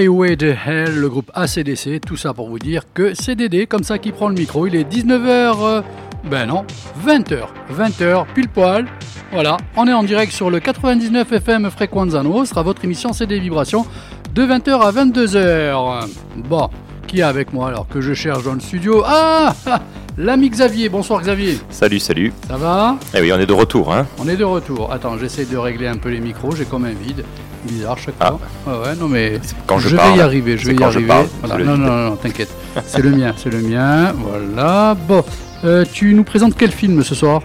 Highway to Hell, le groupe ACDC, tout ça pour vous dire que c'est Dédé, comme ça, qui prend le micro. Il est 19h, euh, ben non, 20h, 20h, pile poil. Voilà, on est en direct sur le 99 FM Frequenza Nostra, votre émission CD Vibrations, de 20h à 22h. Bon, qui est avec moi alors que je cherche dans le studio? Ah L'ami Xavier, bonsoir Xavier. Salut, salut. Ça va? Eh oui, on est de retour, hein. On est de retour. Attends, j'essaie de régler un peu les micros, j'ai comme un vide. Bizarre chaque Ah. fois. Ouais, ouais, non mais Quand je vais parle. y arriver, je vais y je arriver. parle, Voilà. Non, non, non, non, t'inquiète. c'est le mien, c'est le mien. Voilà. Bon, Euh, tu nous présentes quel film ce soir?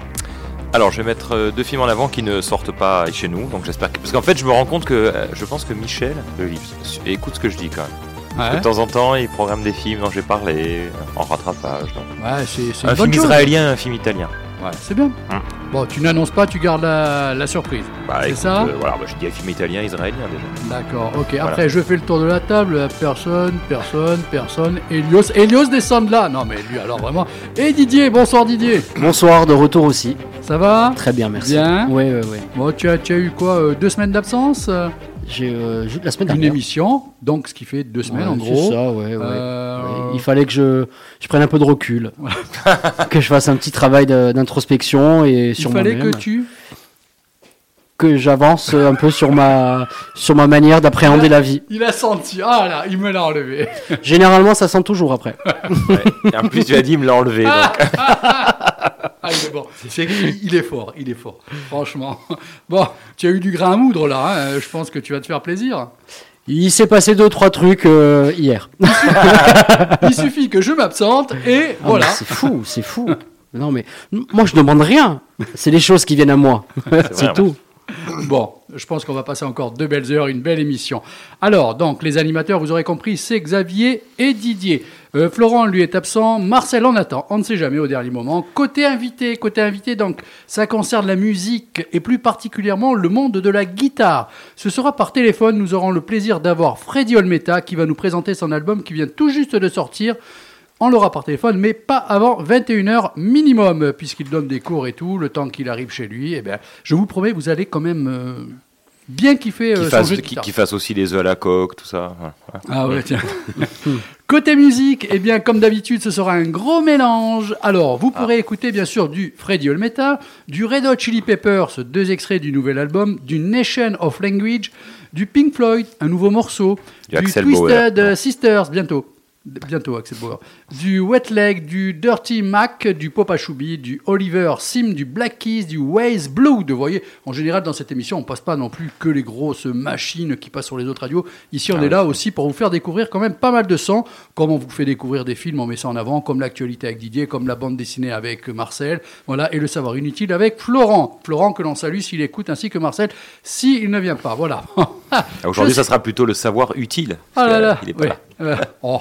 Alors, je vais mettre euh, deux films en avant qui ne sortent pas chez nous, donc j'espère que... Parce qu'en fait, je me rends compte que euh, je pense que Michel, le livre, écoute ce que je dis quand même. Ouais, De temps en temps, il programme des films dont j'ai parlé, en rattrapage. donc. Ouais, c'est c'est Un film chose. israélien, un film italien. Ouais, c'est bien. Hum. Bon, tu n'annonces pas, tu gardes la, la surprise. Bah, C'est écoute, ça euh, Voilà, bah, je dis un film italien, israélien déjà. D'accord, ok. Après, je fais le tour de la table. Personne, personne, personne. Elios, Elios descend de là. Non, mais lui, alors vraiment. Et Didier, bonsoir Didier. Bonsoir, de retour aussi. Ça va? Très bien, merci. Bien? Ouais, ouais, ouais. Bon, tu as, tu as eu quoi euh, Deux semaines d'absence? euh, J'ai euh, la semaine Une dernière. émission, donc ce qui fait deux semaines Ouais, en c'est gros. ça, ouais, ouais. Euh, Ouais, Il fallait que je, je prenne un peu de recul, que je fasse un petit travail d'introspection et Il sur fallait moi-même, que tu. Que j'avance un peu sur ma sur ma manière d'appréhender la vie. Il a senti. Ah là, il me l'a enlevé. Généralement, ça sent toujours après. Et en plus, tu as dit, il me l'a enlevé. donc. Ah, il est bon. Il, il est fort, il est fort. Franchement. Bon, tu as eu du grain à moudre là. hein. Je pense que tu vas te faire plaisir. Il s'est passé deux trois trucs euh, hier. Il suffit que je m'absente et Ah, voilà. C'est fou, c'est fou. Non mais moi je demande rien. C'est les choses qui viennent à moi. C'est vrai, tout. Bon, je pense qu'on va passer encore deux belles heures, une belle émission. Alors, donc, les animateurs, vous aurez compris, c'est Xavier et Didier. Euh, Florent, lui, est absent. Marcel en attend. On ne sait jamais au dernier moment. Côté invité, côté invité, donc, ça concerne la musique et plus particulièrement le monde de la guitare. Ce sera par téléphone. Nous aurons le plaisir d'avoir Freddy Olmeta qui va nous présenter son album qui vient tout juste de sortir. On l'aura par téléphone, mais pas avant 21h minimum, puisqu'il donne des cours et tout, le temps qu'il arrive chez lui. Eh bien, je vous promets, vous allez quand même euh, bien kiffer euh, Qu'il son fasse, jeu de qu'il- fasse aussi des œufs à la coque, tout ça. ouais. Ah ouais, tiens. Côté musique, eh bien, comme d'habitude, ce sera un gros mélange. Alors, vous pourrez écouter, bien sûr, du Freddy Olmeta, du Red Hot Chili Peppers, deux extraits du nouvel album, du Nation of Language, du Pink Floyd, un nouveau morceau, Du. Twisted Sisters, bientôt. Bientôt, Axel Bauer. Du Wet Leg, du Dirty Mac, du Popa Choubi, du Oliver Sim, du Black Keys, du Waze Blood. Vous voyez, en général, dans cette émission, on passe pas non plus que les grosses machines qui passent sur les autres radios. Ici, on Ah est oui. là aussi pour vous faire découvrir quand même pas mal de sons. Comme on vous fait découvrir des films, on met ça en avant, comme l'actualité avec Didier, comme la bande dessinée avec Marcel. Voilà, et le savoir inutile avec Florent. Florent que l'on salue s'il écoute, ainsi que Marcel s'il ne vient pas. Voilà. Ah, Aujourd'hui, ça sera plutôt le savoir utile. Ah là là. Il est pas oui. là. Euh, oh.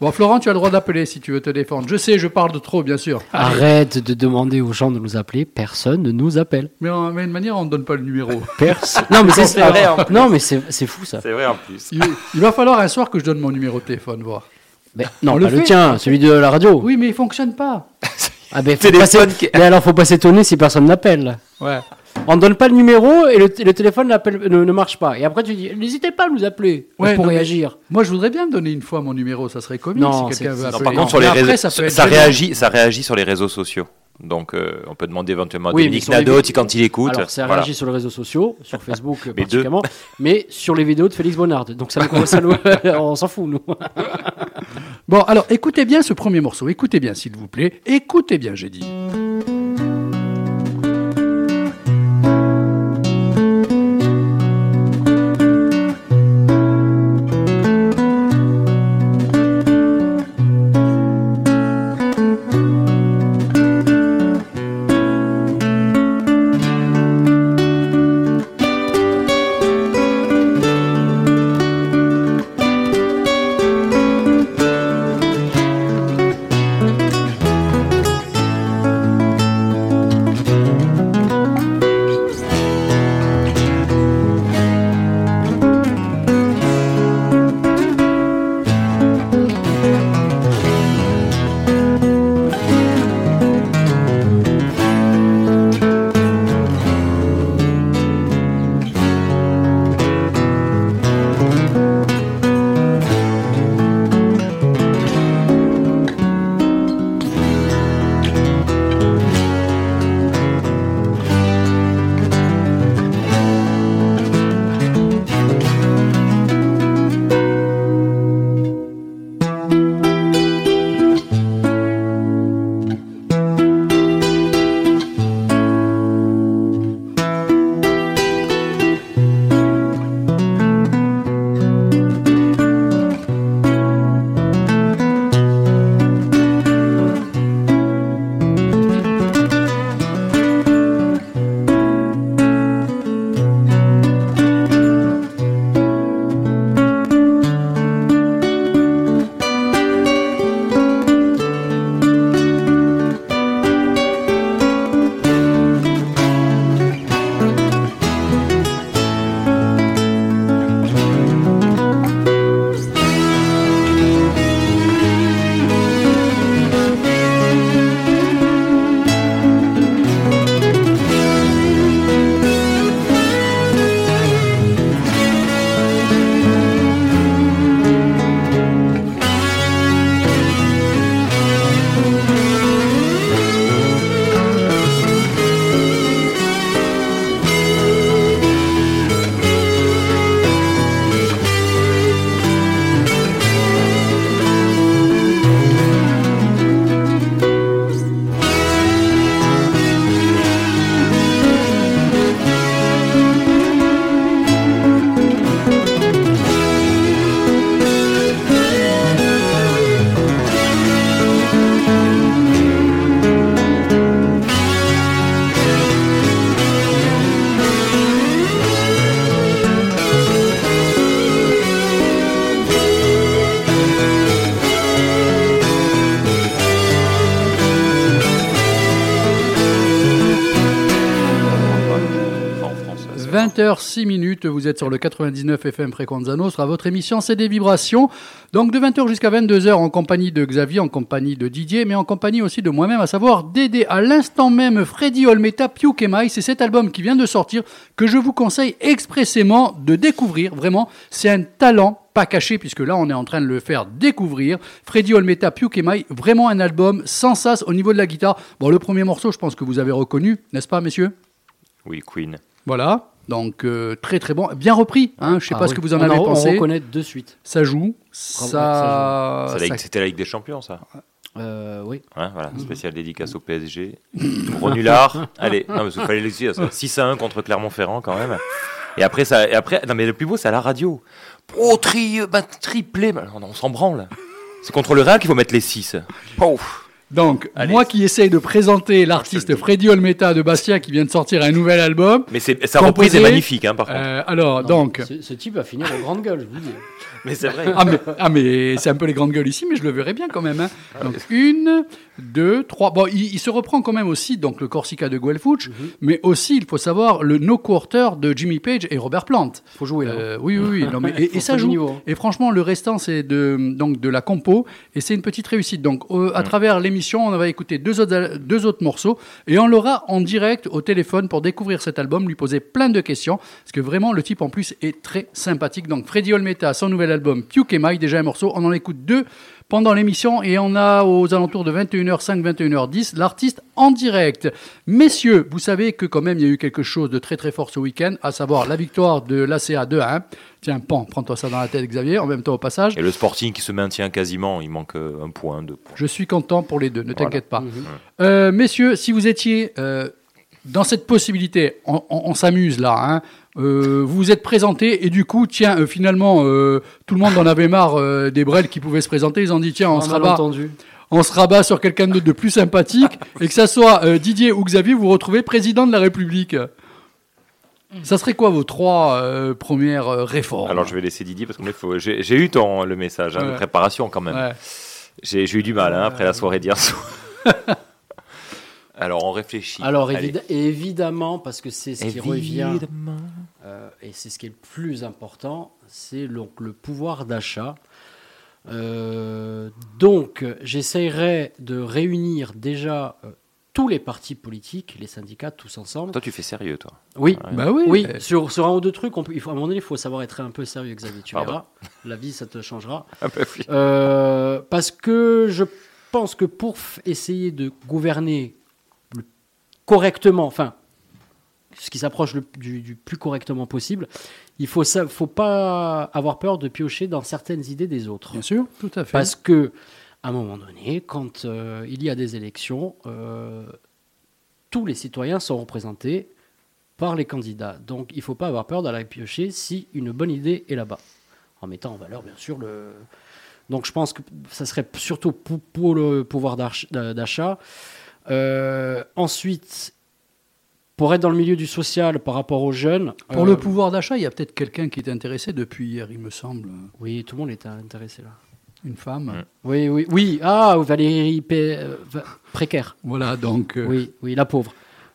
Bon, Florent, tu as le droit d'appeler si tu veux te défendre. Je sais, je parle de trop, bien sûr. Arrête de demander aux gens de nous appeler. Personne ne nous appelle. Mais, en- mais de manière, on ne donne pas le numéro. Personne. Non mais c'est vrai, en plus. Non mais c'est c'est fou ça. C'est vrai en plus. Il, il va falloir un soir que je donne mon numéro de téléphone, voir. Mais non, On pas le le, tien, celui de la radio. Oui, mais il fonctionne pas. Ah ben, faut Téléphone pas s'é- qui- Mais alors, faut pas s'étonner si personne n'appelle. Ouais. On ne donne pas le numéro et le, le téléphone ne, ne marche pas. Et après, tu dis, n'hésitez pas à nous appeler Ouais, pour non, réagir. Moi, je voudrais bien donner une fois mon numéro, ça serait comique Non, si quelqu'un c'est- veut c'est- Non, appeler. par contre, sur les Mais après, réseaux, ça, ça, peut être gênant. réagit, ça réagit sur les réseaux sociaux. Donc, euh, on peut demander éventuellement à Oui, Dominique les vidéos- quand il écoute. Alors, ça Voilà. réagit sur les réseaux sociaux, sur Facebook Mais particulièrement, mais sur les vidéos de Félix Bonnard. Donc, ça, nous- ça nous- on s'en fout, nous. Bon, alors écoutez bien ce premier morceau. Écoutez bien, s'il vous plaît. Écoutez bien, j'ai dit. 20h06 minutes, vous êtes sur le 99 FM Fréquenza Nostra. Votre émission, c'est des vibrations. Donc de 20h jusqu'à 22h en compagnie de Xavier, en compagnie de Didier, mais en compagnie aussi de moi-même, à savoir Dédé. À l'instant même, Freddy Olmeta Piukemai, c'est cet album qui vient de sortir que je vous conseille expressément de découvrir. Vraiment, c'est un talent pas caché, puisque là, on est en train de le faire découvrir. Freddy Olmeta Piukemai, vraiment un album sans sas au niveau de la guitare. Bon, le premier morceau, je pense que vous avez reconnu, n'est-ce pas, messieurs? Oui, Queen. Voilà. Donc euh, très très bon, bien repris. Hein, je sais Ah pas oui. ce que vous en On avez On pensé. reconnaît de suite. Ça joue, Bravo, ça, C'était la Ligue des Champions, ça. Euh, oui. Voilà, spécial dédicace au PSG. Renulard. Allez, non, parce qu'il fallait le dire. ça. 6 à 1 contre Clermont-Ferrand, quand même. Et après, ça, et après, non, mais le plus beau, c'est à la radio. Oh, tri, bah, triplé. bah, on, on s'en branle. C'est contre le Real qu'il faut mettre les 6. Pouf. Donc Allez. moi qui essaye de présenter l'artiste. Freddy Olmeta de Bastia qui vient de sortir un nouvel album. Mais sa Composé, reprise est magnifique, hein, par contre. Euh, alors Non, donc Ce, ce type va finir aux grandes gueules, je vous dis. Mais c'est vrai. ah mais, ah, mais c'est un peu les grandes gueules ici, mais je le verrai bien quand même. hein. Donc une, deux, trois. Bon, il, il se reprend quand même aussi donc le Corsica de Guelfuch, Mhm. mais aussi il faut savoir le No Quarter de Jimmy Page et Robert Plant. Faut jouer là. Euh, oui, oui, oui. Non, mais, et, ça joue. niveau, hein. Et franchement, le restant, c'est de, donc, de la compo. Et c'est une petite réussite. Donc, euh, à travers l'émission, on va écouter deux autres, deux autres morceaux. Et on l'aura en direct au téléphone pour découvrir cet album, lui poser plein de questions. Parce que vraiment, le type en plus est très sympathique. Donc, Freddy Olmeta, son nouvel album, Piukemai, déjà un morceau. On en écoute deux pendant l'émission. Et on a aux alentours de 21h05, 21h10, l'artiste en direct. Messieurs, vous savez que quand même, il y a eu quelque chose de très très fort ce week-end, à savoir la victoire de l'ACA 2 à 1. Tiens, pan, prends-toi ça dans la tête, Xavier, en même temps au passage. Et le Sporting qui se maintient quasiment, il manque euh, un point, deux points. Je suis content pour les deux, ne Voilà. t'inquiète pas. Mhm. Euh, messieurs, si vous étiez euh, dans cette possibilité, on, on- on s'amuse là, hein, euh, vous vous êtes présenté et du coup, tiens, euh, finalement, euh, tout le monde en avait marre euh, des Brels qui pouvaient se présenter. Ils ont dit, tiens, on, On se rabat, on se rabat sur quelqu'un de, de plus sympathique et que ça soit euh, Didier ou Xavier, vous vous retrouvez président de la République. Ça serait quoi vos trois euh, premières euh, réformes? Alors je vais laisser Didier parce que j'ai, eu ton, le message hein, de Ouais. préparation quand même. Ouais. J'ai, eu du mal hein, après la soirée d'hier soir. Alors on réfléchit. Alors Allez. évidemment, parce que c'est ce qui revient. Euh, et c'est ce qui est le plus important, c'est donc le pouvoir d'achat. Euh, donc j'essaierai de réunir déjà euh, tous les partis politiques, les syndicats, tous ensemble. Toi tu fais sérieux toi. Oui, Ouais. Bah oui. oui, Euh, sur, sur un ou deux trucs, on peut, il faut, à un moment donné, il faut savoir être un peu sérieux, Xavier. Tu Pardon. verras, la vie, ça te changera. Ah bah oui. Euh, parce que je pense que pour essayer de gouverner correctement, enfin, ce qui s'approche du, du plus correctement possible, il faut ça, faut pas avoir peur de piocher dans certaines idées des autres. Bien sûr, tout à fait. Parce que, à un moment donné, quand euh, il y a des élections, euh, tous les citoyens sont représentés par les candidats. Donc, il ne faut pas avoir peur d'aller piocher si une bonne idée est là-bas. En mettant en valeur, bien sûr, le. Donc, je pense que ça serait surtout pour, pour le pouvoir d'ach- d'achat. Euh, ensuite, pour être dans le milieu du social par rapport aux jeunes. Pour euh, le pouvoir d'achat, il y a peut-être quelqu'un qui est intéressé depuis hier, il me semble. Oui, tout le monde est intéressé là. Une femme. Mm. Oui, oui, oui. Ah, Valérie Pé- euh, précaire. Voilà, donc. euh, Oui, oui, la pauvre.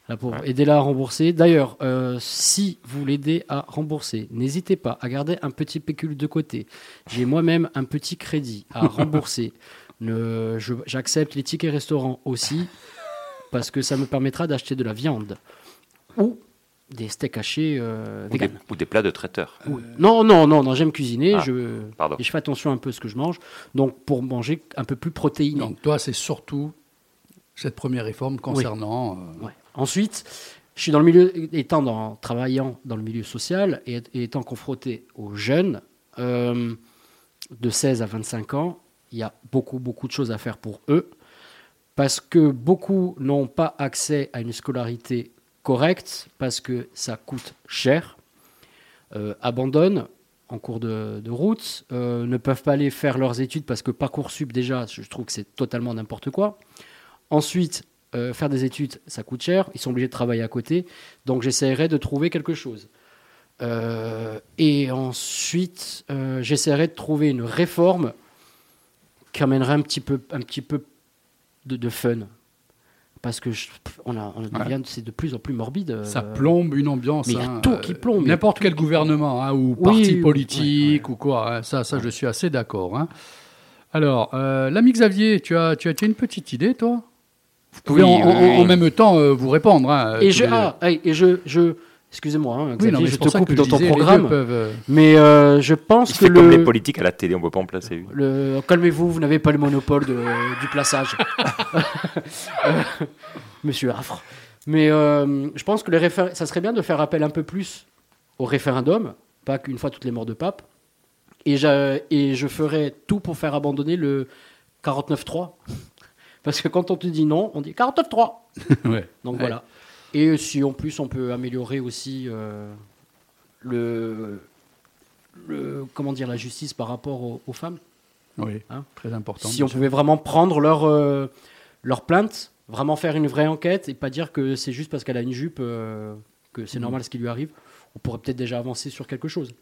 La pauvre. Aidez-la à rembourser. D'ailleurs, euh, si vous l'aidez à rembourser, n'hésitez pas à garder un petit pécule de côté. J'ai moi-même un petit crédit à rembourser. Ne- je- J'accepte les tickets restaurants aussi, parce que ça me permettra d'acheter de la viande ou des steaks hachés euh, Ou des, vegan. ou des plats de traiteur. Oui. Non, non, non, non j'aime cuisiner. Ah, je, pardon. et je fais attention un peu à ce que je mange. Donc, pour manger un peu plus protéiné. Donc toi, c'est surtout cette première réforme concernant. euh, Ouais. Ensuite, je suis dans le milieu, étant dans, travaillant dans le milieu social et, et étant confronté aux jeunes euh, de 16 à 25 ans, il y a beaucoup, beaucoup de choses à faire pour eux parce que beaucoup n'ont pas accès à une scolarité correcte parce que ça coûte cher, euh, abandonnent en cours de, route, euh, ne peuvent pas aller faire leurs études parce que Parcoursup, déjà, je trouve que c'est totalement n'importe quoi. Ensuite, euh, faire des études, ça coûte cher. Ils sont obligés de travailler à côté. Donc, j'essaierai de trouver quelque chose. Euh, et ensuite, j'essaierai de trouver une réforme qui amènerait un petit peu, de fun. Parce que je- on, a, on devient, c'est de plus en plus morbide. Ça euh, plombe une ambiance. mais il y a hein, tout qui plombe. N'importe quel gouvernement hein, ou Oui, parti oui, politique ou quoi. hein, ça, ça, je suis assez d'accord. hein. Alors, euh, l'ami Xavier, tu as, tu as, tu as une petite idée, toi? Vous pouvez Oui, en, oui, en- oui. en même temps euh, vous répondre. hein, Et je, les ah, et je, je, excusez-moi, hein, oui, Xavier, je c'est te coupe dans ton programme, peuvent, mais euh, je pense Il que fait comme les le, politiques à la télé, on peut pas en placer une. le calmez-vous, vous n'avez pas le monopole de- du plaçage, Euh, Monsieur Affre. Mais euh, je pense que les réfé- ça serait bien de faire appel un peu plus au référendum, pas qu'une fois toutes les morts de pape. Et, je ferai tout pour faire abandonner le 49-3. Parce que quand on te dit non, on dit 49-3. ouais. Donc Ouais. voilà. Et si en plus on peut améliorer aussi euh, le, le comment dire la justice par rapport aux, aux femmes, Oui, Hein très important. si on pouvait vraiment prendre leur euh, leur plainte, vraiment faire une vraie enquête et pas dire que c'est juste parce qu'elle a une jupe euh, que c'est Mhm. normal ce qui lui arrive, on pourrait peut-être déjà avancer sur quelque chose.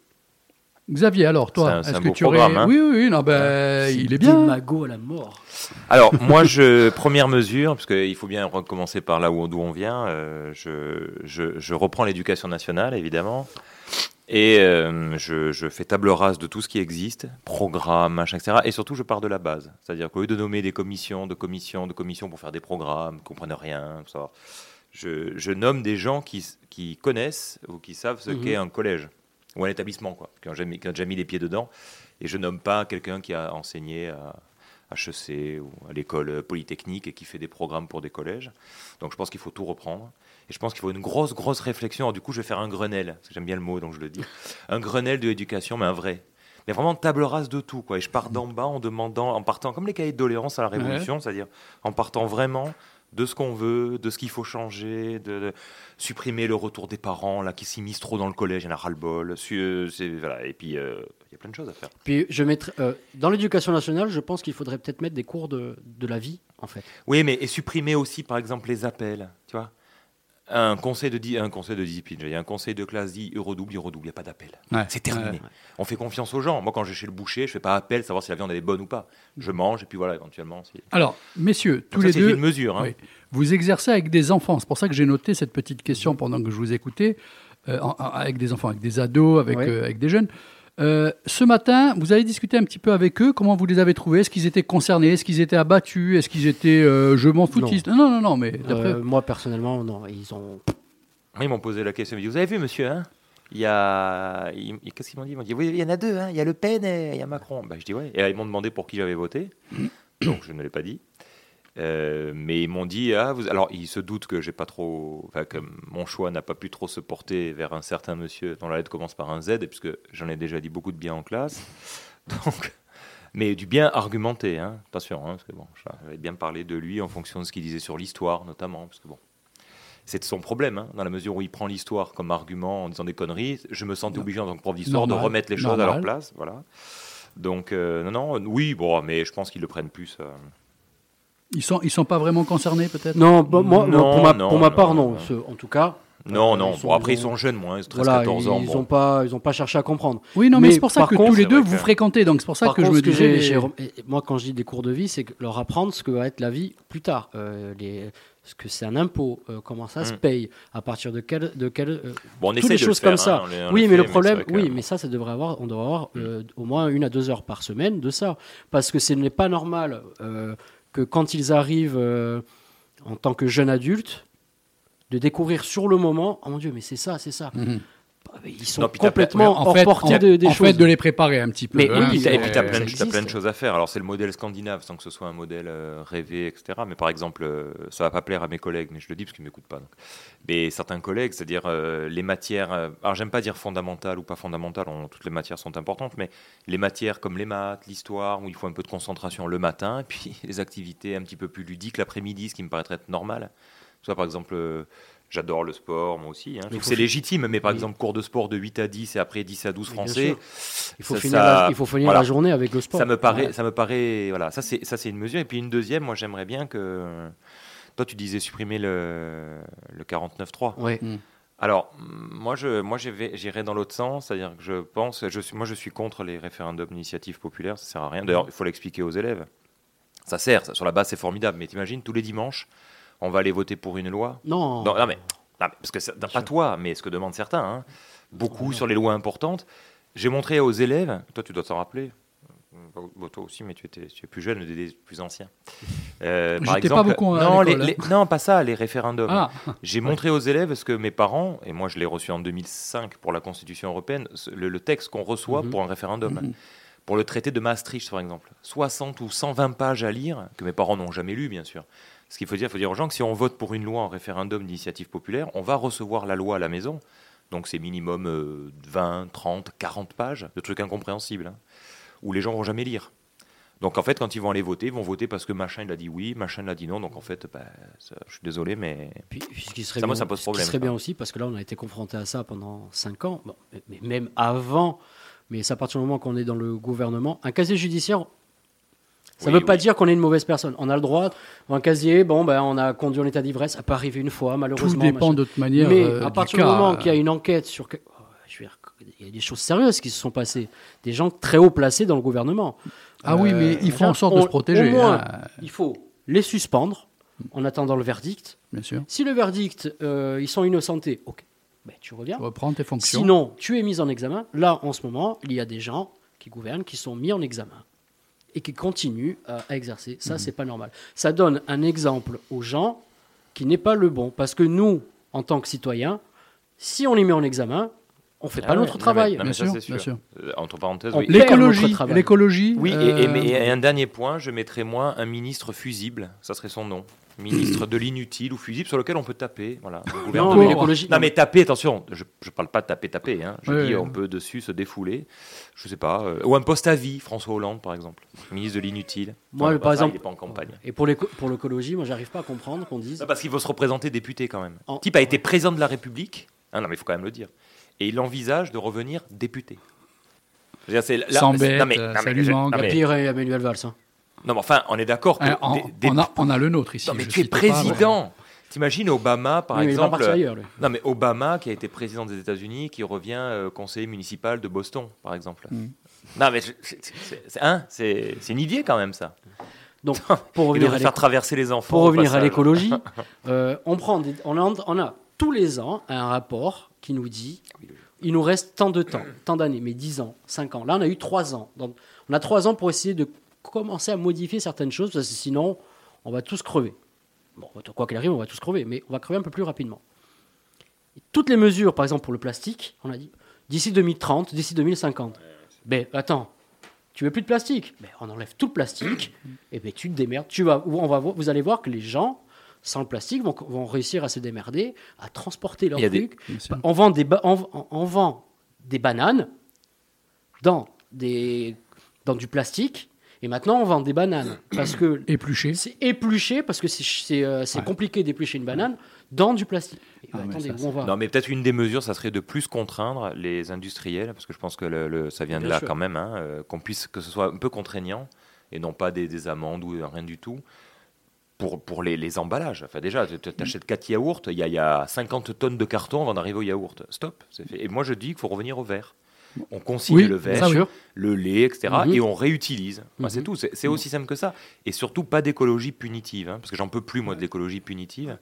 Xavier, alors toi, est-ce que beau tu aurais programme, hein. Oui, oui, non, ben, il est bien. Démago à la mort. Alors, moi, je, première mesure, parce qu'il faut bien recommencer par là où d'où on vient, euh, je, je, je reprends l'éducation nationale, évidemment, et euh, je, je fais table rase de tout ce qui existe, programme, machin, etc. Et surtout, je pars de la base. C'est-à-dire qu'au lieu de nommer des commissions, de commissions, de commissions pour faire des programmes, qui comprennent rien, tout ça, je, je nomme des gens qui, qui connaissent ou qui savent ce Mhm. qu'est un collège ou un établissement, quoi, qui ont, jamais, qui ont déjà mis les pieds dedans. Et je nomme pas quelqu'un qui a enseigné à HEC ou à l'école polytechnique et qui fait des programmes pour des collèges. Donc je pense qu'il faut tout reprendre. Et je pense qu'il faut une grosse, grosse réflexion. Alors, du coup, je vais faire un Grenelle, parce que j'aime bien le mot, donc je le dis. Un Grenelle de l'éducation, mais un vrai. Mais vraiment table rase de tout. Quoi. Et je pars d'en bas en demandant, en partant comme les cahiers de doléances à la Révolution, c'est-à-dire en partant vraiment de ce qu'on veut, de ce qu'il faut changer, de, de supprimer le retour des parents là qui s'immiscent trop dans le collège, il y en a ras-le-bol. Euh, voilà. Et puis, euh, il y a plein de choses à faire. Puis je mettrai euh, dans l'éducation nationale, je pense qu'il faudrait peut-être mettre des cours de, de la vie en fait. Oui, mais et supprimer aussi, par exemple, les appels, tu vois. Un conseil de un conseil de discipline, il y a un conseil de classe dit il redouble, il redouble, il n'y a pas d'appel. Ouais. C'est terminé. Ouais. On fait confiance aux gens. Moi, quand je vais chez le boucher, je fais pas appel, savoir si la viande elle est bonne ou pas. Je mange et puis voilà, éventuellement. si- Alors, messieurs, tous ça, les c'est deux, une mesure. hein. Oui. Vous exercez avec des enfants. C'est pour ça que j'ai noté cette petite question pendant que je vous écoutais. euh, en- en- avec des enfants, avec des ados, avec, euh, avec des jeunes. Euh, ce matin, vous avez discuté un petit peu avec eux. Comment vous les avez trouvés? Est-ce qu'ils étaient concernés? Est-ce qu'ils étaient abattus? Est-ce qu'ils étaient euh, je m'en foutiste non. non, non, mais d'après. Euh, moi personnellement, non, ils ont. Ils m'ont posé la question. Ils m'ont dit Vous avez vu, monsieur hein? Il y a. Qu'est-ce qu'ils m'ont dit? Ils m'ont dit Oui, il y en a deux. hein. Il y a Le Pen et il y a Macron. Bah, je dis Ouais. Et là, ils m'ont demandé pour qui j'avais voté. Donc, je ne l'ai pas dit. Euh, mais ils m'ont dit ah, vous... alors ils se doutent que j'ai pas trop enfin, que mon choix n'a pas pu trop se porter vers un certain monsieur dont la lettre commence par un Z et puisque j'en ai déjà dit beaucoup de bien en classe donc mais du bien argumenté hein. attention hein, parce que bon j'avais bien parlé de lui en fonction de ce qu'il disait sur l'histoire notamment parce que bon c'est son problème, hein, dans la mesure où il prend l'histoire comme argument en disant des conneries. Je me sentais obligé en tant que prof d'histoire de remettre les choses à leur place. Voilà. Donc, euh, non, non, oui, bon, mais je pense qu'ils le prennent plus. euh, Ils sont, ils sont pas vraiment concernés, peut-être? Non, moi, Non, pour, ma, non, pour ma non, part, non. non. Ce- En tout cas. Non, euh, non, ils sont- bon, après, ils ont- sont jeunes, moins, 13, Voilà, 14 ans. ils bon. n'ont pas, ils ont pas cherché à comprendre. Oui, non, mais, Mais c'est pour ça que contre, tous les deux vous que- fréquentez. Donc c'est pour ça Par que contre, je me disais. moi, quand je dis des cours de vie, c'est leur apprendre ce que va être la vie plus tard. Euh, les, ce que c'est un impôt, euh, comment ça se Mm. paye, à partir de quel. De quel euh, Bon, on toutes essaie les de le choses faire, comme ça. hein, on le- on oui, le mais le problème, oui, mais ça, ça devrait avoir, on devrait avoir euh, au moins une à deux heures par semaine de ça, parce que ce n'est pas normal euh, que quand ils arrivent euh, en tant que jeunes adultes, de découvrir sur le moment, oh mon Dieu, mais c'est ça, c'est ça. Mhm. Ils sont Non, complètement en hors fait, portée en, de- des en choses. fait, de les préparer un petit peu. Mais hein, oui, Et puis, t'as ça plein, de- choses à faire. Alors, c'est le modèle scandinave, sans que ce soit un modèle euh, rêvé, etc. Mais par exemple, euh, ça va pas plaire à mes collègues, mais je le dis parce qu'ils m'écoutent pas. donc. Mais certains collègues, c'est-à-dire euh, les matières. euh, alors, j'aime pas dire fondamentales ou pas fondamentales, on- toutes les matières sont importantes, mais les matières comme les maths, l'histoire, où il faut un peu de concentration le matin, et puis les activités un petit peu plus ludiques l'après-midi, ce qui me paraîtrait être normal. Soit par exemple. euh, J'adore le sport, moi aussi. hein. C'est légitime, mais par Oui. exemple, cours de sport de 8 à 10 et après 10 à 12 Oui, bien français. Il faut ça- finir, ça- la, il faut finir voilà. la journée avec le sport. ça me paraît, Ouais. ça me paraît, voilà, ça c'est ça c'est une mesure. Et puis une deuxième, moi j'aimerais bien que, toi tu disais supprimer le le 49.3. Ouais. Alors mm, moi je moi dans l'autre sens, c'est-à-dire que je pense, je suis moi je suis contre les référendums d'initiative populaire, ça sert à rien. D'ailleurs il faut l'expliquer aux élèves. Ça sert, ça, sur la base c'est formidable, mais t'imagines tous les dimanches. On va aller voter pour une loi Non. non, non, mais, non, mais parce que pas toi, mais ce que demandent certains, hein. beaucoup sur les lois importantes. J'ai montré aux élèves, toi tu dois t'en rappeler, Bon, toi aussi, mais tu, étais, tu es plus jeune, des, plus anciens. Euh, par pas beaucoup à non, les- les- non, pas ça, les référendums. Ah, J'ai montré aux élèves ce que mes parents, et moi je l'ai reçu en 2005 pour la Constitution européenne, le texte qu'on reçoit Mhm. pour un référendum. Mhm. Pour le traité de Maastricht, par exemple. 60 ou 120 pages à lire, que mes parents n'ont jamais lu, bien sûr. Ce qu'il faut dire, il faut dire aux gens que si on vote pour une loi en référendum d'initiative populaire, on va recevoir la loi à la maison. Donc c'est minimum euh, 20, 30, 40 pages de trucs incompréhensibles, hein, où les gens vont jamais lire. Donc en fait, quand ils vont aller voter, ils vont voter parce que machin il a dit oui, machin il a dit non. Donc en fait, bah, ça- je suis désolé, mais Puis, ce qui serait, Ça, moi, ça pose ce qui problème, serait quoi. bien aussi, parce que là, on a été confronté à ça pendant 5 ans, bon, mais même avant, mais c'est à partir du moment qu'on est dans le gouvernement, un casier judiciaire, ça ne Oui, veut pas oui. dire qu'on est une mauvaise personne. On a le droit, un casier, bon, ben, on a conduit en état d'ivresse, ça peut arriver une fois, tout malheureusement. dépend machin. de toute manière. Mais euh, à partir du moment euh, qu'il y a une enquête sur. que- oh, je veux dire, il y a des choses sérieuses qui se sont passées. Des gens très haut placés dans le gouvernement. Ah oui, Euh, mais ils font en sorte de se protéger. Au moins, hein, il faut les suspendre en attendant le verdict. bien sûr. Si le verdict, euh, ils sont innocentés, ok, ben, tu reviens. Tu reprends tes fonctions. Sinon, tu es mis en examen. Là, en ce moment, il y a des gens qui gouvernent qui sont mis en examen et qui continuent à, à exercer. Ça, c'est pas normal. Ça donne un exemple aux gens qui n'est pas le bon. Parce que nous, en tant que citoyens, si on les met en examen, on fait Ah pas ouais, notre non, mais- travail. non, mais Bien ça, sûr, bien sûr. Euh, entre parenthèses, oui. L'écologie, l'écologie. Oui, et, euh, et un dernier point, je mettrais moi un ministre fusible, ça serait son nom. Ministre de l'inutile ou fusible sur lequel on peut taper. Voilà, le Non, mais l'écologie. Non mais taper, attention, je ne parle pas de taper, taper. Hein. Je dis ouais. on peut dessus se défouler. Je sais pas. euh, ou un poste à vie, François Hollande par exemple. Ministre de l'inutile. Moi, par bah, ça, exemple- il est pas en campagne. Et pour l'éco- pour l'écologie, moi, j'arrive pas à comprendre qu'on dise. Non, parce qu'il faut se représenter député quand même. En- Le type a été président de la République. Ah non mais il faut quand même le dire. Et il envisage de revenir député. C'est là- Sans bête, non, mais- euh, non, ça mais lui manque. La mais- pire est Emmanuel Valls. hein. Non, mais enfin, on est d'accord que hein, on, des- des- on a, on a le nôtre ici. Non, mais tu es président. T'imagines Obama, par Oui, mais exemple. partir ailleurs, lui. Non, mais Obama, qui a été président des États-Unis, qui revient euh, conseiller municipal de Boston, par exemple. Mm. Non, mais c'est- hein, une idée quand même, ça. Donc, pour Il revenir à faire traverser les enfants. Pour revenir à l'écologie, euh, on, prend des- on, a, on a tous les ans un rapport qui nous dit il nous reste tant de temps, tant d'années, mais 10 ans, 5 ans. Là, on a eu 3 ans. Donc, on a 3 ans pour essayer de commencer à modifier certaines choses, parce que sinon, on va tous crever. Bon, quoi qu'il arrive, on va tous crever, mais on va crever un peu plus rapidement. Et toutes les mesures, par exemple pour le plastique, on a dit d'ici 2030, d'ici 2050. Ben, attends, tu veux plus de plastique? Ben, On enlève tout le plastique, et ben, tu te démerdes. Tu vas, on va, voir- vous allez voir que les gens, sans le plastique, vont, vont réussir à se démerder, à transporter leurs des- trucs. Sûr. On vend des, ba- on, on- on vend des bananes dans, des, dans du plastique, et maintenant on vend des bananes parce que Épluché. c'est épluché, parce que c'est c'est, euh, c'est Ouais. compliqué d'éplucher une banane dans du plastique. Et Ah, mais attendez, ça, on va Non, mais peut-être une des mesures, ça serait de plus contraindre les industriels, parce que je pense que le, le- ça vient de là sûr. quand même, hein, euh, qu'on puisse que ce soit un peu contraignant et non pas des, des amendes ou rien du tout. Pour, pour les, les emballages. Enfin, déjà, tu achètes 4 yaourts, il y, a- il y a 50 tonnes de carton avant d'arriver au yaourt. Stop. c'est fait. Et moi, je dis qu'il faut revenir au verre. On consigne Oui, le verre, ça, oui. sûr. le lait, etc. Mhm. Et on réutilise. Enfin, C'est Mhm. tout. C'est aussi simple que ça. Et surtout, pas d'écologie punitive. hein, parce que j'en peux plus, moi, de l'écologie punitive.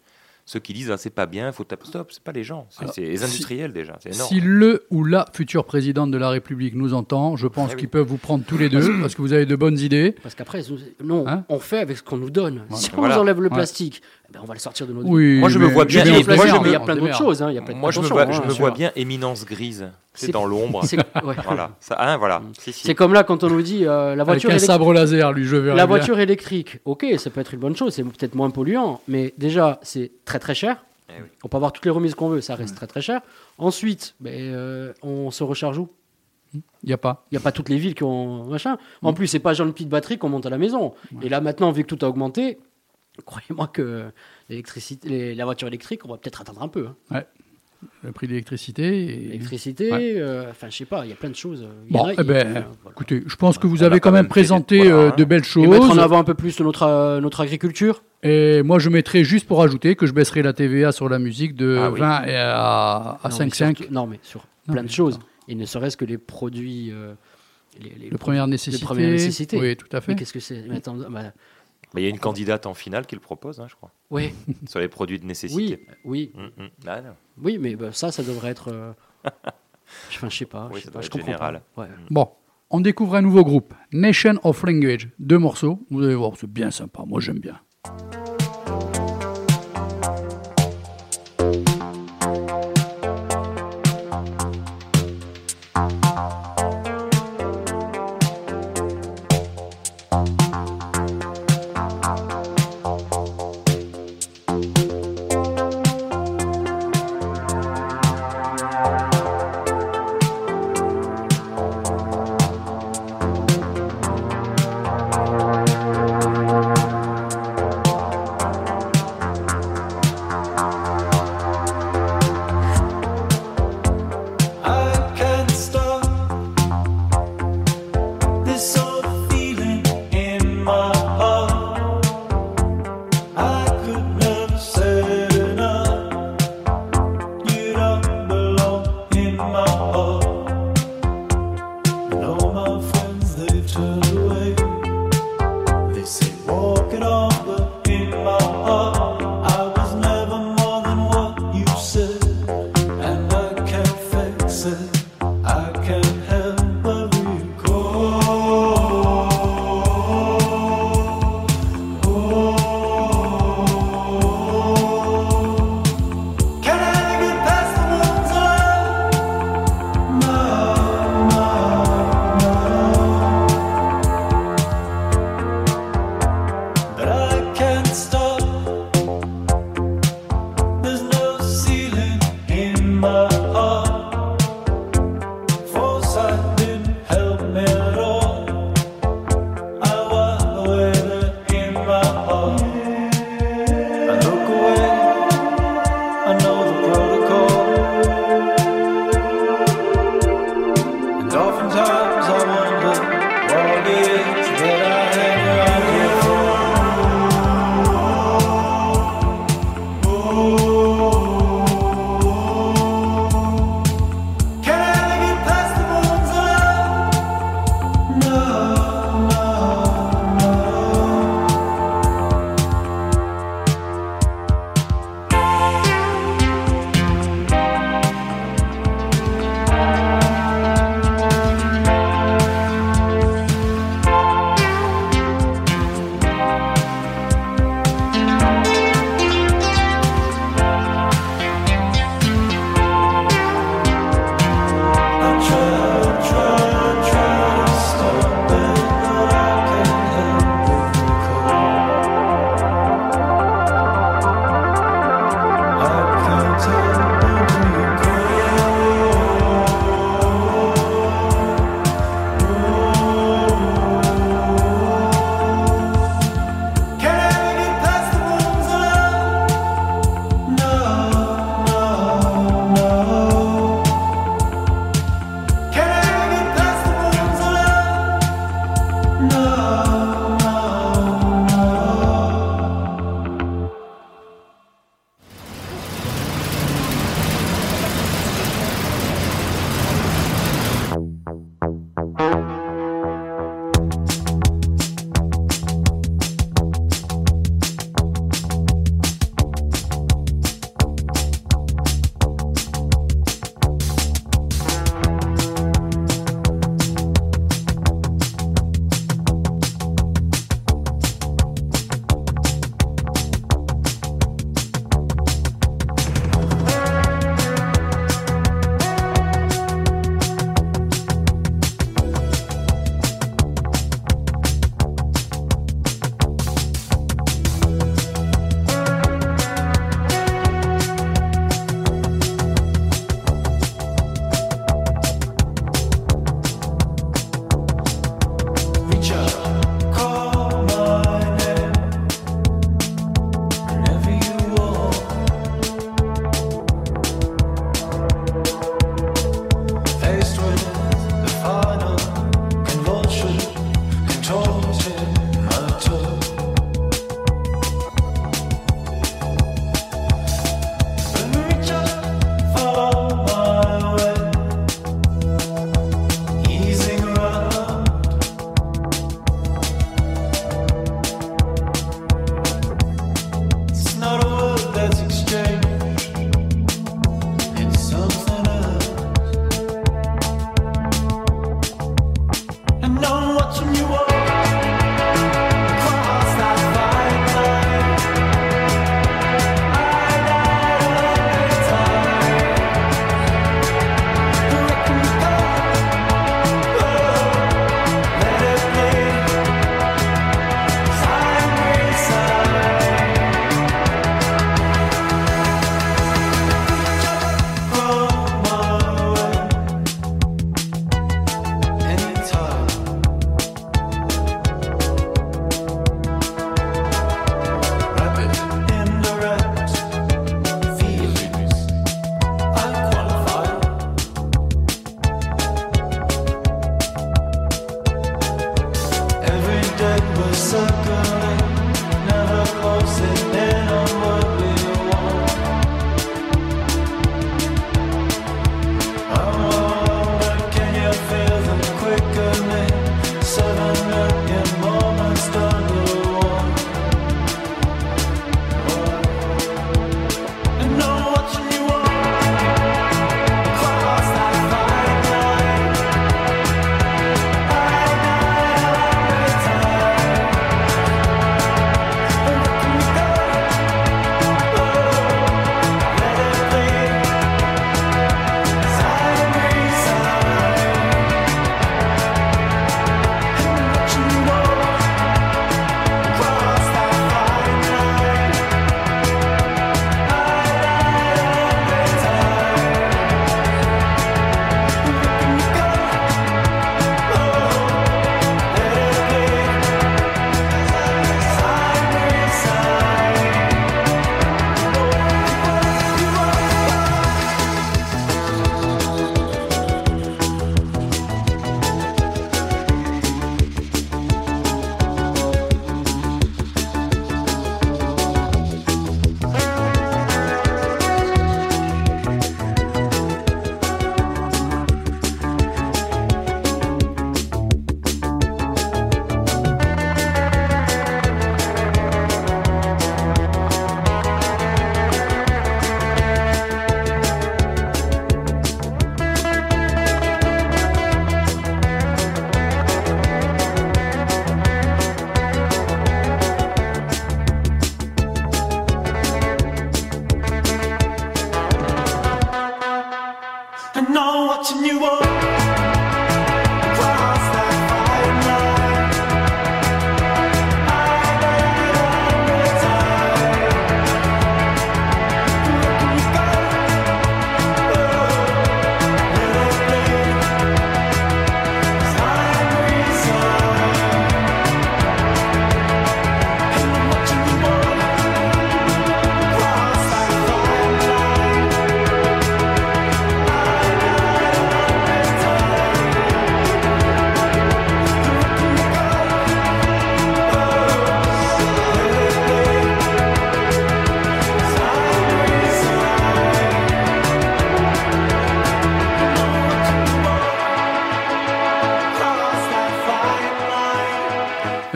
Ceux qui disent, ah, c'est pas bien, il faut taper. Stop, c'est pas les gens. C'est les si- industriels déjà. C'est énorme. Si le ou la future présidente de la République nous entend, je pense Ah oui. qu'ils peuvent vous prendre tous les deux parce que vous avez de bonnes idées. Parce qu'après, nous, Hein on fait avec ce qu'on nous donne. Si on Voilà. nous enlève le Ouais. plastique, ben, on va le sortir de notre vie. Oui, Moi, je me mais vois bien- moi, je mais il y a me- plein d'autres choses. hein, il y a plein- Moi, je me vois, hein, je me vois bien éminence grise. C'est dans l'ombre. Ouais. Voilà. Ça, hein, voilà. Si, si. C'est comme là quand on nous dit euh, la Avec voiture un électrique. sabre laser, lui, je verrai La bien. voiture électrique, ok, ça peut être une bonne chose, c'est peut-être moins polluant, mais déjà, c'est très très cher. Eh oui. On peut avoir toutes les remises qu'on veut, ça reste très très cher. Ensuite, ben, euh, on se recharge où? Il n'y a pas. Il n'y a pas toutes les villes qui ont machin. Mm. En plus, c'est pas genre une petite batterie qu'on monte à la maison. Et là, maintenant, vu que tout a augmenté, croyez-moi que l'électricité, les- la voiture électrique, on va peut-être attendre un peu. hein. Le prix de l'électricité. et- L'électricité, Ouais. euh, enfin, je sais pas, il y a plein de choses. Il y Bon, a- eh il y a- ben, voilà. écoutez, je pense que vous On a avez quand même même fait des- présenté voilà, euh, hein. de belles Et mettre en choses. avant un peu plus notre, euh, notre agriculture. Et moi, je mettrais juste pour ajouter que je baisserai la TVA sur la musique de Ah oui. 20 et à, à Non, mais 5,5. surtout- Non, mais sur Non, plein mais de choses. Et ne serait-ce que les produits. euh, les, les De première nécessité. première nécessité. Oui, tout à fait. Mais qu'est-ce que c'est? Bah, Il y a une candidate en finale qui le propose, hein, je crois, Oui, sur les produits de oui, nécessité. oui, Mm, mm. Ah, non. oui, mais bah, ça, ça devrait être. euh, Enfin, je sais pas. Oui, je, sais pas, je comprends général. pas. Ouais. Bon, on découvre un nouveau groupe, Nation of Language. Deux morceaux, vous allez voir, c'est bien sympa. Moi, j'aime bien.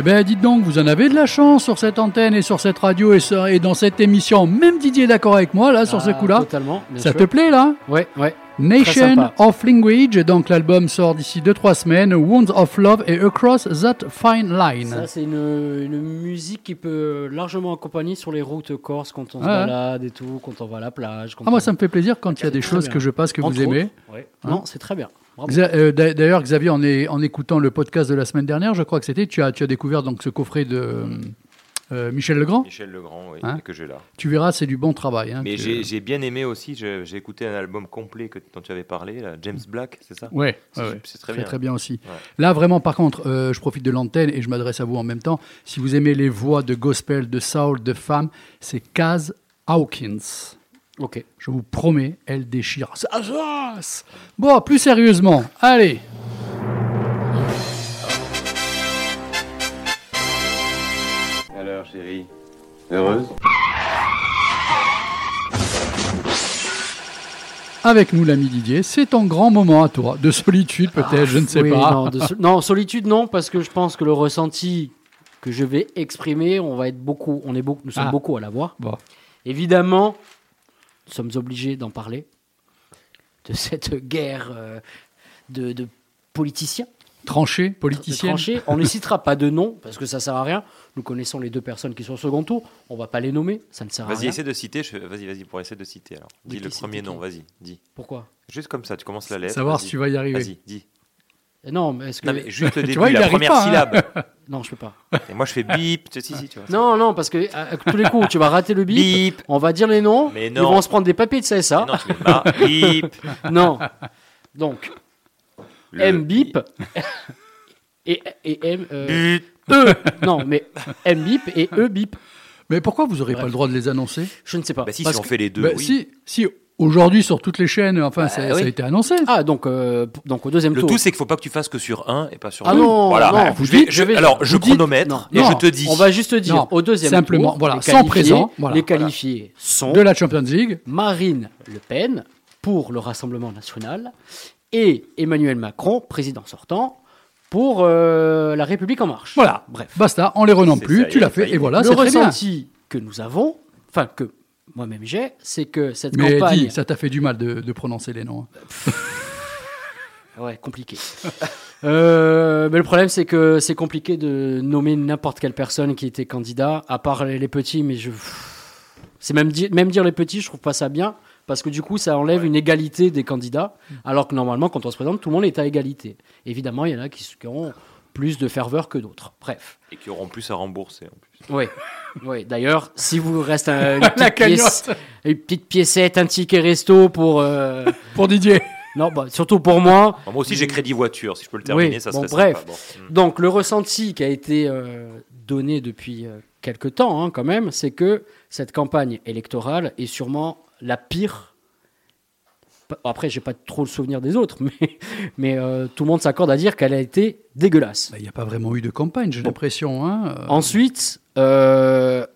Bien, dites donc, vous en avez de la chance sur cette antenne et sur cette radio et, sur- et dans cette émission. Même Didier est d'accord avec moi, là, sur ce Ah, coup-là. Totalement. bien Ça sûr. te plaît, là? Ouais, ouais. Nation of Language, donc l'album sort d'ici 2-3 semaines. Wounds of Love et Across That Fine Line. Ça, c'est une, une musique qui peut largement accompagner sur les routes corses quand on se Ouais. balade et tout, quand on va à la plage. quand Ah, moi, ça me fait plaisir quand il y a des choses bien. que je passe que vous aimez. autres, ouais. Non, c'est très bien. Euh, d'a- D'ailleurs, Xavier, en, est- en écoutant le podcast de la semaine dernière, je crois que c'était, tu as, tu as découvert donc ce coffret de euh, Michel Legrand. Michel Legrand, oui, Hein que j'ai là. Tu verras, c'est du bon travail. hein. Mais j'ai bien aimé aussi, j'ai écouté un album complet que, dont tu avais parlé, là, James Black, c'est ça? Ouais, C'est- ouais, très Très, bien. très bien aussi. Ouais. Là, vraiment, par contre, euh, je profite de l'antenne et je m'adresse à vous en même temps. Si vous aimez les voix de gospel, de soul, de femmes, c'est Kaz Hawkins. Ok. Je vous promets, elle déchire. Ça Bon, plus sérieusement, allez. Alors, chérie, heureuse? Avec nous, l'ami Didier, c'est ton grand moment à toi, de solitude peut-être, je ne sais Oui, pas. Non, de sol- non, solitude, non, parce que je pense que le ressenti que je vais exprimer, on va être beaucoup, on est beaucoup, nous sommes Ah. beaucoup à l'avoir. Bon. Évidemment, nous sommes obligés d'en parler de cette guerre euh, de, de politiciens Tranché, de politicien. tranchées. On ne citera pas de nom parce que ça sert à rien. Nous connaissons les deux personnes qui sont au second tour. On va pas les nommer, ça ne sert à Vas-y, rien. essaie de citer, je- vas-y, vas-y, pour essayer de citer alors. Dis le premier nom, vas-y, dis. Pourquoi? Juste comme ça, tu commences la lettre. Savoir vas-y. si tu vas y arriver. Vas-y, dis. Non, mais est-ce que Non, mais juste le début, vois, il la première pas, hein. syllabe. non, je peux pas. Et moi, je fais bip, tu sais, si, si, tu vois. Non, non, parce que à, à tous les coups, tu vas rater le bip. Bip. On va dire les noms. Mais Ils non. vont se prendre des papiers de CSA. Mais Non, tu ma- bip. Non. Donc, Le- M bip et, et M euh, But. E. Non, mais M bip et E bip. Mais pourquoi vous n'aurez pas le droit de les annoncer? Je ne sais pas. Bah si, Parce si on que- fait les deux, Bah, oui. Si, si aujourd'hui sur toutes les chaînes, enfin, ça, oui. ça a été annoncé. Ah, donc, euh, donc au deuxième Le tour. tout, c'est qu'il faut pas que tu fasses que sur un et pas sur Ah deux. non, voilà. non, je vous vais, dites- je- je vais- alors, je chronomètre non, et non, je te dis. On va juste dire Non, au deuxième simplement, tour, voilà, les sans qualifiés- présent, voilà, les qualifiés sont De la Champions League. Marine Le Pen pour le Rassemblement national et Emmanuel Macron, président sortant, pour euh, La République en marche. Voilà. Bref. Basta, on les renomme plus, ça, tu l'as fait, et voilà, le c'est très bien. ressenti que nous avons, enfin que moi-même j'ai, c'est que cette Mais campagne... dis, ça t'a fait du mal de, de prononcer les noms. hein. Ouais, compliqué. Euh, mais le problème, c'est que c'est compliqué de nommer n'importe quelle personne qui était candidat, à part les, petits, mais je. C'est même, di- même dire les petits, je trouve pas ça bien, parce que du coup, ça enlève une égalité des candidats, alors que normalement, quand on se présente, tout le monde est à égalité. Évidemment, il y en a qui, qui auront plus de ferveur que d'autres. Bref. Et qui auront plus à rembourser en plus. Oui. oui. D'ailleurs, si vous reste un- une, petite pièce, cagnotte une petite piécette, un ticket resto pour. euh, Pour Didier. Non, bah, surtout pour moi. Bon, moi aussi, j'ai crédit voiture. Si je peux le terminer, Oui, ça bon, serait bref. sympa. Bon. Mm. Donc le ressenti qui a été euh, donné depuis euh, quelque temps hein, quand même, c'est que cette campagne électorale est sûrement la pire. Après, j'ai pas trop le souvenir des autres, mais, mais euh, tout le monde s'accorde à dire qu'elle a été dégueulasse. Bah, Il n'y a pas vraiment eu de campagne, j'ai l'impression. Hein. euh. Ensuite, euh,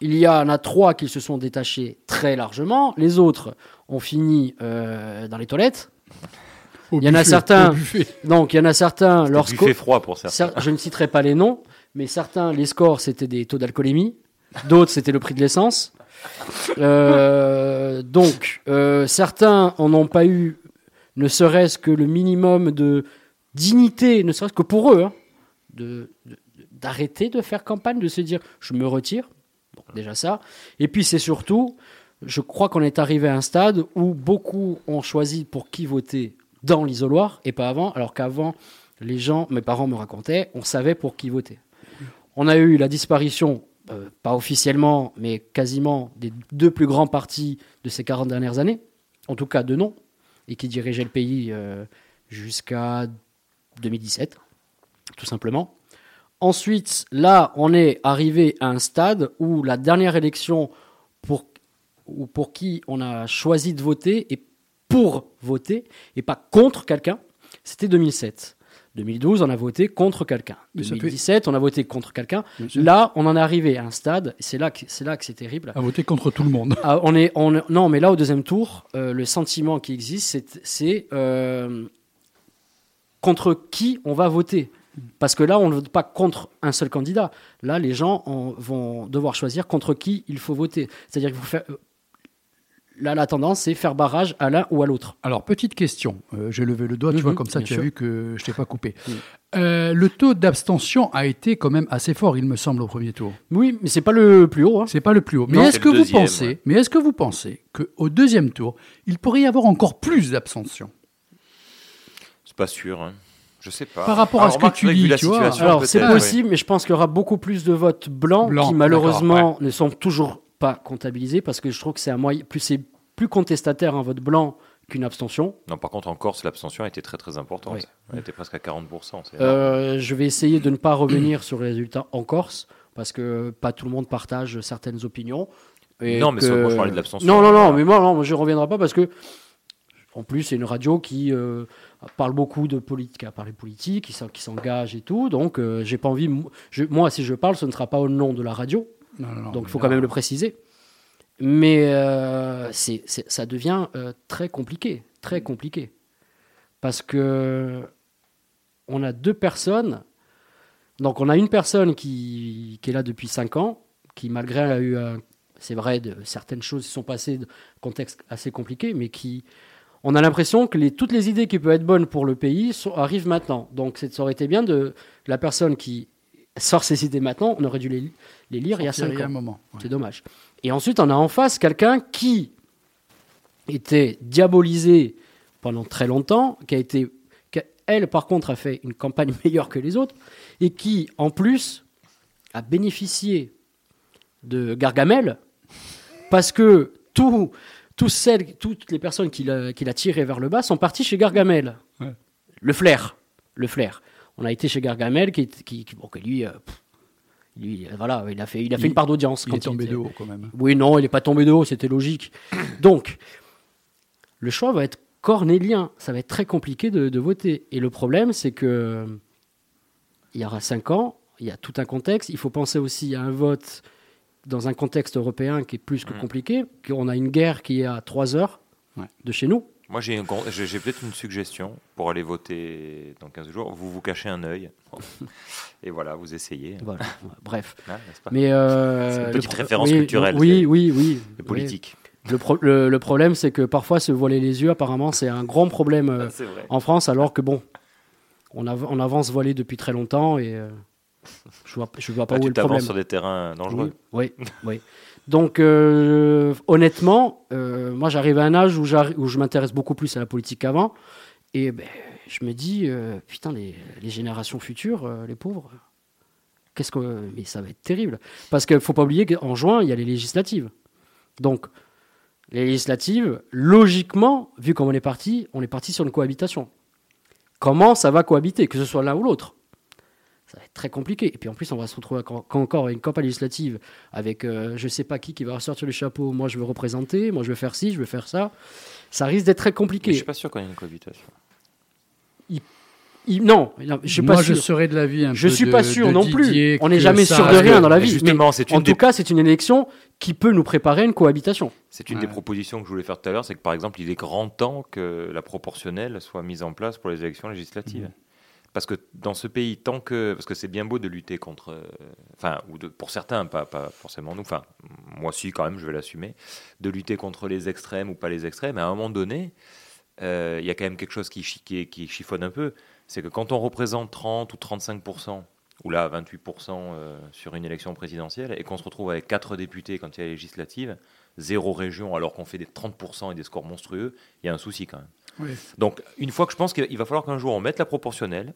il y en a trois qui se sont détachés très largement. Les autres ont fini euh, dans les toilettes. Au il y en a buffet, certains-. Donc, il y en a certains, fait froid pour certains. Cer- je ne citerai pas les noms, mais certains, les scores, c'était des taux d'alcoolémie. D'autres, c'était le prix de l'essence. Euh, donc, euh, certains en ont pas eu, ne serait-ce que le minimum de dignité, ne serait-ce que pour eux, hein, de- d'arrêter de faire campagne, de se dire je me retire. Déjà ça. Et puis, c'est surtout je crois qu'on est arrivé à un stade où beaucoup ont choisi pour qui voter dans l'isoloir et pas avant, alors qu'avant, les gens, mes parents me racontaient, on savait pour qui voter. On a eu la disparition, euh, pas officiellement, mais quasiment des deux plus grands partis de ces 40 dernières années, en tout cas de nom, et qui dirigeaient le pays euh, jusqu'à 2017, tout simplement. Ensuite, là, on est arrivé à un stade où la dernière élection pour, ou pour qui on a choisi de voter et pour voter et pas contre quelqu'un, c'était 2007. 2012, on a voté contre quelqu'un. Mais ça fait- 2017, on a voté contre quelqu'un. Là, on en est arrivé à un stade, c'est là que c'est là que c'est terrible. À voter contre tout le monde. Ah, on est, on, non, mais là, au deuxième tour, euh, le sentiment qui existe, c'est- c'est euh, contre qui on va voter. Parce que là, on ne vote pas contre un seul candidat. Là, les gens en- vont devoir choisir contre qui il faut voter. C'est-à-dire qu'il faut faire. Là, la tendance, c'est faire barrage à l'un ou à l'autre. Alors, petite question. Euh, J'ai levé le doigt, tu Mhm, vois, comme ça, tu as vu que je t'ai pas coupé. Mhm. Euh, le taux d'abstention a été quand même assez fort, il me semble, au premier tour. Oui, mais c'est pas le plus haut. hein. C'est pas le plus haut. Mais est-ce que vous pensez, ouais. mais est-ce que vous pensez qu'au deuxième tour, il pourrait y avoir encore plus d'abstention? C'est pas sûr. hein. Je sais pas. Par rapport à ce que tu dis, tu vois. Alors, c'est possible, mais je pense qu'il y aura beaucoup plus de votes blancs, Blancs, qui malheureusement ne sont toujours pas comptabilisés parce que je trouve que c'est un moyen plus c'est plus contestataire un vote blanc qu'une abstention. Non, par contre, en Corse, l'abstention a été très très importante. Oui. Elle était presque à 40%. c'est énorme. Euh, je vais essayer de ne pas revenir sur les résultats en Corse parce que pas tout le monde partage certaines opinions. Et Non, mais que- ça, moi, je parlais de l'abstention. Non, non, non, mais moi, non, je ne reviendrai pas parce que, en plus, c'est une radio qui euh, parle beaucoup de politique, à parler politique, qui s'en- qui s'engage et tout. Donc, euh, j'ai pas envie. je- moi, si je parle, ce ne sera pas au nom de la radio. Non, non, non, Donc, il faut quand même le préciser. Mais euh, c'est, c'est- ça devient euh, très compliqué, très compliqué. Parce que on a deux personnes. Donc, on a une personne qui, qui est là depuis 5 ans, qui, malgré a eu, un- c'est vrai, de, certaines choses qui sont passées, de contexte assez compliqué, mais qui. On a l'impression que les, toutes les idées qui peuvent être bonnes pour le pays sont- arrivent maintenant. Donc, ça aurait été bien de la personne qui sort ces idées maintenant, on aurait dû les, les lire il y a Sortir 5 ans. un moment. ouais. C'est dommage. Et ensuite, on a en face quelqu'un qui était diabolisé pendant très longtemps, qui a été, qui, elle, par contre, a fait une campagne meilleure que les autres, et qui, en plus, a bénéficié de Gargamel, parce que tout, tous celles, toutes les personnes qui l'a qui l'a tiré vers le bas sont parties chez Gargamel. Ouais. Le flair. Le flair. On a été chez Gargamel, qui, qui, qui- bon, que lui, euh, pff, lui, euh, voilà, il a fait, il a fait Il- une part d'audience. Il quand est tombé était- de haut quand même. oui, non, il n'est pas tombé de haut, c'était logique. Donc, le choix va être cornélien. Ça va être très compliqué de, de voter. Et le problème, c'est que il y aura cinq ans, il y a tout un contexte. Il faut penser aussi à un vote dans un contexte européen qui est plus que Mhm. compliqué. On a une guerre qui est à trois heures Ouais. de chez nous. Moi, j'ai peut-être une suggestion pour aller voter dans 15 jours. Vous vous cachez un œil. Et voilà, vous essayez. Voilà. Bref. Pas Mais euh, C'est une petite référence oui, culturelle, Oui, oui, oui. Oui. politique. Le, pro- le- le problème, c'est que parfois se voiler les yeux, apparemment, c'est un grand problème. euh, en France, alors que bon, on, av- on avance voilé depuis très longtemps et euh, je vois, je vois pas Là, où est le problème. sur des terrains dangereux. Oui, oui, oui. Donc, euh, honnêtement, euh, moi, j'arrive à un âge où, je m'intéresse beaucoup plus à la politique qu'avant. Et ben, je me dis, euh, putain, les, générations futures, les pauvres, qu'est-ce que. Mais ça va être terrible. Parce qu'il ne faut pas oublier qu'en juin, il y a les législatives. Donc, les législatives, logiquement, vu comme on est parti, on est parti sur une cohabitation. Comment ça va cohabiter, que ce soit l'un ou l'autre? Ça va être très compliqué. Et puis en plus, on va se retrouver quand, quand encore à une campagne législative avec euh, je sais pas qui qui va ressortir le chapeau. Moi, je veux représenter, moi, je veux faire ci, je veux faire ça. Ça risque d'être très Mais je compliqué. suis pas sûr qu'on ait une cohabitation. Il- non, non, je suis Moi, pas je sûr. serais de l'avis un Je peu suis de- pas sûr de non Didier plus. On n'est jamais sûr de rien dans la Mais vie. justement, Mais c'est une en des- tout cas, c'est une élection qui peut nous préparer à une cohabitation. C'est une Ouais. des propositions que je voulais faire tout à l'heure, c'est que par exemple, il est grand temps que la proportionnelle soit mise en place pour les élections législatives. Mhm. Parce que dans ce pays, tant que. Parce que c'est bien beau de lutter contre. euh, Enfin, ou pour certains, pas, forcément nous. Enfin, moi aussi, quand même, je vais l'assumer. De lutter contre les extrêmes ou pas les extrêmes. À un moment donné, euh, il y a quand même quelque chose qui, qui, qui chiffonne un peu. C'est que quand on représente 30 ou 35%, ou là 28% euh, sur une élection présidentielle, et qu'on se retrouve avec 4 députés quand il y a les législatives, zéro région alors qu'on fait des 30% et des scores monstrueux, il y a un souci quand même. Donc, une fois que je pense qu'il va falloir qu'un jour on mette la proportionnelle,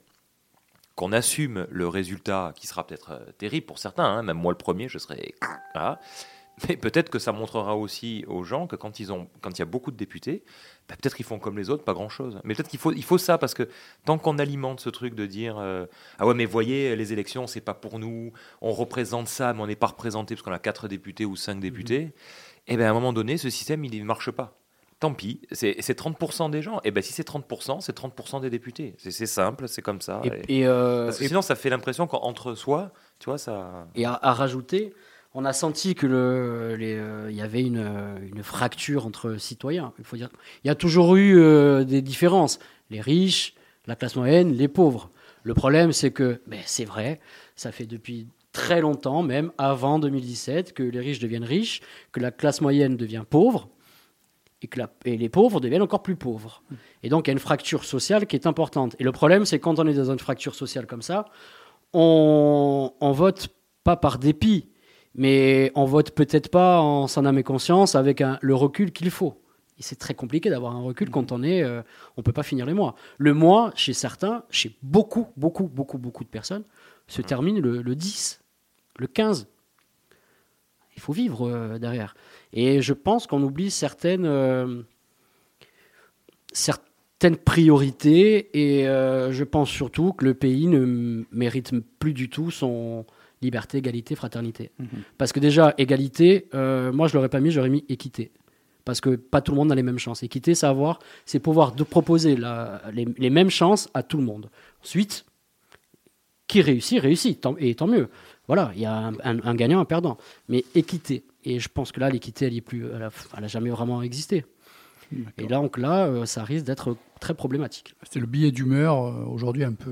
qu'on assume le résultat qui sera peut-être euh, terrible pour certains, hein, même moi le premier, je serai. Voilà. Mais peut-être que ça montrera aussi aux gens que quand, ils ont, quand il y a beaucoup de députés, bah, peut-être qu'ils font comme les autres, pas grand-chose. Mais peut-être qu'il faut, il faut ça, parce que tant qu'on alimente ce truc de dire euh, Ah ouais, mais voyez, les élections, c'est pas pour nous, on représente ça, mais on n'est pas représenté parce qu'on a 4 députés ou 5 députés, et bien à un moment donné, ce système, il ne marche pas. Tant pis, c'est c'est 30% des gens. Et ben si c'est 30%, c'est 30% des députés. C'est simple, c'est comme ça. Et- Et, et, euh, parce que sinon, ça fait l'impression qu'entre soi, tu vois, ça. et à, à rajouter, on a senti que le, les, euh, y avait une, une fracture entre citoyens. Il faut dire, il y a toujours eu euh, des différences. Les riches, la classe moyenne, les pauvres. Le problème, c'est que, ben, c'est vrai, ça fait depuis très longtemps, même avant 2017, que les riches deviennent riches, que la classe moyenne devient pauvre, et que les pauvres deviennent encore plus pauvres. Et donc, il y a une fracture sociale qui est importante. Et le problème, c'est quand on est dans une fracture sociale comme ça, on, on vote pas par dépit, mais on vote peut-être pas en son âme et conscience avec le recul qu'il faut. Et c'est très compliqué d'avoir un recul quand on est, euh, on peut pas finir les mois. Le mois, chez certains, chez beaucoup, beaucoup, beaucoup, beaucoup de personnes, se termine le, le 10, le 15. Il faut vivre euh, derrière. Et je pense qu'on oublie certaines, euh, certaines priorités et euh, je pense surtout que le pays ne mérite plus du tout son liberté, égalité, fraternité. Parce que déjà, égalité, euh, moi je l'aurais pas mis, j'aurais mis équité. Parce que pas tout le monde a les mêmes chances. Équité, c'est avoir, c'est pouvoir de proposer la- les, les mêmes chances à tout le monde. Ensuite, qui réussit, réussit, tant- et tant mieux. Voilà, il y a un, un- un gagnant, un perdant. Mais équité, et je pense que là, l'équité, elle est plus, elle a, elle a jamais vraiment existé. Et là, donc là, euh, ça risque d'être très problématique. C'est le billet d'humeur euh, aujourd'hui un peu,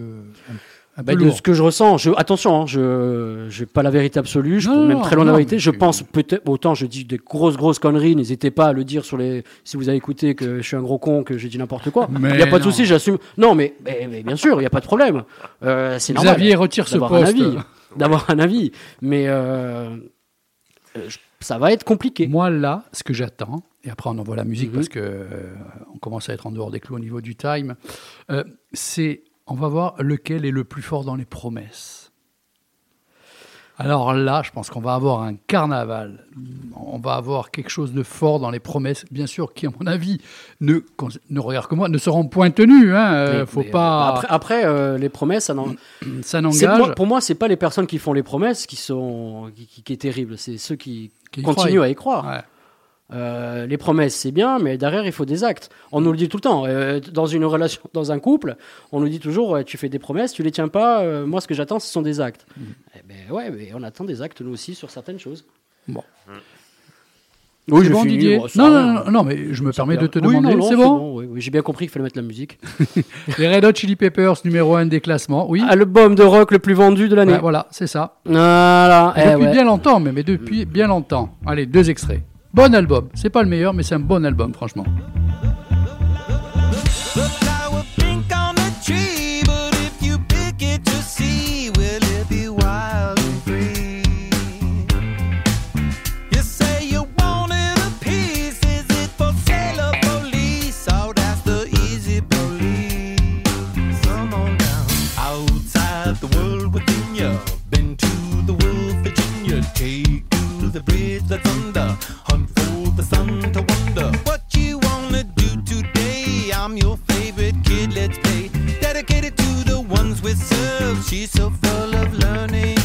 un, un Bah, peu de lourd. ce que je ressens, je, attention, hein, je n'ai pas la vérité absolue, je Non, peux non, même très loin de la vérité. Je pense peut-être, autant je dis des grosses, grosses conneries, n'hésitez pas à le dire sur les. Si vous avez écouté que je suis un gros con, que j'ai dit n'importe quoi, il n'y a pas de souci, j'assume. Non, mais, mais, mais bien sûr, il n'y a pas de problème. Euh, c'est normal. Xavier retire ce poste. d'avoir un avis. Mais euh, je- ça va être compliqué. Moi, là, ce que j'attends, et après on envoie la musique Mhm. parce que euh, on commence à être en dehors des clous au niveau du time, euh, c'est on va voir lequel est le plus fort dans les promesses. Alors là, je pense qu'on va avoir un carnaval. On va avoir quelque chose de fort dans les promesses, bien sûr, qui, à mon avis, ne, ne regarde que moi, ne seront point tenues. Hein. Euh, faut mais, pas, Après, après, euh, les promesses, ça n'engage. moi- pour moi, c'est pas les personnes qui font les promesses qui sont qui, qui- qui est terrible. C'est ceux qui, continuent croient. à y croire. Ouais. Euh, les promesses, c'est bien, mais derrière, il faut des actes. On nous le dit tout le temps. Euh, dans une relation, dans un couple, on nous dit toujours tu fais des promesses, tu les tiens pas. euh, moi, ce que j'attends, ce sont des actes. Eh ben ouais, mais on attend des actes nous aussi sur certaines choses. Bon. Oui, j'ai bon, fini. Didier Bon, ça non, non, non, non, mais je me permets de te Oui, demander. c'est bon, oui, oui, J'ai bien compris qu'il fallait mettre la musique. Les Red Hot Chili Peppers, numéro 1 des classements. Oui. Album de rock le plus vendu de l'année. Ouais, voilà, c'est ça. Voilà. eh depuis ouais. bien longtemps, mais, mais depuis bien longtemps. Allez, deux extraits. Bon album. C'est pas le meilleur, mais c'est un bon album, franchement. The with. She's so full of learning.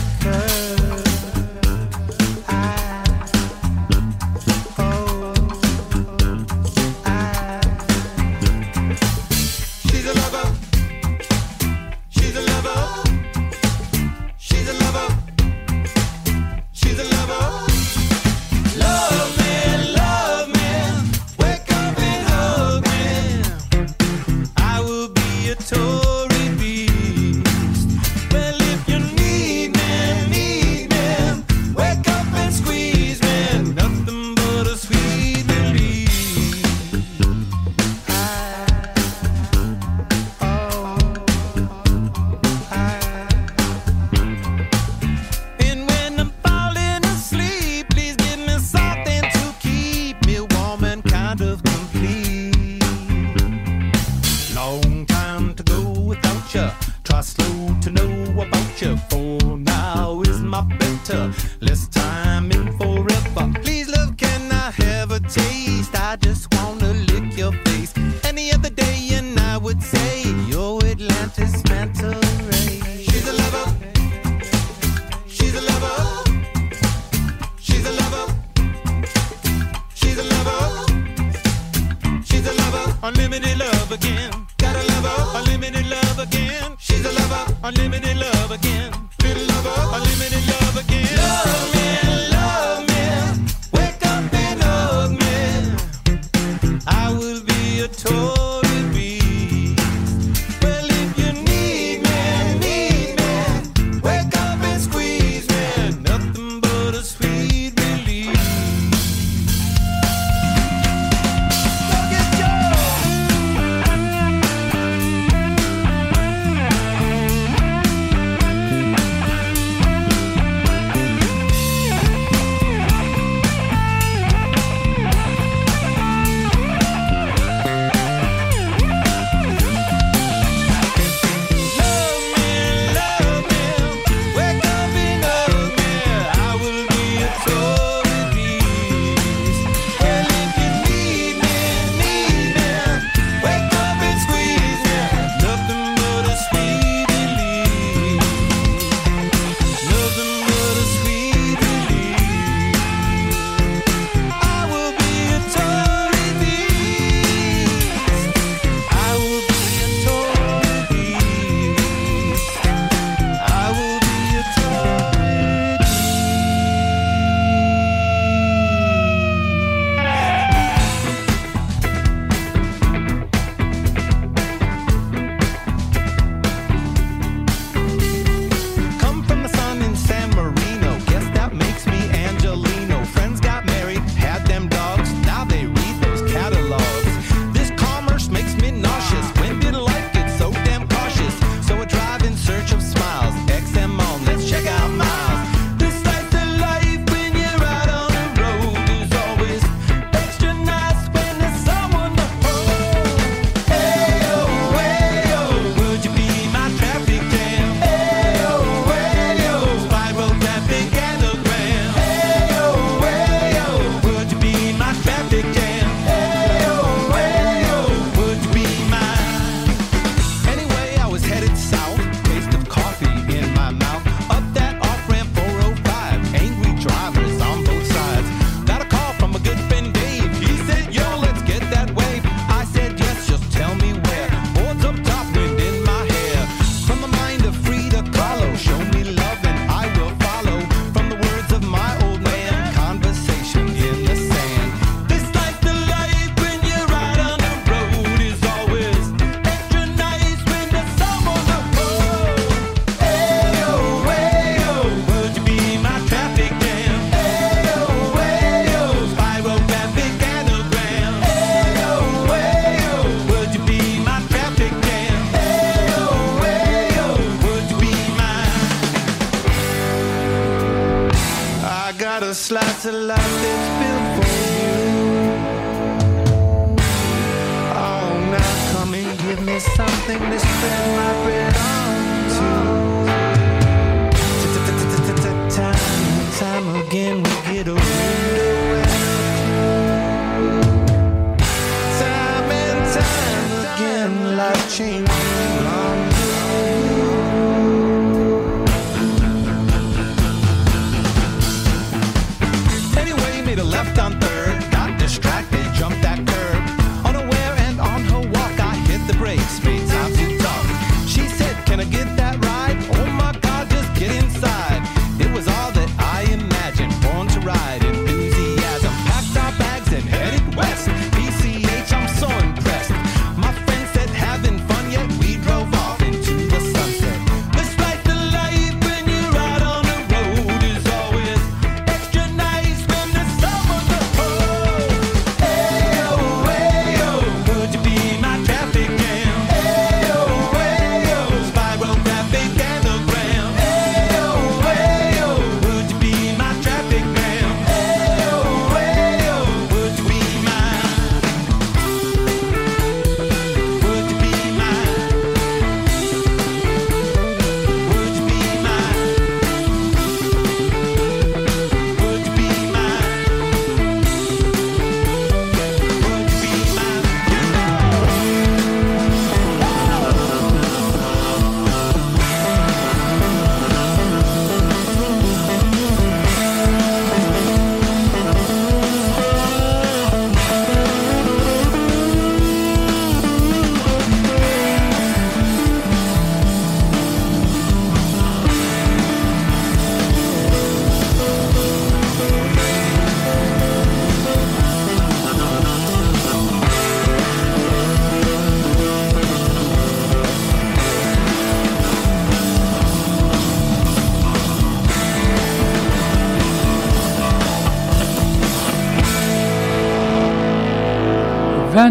A slice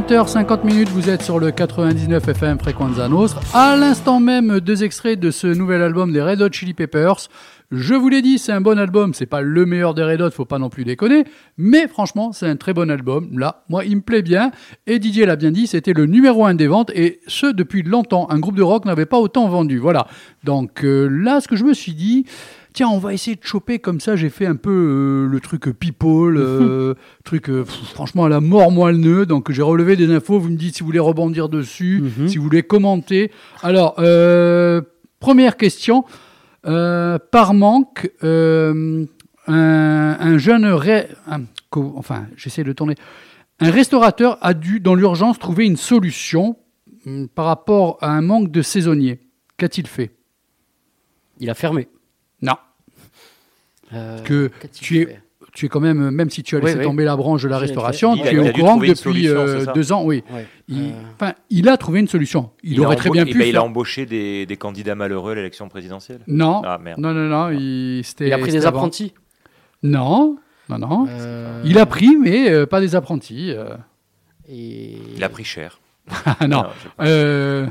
20h50 minutes, vous êtes sur le 99 FM Frequenza Nostra. À l'instant même, deux extraits de ce nouvel album des Red Hot Chili Peppers. Je vous l'ai dit, c'est un bon album. C'est pas le meilleur des Red Hot, faut pas non plus déconner. Mais franchement, c'est un très bon album. Là, moi, il me plaît bien. Et Didier l'a bien dit, c'était le numéro un des ventes. Et ce, depuis longtemps. Un groupe de rock n'avait pas autant vendu. Voilà. Donc euh, là, ce que je me suis dit, tiens, on va essayer de choper comme ça. J'ai fait un peu euh, le truc people, euh, truc euh, pff, franchement à la mort moelleux. Donc j'ai relevé des infos. Vous me dites si vous voulez rebondir dessus, Mhm. si vous voulez commenter. Alors, euh, première question. Euh, par manque, euh, un, un jeune, ré- un- enfin, j'essaie de tourner. Un restaurateur a dû, dans l'urgence, trouver une solution hum, par rapport à un manque de saisonniers. Qu'a-t-il fait? Il a fermé. Non. Euh, Que tu es, tu es quand même, même si tu as Oui, laissé oui. tomber la branche de la restauration, tu es au courant que depuis solution, euh, deux ans, oui. Ouais. Il, Euh, enfin, il a trouvé une solution. Il, aurait très bien eh pu ben, Il a embauché des, des candidats malheureux à l'élection présidentielle. Non, Ah merde. non, non, non. Il, c'était- Il a pris des avant. apprentis. Non, non, non. Euh, Il a pris, mais euh, pas des apprentis. euh. Et... Il a pris cher. Ah non. Euh,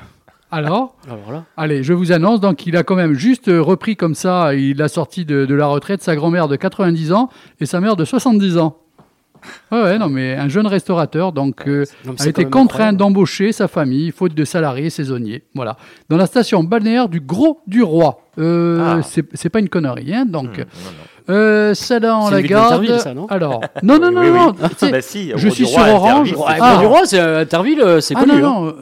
alors, Alors là. allez, je vous annonce. Donc, il a quand même juste euh, repris comme ça. Il a sorti de, de la retraite sa grand-mère de 90 ans et sa mère de 70 ans. Ouais, ouais, non, mais un jeune restaurateur, donc, euh, Non, a été contraint d'embaucher sa famille, faute de salariés saisonniers. Voilà. Dans la station balnéaire du Gros du Roi. Euh, Ah. c'est pas une connerie, hein, donc. Non. Euh, ça dans C'est la garde. ça, non Alors, non, non, non, Oui, oui. non. tu sais, Bah si, je suis sur Orange. Ah. Du Roi, c'est Interville, c'est ah connu. non, non,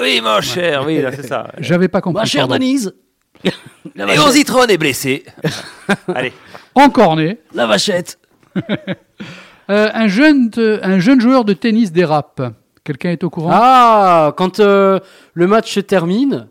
oui, mon cher, oui, là, c'est ça. j'avais pas compris. Ma chère. Denise. la, Léon. Zitron est blessé. Allez. Encore né. la vachette. Euh, un, jeune, un jeune joueur de tennis dérape. Quelqu'un est au courant? Ah, quand euh, le match se termine,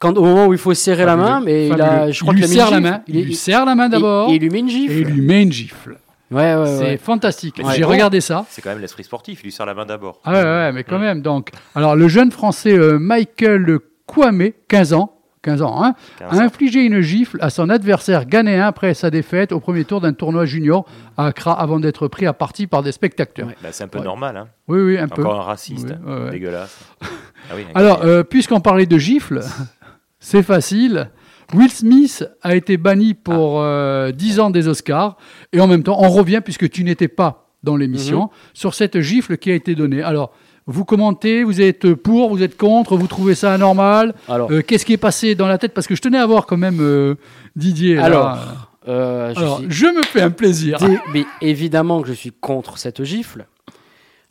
quand, au moment où il faut serrer la main, mais il a, je crois il lui serre la gifle. main. Il, lui serre la main et- d'abord et et, il lui met une gifle. il lui met une gifle. Ouais, ouais, C'est ouais. fantastique. J'ai regardé ça. C'est quand même l'esprit sportif, il lui sert la main d'abord. Ah ouais, ouais, mais quand même. Donc, alors le jeune français euh, Michael Kwame, 15 ans, 15 ans, hein, 15 a infligé une gifle à son adversaire ghanéen après sa défaite au premier tour d'un tournoi junior à Accra avant d'être pris à partie par des spectateurs. Ouais. Bah, c'est un peu Ouais. normal, hein. Oui, oui, un peu. Encore un raciste. Oui, ouais, ouais. Dégueulasse. Ah oui, un Alors, euh, puisqu'on parlait de gifles, c'est facile. Will Smith a été banni pour euh, 10 ans des Oscars. Et en même temps, on revient, puisque tu n'étais pas dans l'émission, sur cette gifle qui a été donnée. Alors, vous commentez, vous êtes pour, vous êtes contre, vous trouvez ça anormal Alors, Euh, Qu'est-ce qui est passé dans la tête? Parce que je tenais à voir quand même euh, Didier. là. Alors, euh, je Alors, suis je me fais un plaisir. dé- mais évidemment que je suis contre cette gifle.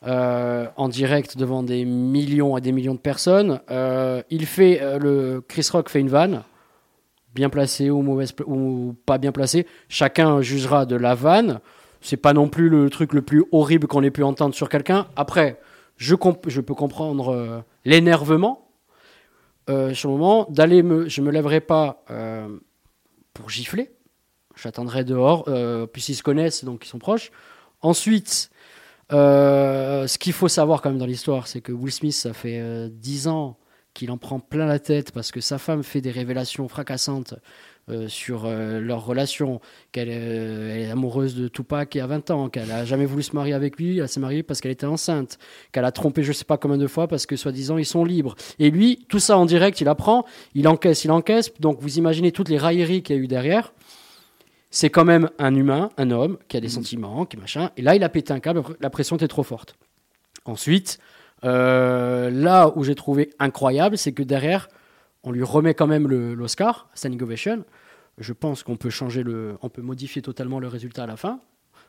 Euh, en direct devant des millions et des millions de personnes. Euh, il fait euh, le Chris Rock fait une vanne, bien placée ou mauvaise ou pas bien placée. Chacun jugera de la vanne. C'est pas non plus le truc le plus horrible qu'on ait pu entendre sur quelqu'un. Après, je, peux comprendre l'énervement. Sur le moment d'aller me, je me lèverai pas pour gifler. J'attendrai dehors, puisqu'ils se connaissent, donc ils sont proches. Ensuite, euh, ce qu'il faut savoir quand même dans l'histoire, c'est que Will Smith, ça fait euh, 10 ans qu'il en prend plein la tête parce que sa femme fait des révélations fracassantes euh, sur euh, leur relation, qu'elle elle est amoureuse de Tupac et à 20 ans, qu'elle a jamais voulu se marier avec lui, elle s'est mariée parce qu'elle était enceinte, qu'elle a trompé je sais pas combien de fois parce que soi-disant ils sont libres. Et lui, tout ça en direct, il apprend, il encaisse, il encaisse. Donc vous imaginez toutes les railleries qu'il y a eu derrière c'est quand même un humain, un homme, qui a des sentiments, qui machin. Et là, il a pété un câble, la pression était trop forte. Ensuite, euh, là où j'ai trouvé incroyable, c'est que derrière, on lui remet quand même l'Oscar, Standing Ovation. Je pense qu'on peut changer le, on peut modifier totalement le résultat à la fin.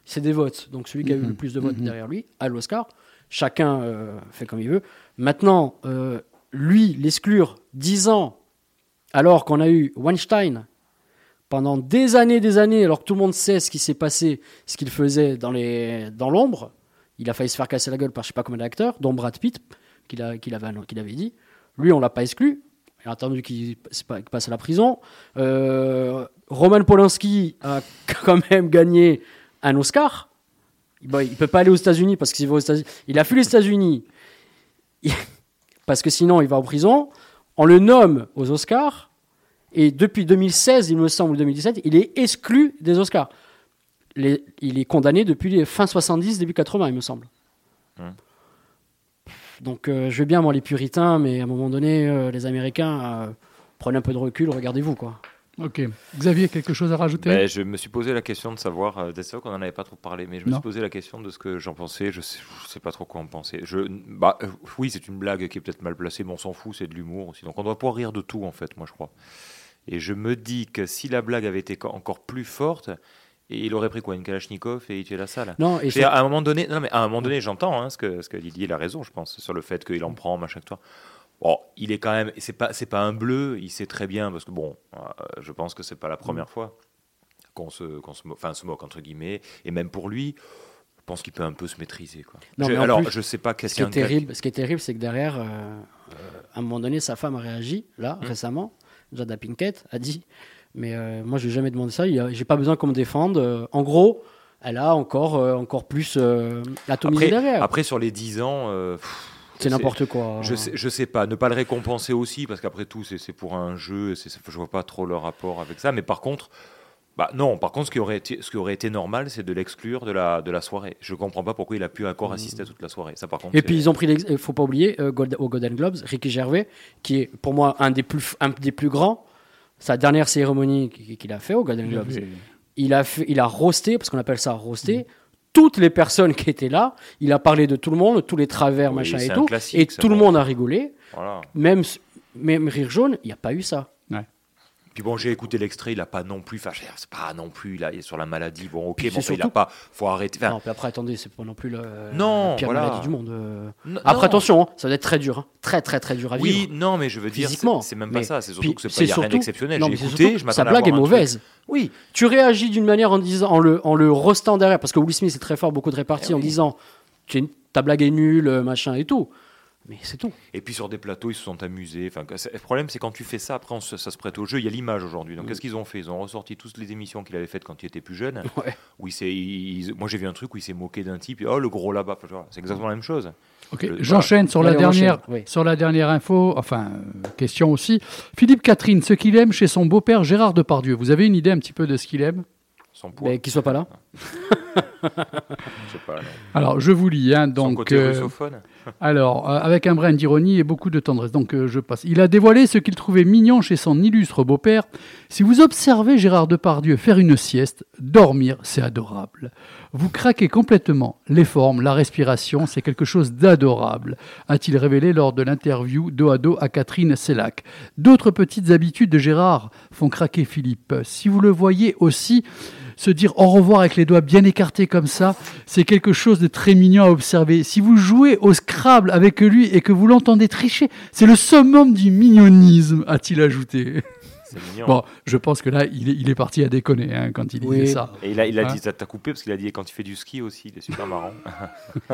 C'est des votes, donc celui qui a eu le plus de votes derrière lui a l'Oscar. Chacun euh, fait comme il veut. Maintenant, euh, lui, l'exclure 10 ans, alors qu'on a eu Weinstein, pendant des années, des années, alors que tout le monde sait ce qui s'est passé, ce qu'il faisait dans l'ombre. Il a failli se faire casser la gueule par je sais pas combien d'acteurs, dont Brad Pitt, qu'il avait dit. Lui, on l'a pas exclu. Il a attendu qu'il passe à la prison. Euh, Roman Polanski a quand même gagné un Oscar. Bon, il peut pas aller aux États-Unis parce qu'il va aux États-Unis. Il a fui les États-Unis parce que sinon il va en prison. On le nomme aux Oscars. Et depuis 2016, il me semble, ou 2017, il est exclu des Oscars. Les- il est condamné depuis les fin 70, début 80, il me semble. Hum. Donc euh, je veux bien, moi, les puritains, mais à un moment donné, euh, les Américains, euh, prenez un peu de recul, regardez-vous, quoi. Ok. Xavier, quelque chose à rajouter? Ben, je me suis posé la question de savoir, euh, c'est vrai qu'on n'en avait pas trop parlé, mais je me Non. suis posé la question de ce que j'en pensais, je sais, je sais pas trop quoi en penser. Je, bah, euh, oui, c'est une blague qui est peut-être mal placée, mais on s'en fout, c'est de l'humour aussi. Donc on doit pouvoir rire de tout, en fait, moi je crois. Et je me dis que si la blague avait été co- encore plus forte, et il aurait pris quoi, une Kalachnikov et il tuait la salle? Non, et à un moment donné, non mais à un moment donné, j'entends hein, ce que ce que Didier il a raison, je pense, sur le fait qu'il en prend machin toi. Bon, il est quand même, c'est pas c'est pas un bleu, il sait très bien parce que bon, euh, je pense que c'est pas la première fois qu'on se qu'on se enfin se moque entre guillemets et même pour lui, je pense qu'il peut un peu se maîtriser quoi. Non, Je- alors plus, je sais pas qu'est-ce Ce qui est terrible, ce qui est terrible, c'est que derrière, euh, euh, à un moment donné, sa femme a réagi, là, Mmh. récemment. Jada Pinkett a dit, mais euh, moi, je n'ai jamais demandé ça. J'ai pas besoin qu'on me défende. Euh, en gros, elle a encore, euh, encore plus atomisé Après, derrière. après sur les 10 ans, pff, c'est n'importe quoi. Je sais, je sais pas, ne pas le récompenser aussi, parce qu'après tout, c'est pour un jeu, je vois pas trop le rapport avec ça. Mais par contre, bah non, par contre, ce qui aurait été, ce qui aurait été normal, c'est de l'exclure de la, de la soirée. Je comprends pas pourquoi il a pu encore assister à toute la soirée. Ça, par contre, Et puis ils ont pris, l'ex- faut pas oublier, euh, Gold- au Golden Globes, Ricky Gervais, qui est pour moi un des plus, un des plus grands. Sa dernière cérémonie qu'il qu'il a fait au Golden Globes, il a, fait, il a roasté, parce qu'on appelle ça roaster, toutes les personnes qui étaient là. Il a parlé de tout le monde, tous les travers, Oui, machin et un tout. classique, Et ça, tout le bon. monde a rigolé. Voilà. Même, même Rire Jaune, il n'y a pas eu ça. Puis bon, j'ai écouté l'extrait, il a pas non plus, enfin, c'est pas non plus, il, a, il est sur la maladie. Bon, ok, bon, il a surtout- pas, faut arrêter. enfin, non, puis après, attendez, c'est pas non plus la, Non, la pire voilà. maladie du monde. euh. Après, non. attention, hein, ça va être très dur. hein. Très, très, très dur à Oui, vivre. non, mais je veux dire, c'est Physiquement, c'est même mais- pas ça. C'est surtout que c'est pas, il a rien surtout- d'exceptionnel. J'ai écouté, surtout- je Sa blague est mauvaise. Oui, Tu réagis d'une manière en disant, en le, en le roastant derrière, parce que Will Smith est très fort, beaucoup de réparties, Eh en oui. disant ta blague est nulle, euh, machin et tout. Mais c'est tout. Et puis sur des plateaux, ils se sont amusés. Enfin, le problème, c'est quand tu fais ça, après, on se- ça se prête au jeu. Il y a l'image aujourd'hui. Donc, qu'est-ce qu'ils ont fait? Ils ont ressorti toutes les émissions qu'il avait faites quand il était plus jeune. Ouais. Où il s'est- il- moi, j'ai vu un truc où il s'est moqué d'un type. et, Oh, le gros là-bas. C'est exactement la même chose. Ok, Le- j'enchaîne sur la Allez, dernière, enchaîne, oui. sur la dernière info, enfin euh, question aussi. Philippe Catherine, ce qu'il aime chez son beau-père Gérard Depardieu. Vous avez une idée un petit peu de ce qu'il aime? Son poids. Mais qu'il soit pas là. Je sais pas. non. Alors je vous lis, hein, Son donc côté euh, russophone? Alors euh, avec un brin d'ironie et beaucoup de tendresse. Donc euh, je passe. Il a dévoilé ce qu'il trouvait mignon chez son illustre beau-père. Si vous observez Gérard Depardieu faire une sieste, dormir, c'est adorable. Vous craquez complètement. Les formes, la respiration, c'est quelque chose d'adorable, a-t-il révélé lors de l'interview dos à dos à Catherine Sellac. D'autres petites habitudes de Gérard font craquer Philippe. Si vous le voyez aussi se dire au revoir avec les doigts bien écartés comme ça, c'est quelque chose de très mignon à observer. Si vous jouez au Scrabble avec lui et que vous l'entendez tricher, c'est le summum du mignonisme, a-t-il ajouté. Mignon. Bon, je pense que là, il est, il est parti à déconner hein, quand il Oui. disait ça. Et il a, il a Hein dit, ça t'a coupé parce qu'il a dit quand il fait du ski aussi, il est super marrant.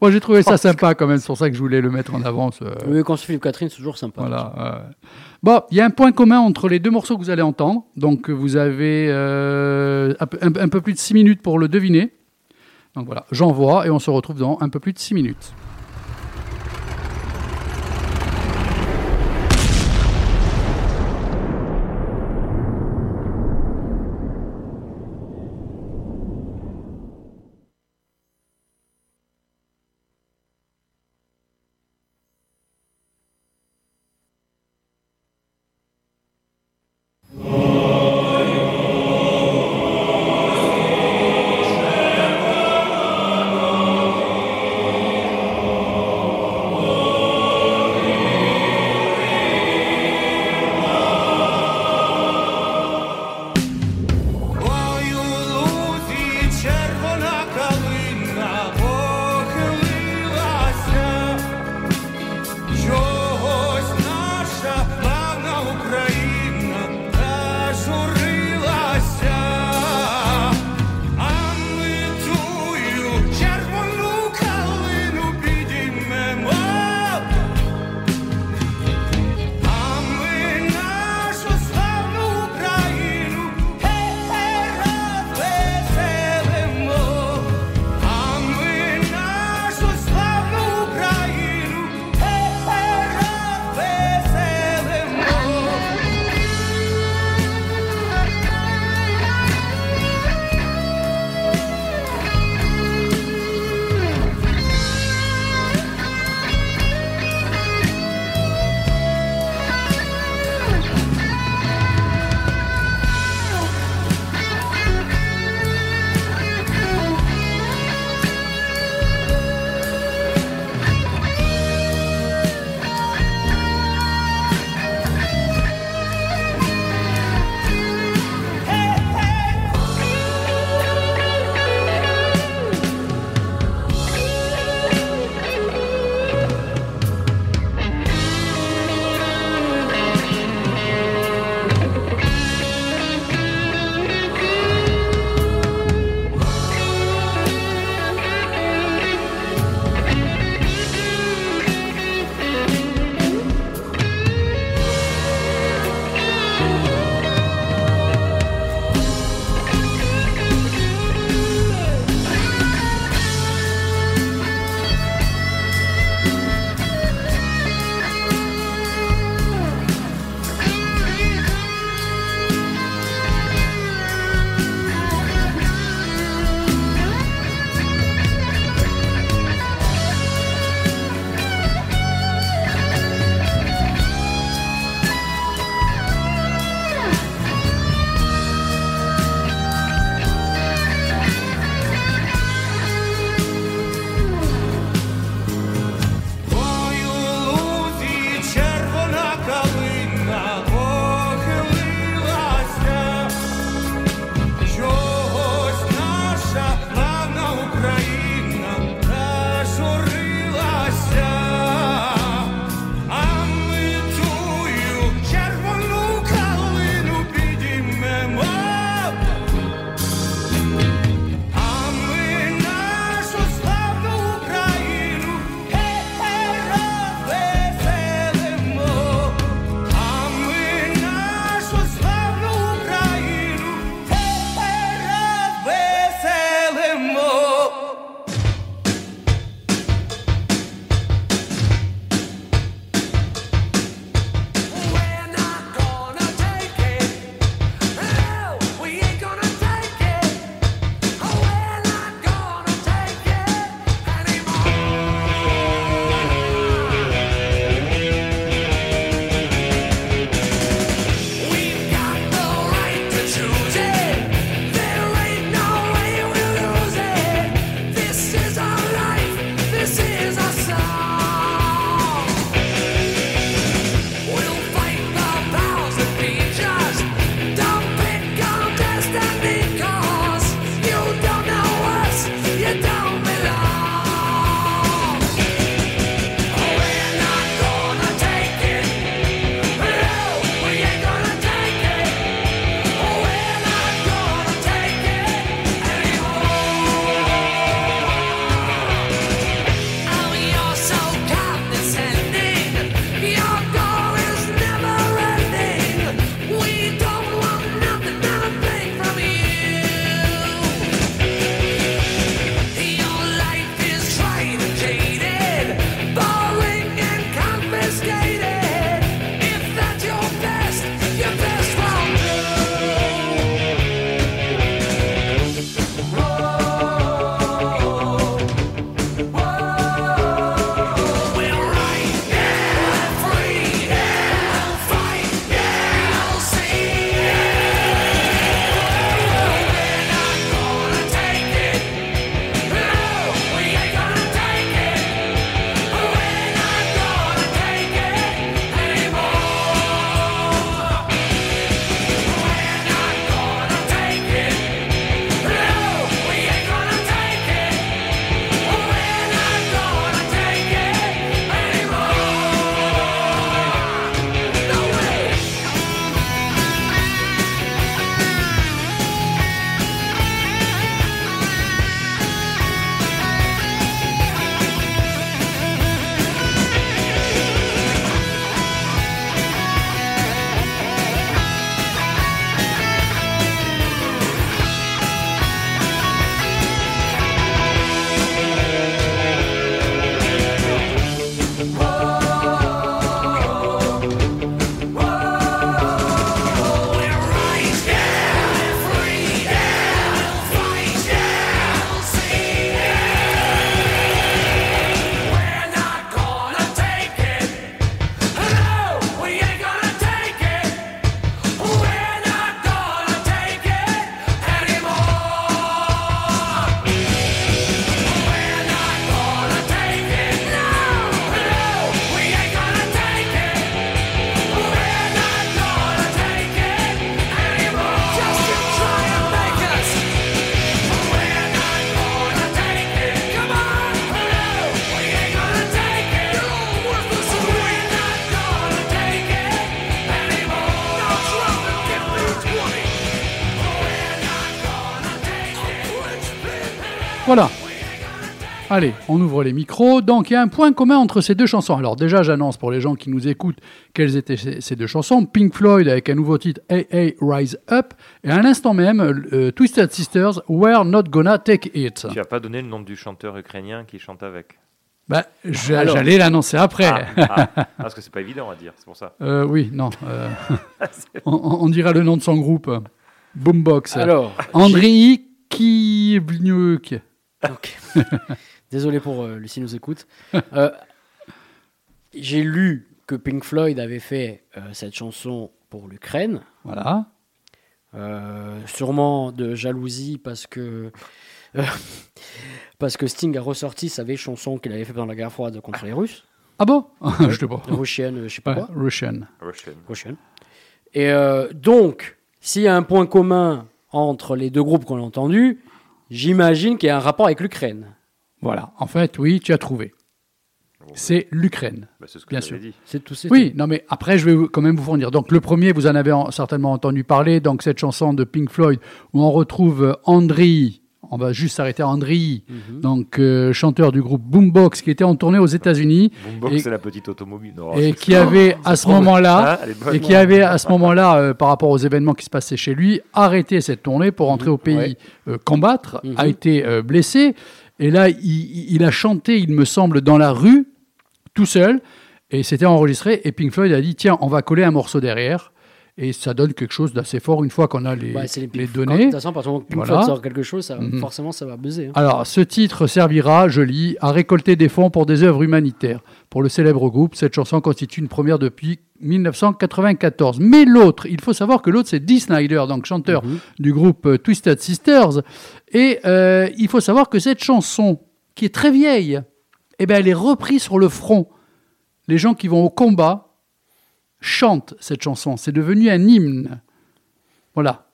Moi, j'ai trouvé ça sympa quand même, c'est pour ça que je voulais le mettre en avance. euh, Oui, quand c'est Philippe Catherine, c'est toujours sympa. Voilà. euh. Bon, il y a un point commun entre les deux morceaux que vous allez entendre. Donc, vous avez euh, un, peu- un- un peu plus de 6 minutes pour le deviner. Donc voilà, j'envoie et on se retrouve dans un peu plus de 6 minutes. Allez, on ouvre les micros. Donc, il y a un point commun entre ces deux chansons. Alors, déjà, j'annonce pour les gens qui nous écoutent quelles étaient ces, deux chansons. Pink Floyd avec un nouveau titre, AA Rise Up. Et à l'instant même, euh, Twisted Sisters, We're Not Gonna Take It. Tu n'as pas donné le nom du chanteur ukrainien qui chante avec? Bah, j'allais l'annoncer après. Ah, ah, ah, parce que c'est pas évident à dire, c'est pour ça. Euh, oui, non. euh, on, on dira le nom de son groupe. Boombox. Alors, Andrei Kivniuk. Ok. Désolé pour euh, Lucie nous écoute. Euh, J'ai lu que Pink Floyd avait fait euh, cette chanson pour l'Ukraine, Voilà. Euh, sûrement de jalousie parce que euh, parce que Sting a ressorti sa vieille chanson qu'il avait fait pendant la guerre froide contre les Russes, Ah bon? Je sais pas. Russian, je sais pas quoi, Russian. Russian. Russian. Et euh, donc, s'il y a un point commun entre les deux groupes qu'on a entendus, j'imagine qu'il y a un rapport avec l'Ukraine. Voilà. En fait, oui, tu as trouvé. C'est l'Ukraine. Bah, c'est ce que Bien sûr. dit. C'est tout. c'est Oui, non, mais après, je vais quand même vous fournir. Donc, le premier, vous en avez en- certainement entendu parler. Donc, cette chanson de Pink Floyd où on retrouve Andrei. On va juste s'arrêter à Andrei, Mhm. donc euh, chanteur du groupe Boombox, qui était en tournée aux États-Unis Boombox, Et- c'est la petite automobile. Non, et qui avait à ce moment-là Ah, et qui avait à ce moment-là, euh, par rapport aux événements qui se passaient chez lui, arrêté cette tournée pour rentrer au pays Ouais. euh, combattre, Mhm. a été euh, blessé. Et là, il, a chanté, il me semble, dans la rue, tout seul. Et c'était enregistré. Et Pink Floyd a dit tiens, on va coller un morceau derrière. Et ça donne quelque chose d'assez fort une fois qu'on a les, Bah, les, les quand- De données. toute façon, moment que Voilà. Sort quelque chose, ça, Mhm. forcément, ça va buzzer. hein. Alors, ce titre servira, je lis, à récolter des fonds pour des œuvres humanitaires. Pour le célèbre groupe, cette chanson constitue une première depuis 1994. Mais l'autre, il faut savoir que l'autre, c'est Dee Snyder, donc chanteur Mhm. du groupe euh, Twisted Sisters. Et euh, il faut savoir que cette chanson, qui est très vieille, eh ben, elle est reprise sur le front. Les gens qui vont au combat chantent cette chanson. C'est devenu un hymne. Voilà.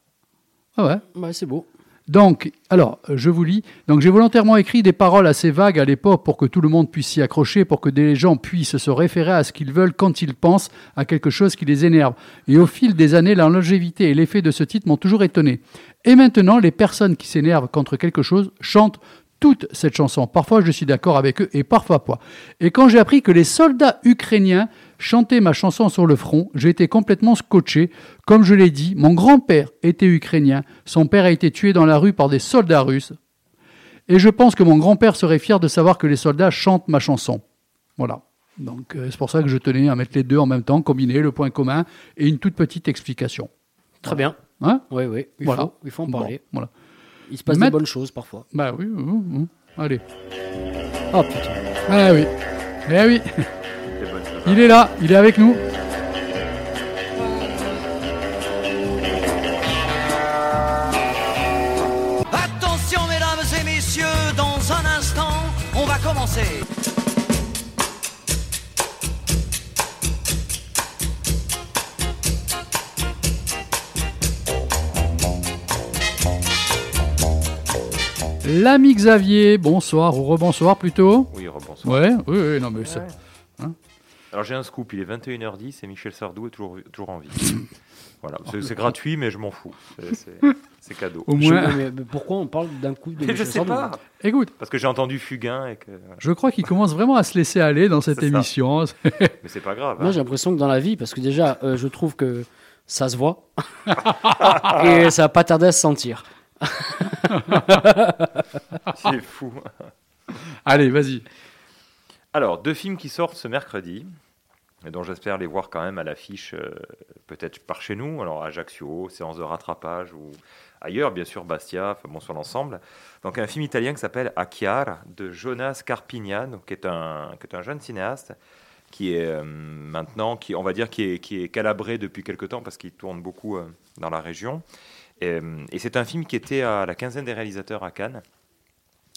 Ah ouais. Ouais, c'est beau. Donc, alors, euh, je vous lis. Donc, j'ai volontairement écrit des paroles assez vagues à l'époque pour que tout le monde puisse s'y accrocher, pour que des gens puissent se référer à ce qu'ils veulent quand ils pensent à quelque chose qui les énerve. Et au fil des années, la longévité et l'effet de ce titre m'ont toujours étonné. Et maintenant, les personnes qui s'énervent contre quelque chose chantent toute cette chanson. Parfois, je suis d'accord avec eux et parfois pas. Et quand j'ai appris que les soldats ukrainiens chantaient ma chanson sur le front, j'ai été complètement scotché. Comme je l'ai dit, mon grand-père était ukrainien. Son père a été tué dans la rue par des soldats russes. Et je pense que mon grand-père serait fier de savoir que les soldats chantent ma chanson. Voilà. Donc, euh, c'est pour ça que je tenais à mettre les deux en même temps, combiner le point commun et une toute petite explication. Très bien. Hein? Oui, oui. Il, Voilà. faut, il faut en Bon, parler. voilà. Il se passe Mettre- des bonnes choses parfois. Bah oui, oui, oui. allez. Oh putain. Ah oui. Eh oui. Il est là, il est avec nous. Attention mesdames et messieurs, dans un instant, on va commencer. L'ami Xavier, bonsoir ou rebonsoir plutôt. Oui, rebonsoir. Ouais, oui, oui, non mais c'est- Alors j'ai un scoop, il est 21h10 et Michel Sardou est toujours, toujours en vie. voilà, c'est gratuit, mais je m'en fous. C'est- cadeau. au moins. mais pourquoi on parle d'un coup de Mais je Michel sais Sardou pas, Écoute, parce que j'ai entendu Fugain et que. voilà. je crois qu'il commence vraiment à se laisser aller dans cette émission. Mais c'est pas grave. Moi, hein. j'ai l'impression que dans la vie, parce que déjà, euh, je trouve que ça se voit et ça va pas tarder à se sentir. C'est fou. Allez, vas-y. Alors, deux films qui sortent ce mercredi, et dont j'espère les voir quand même à l'affiche, euh, peut-être par chez nous, alors Ajaccio, séance de rattrapage, ou ailleurs, bien sûr, Bastia, enfin bon, sur l'ensemble. Donc, un film italien qui s'appelle Acchiar, de Jonas Carpignano, qui est un, qui est un jeune cinéaste, qui est euh, maintenant, qui, on va dire, qui est, qui est calabré depuis quelque temps, parce qu'il tourne beaucoup euh, dans la région. Et c'est un film qui était à la quinzaine des réalisateurs à Cannes.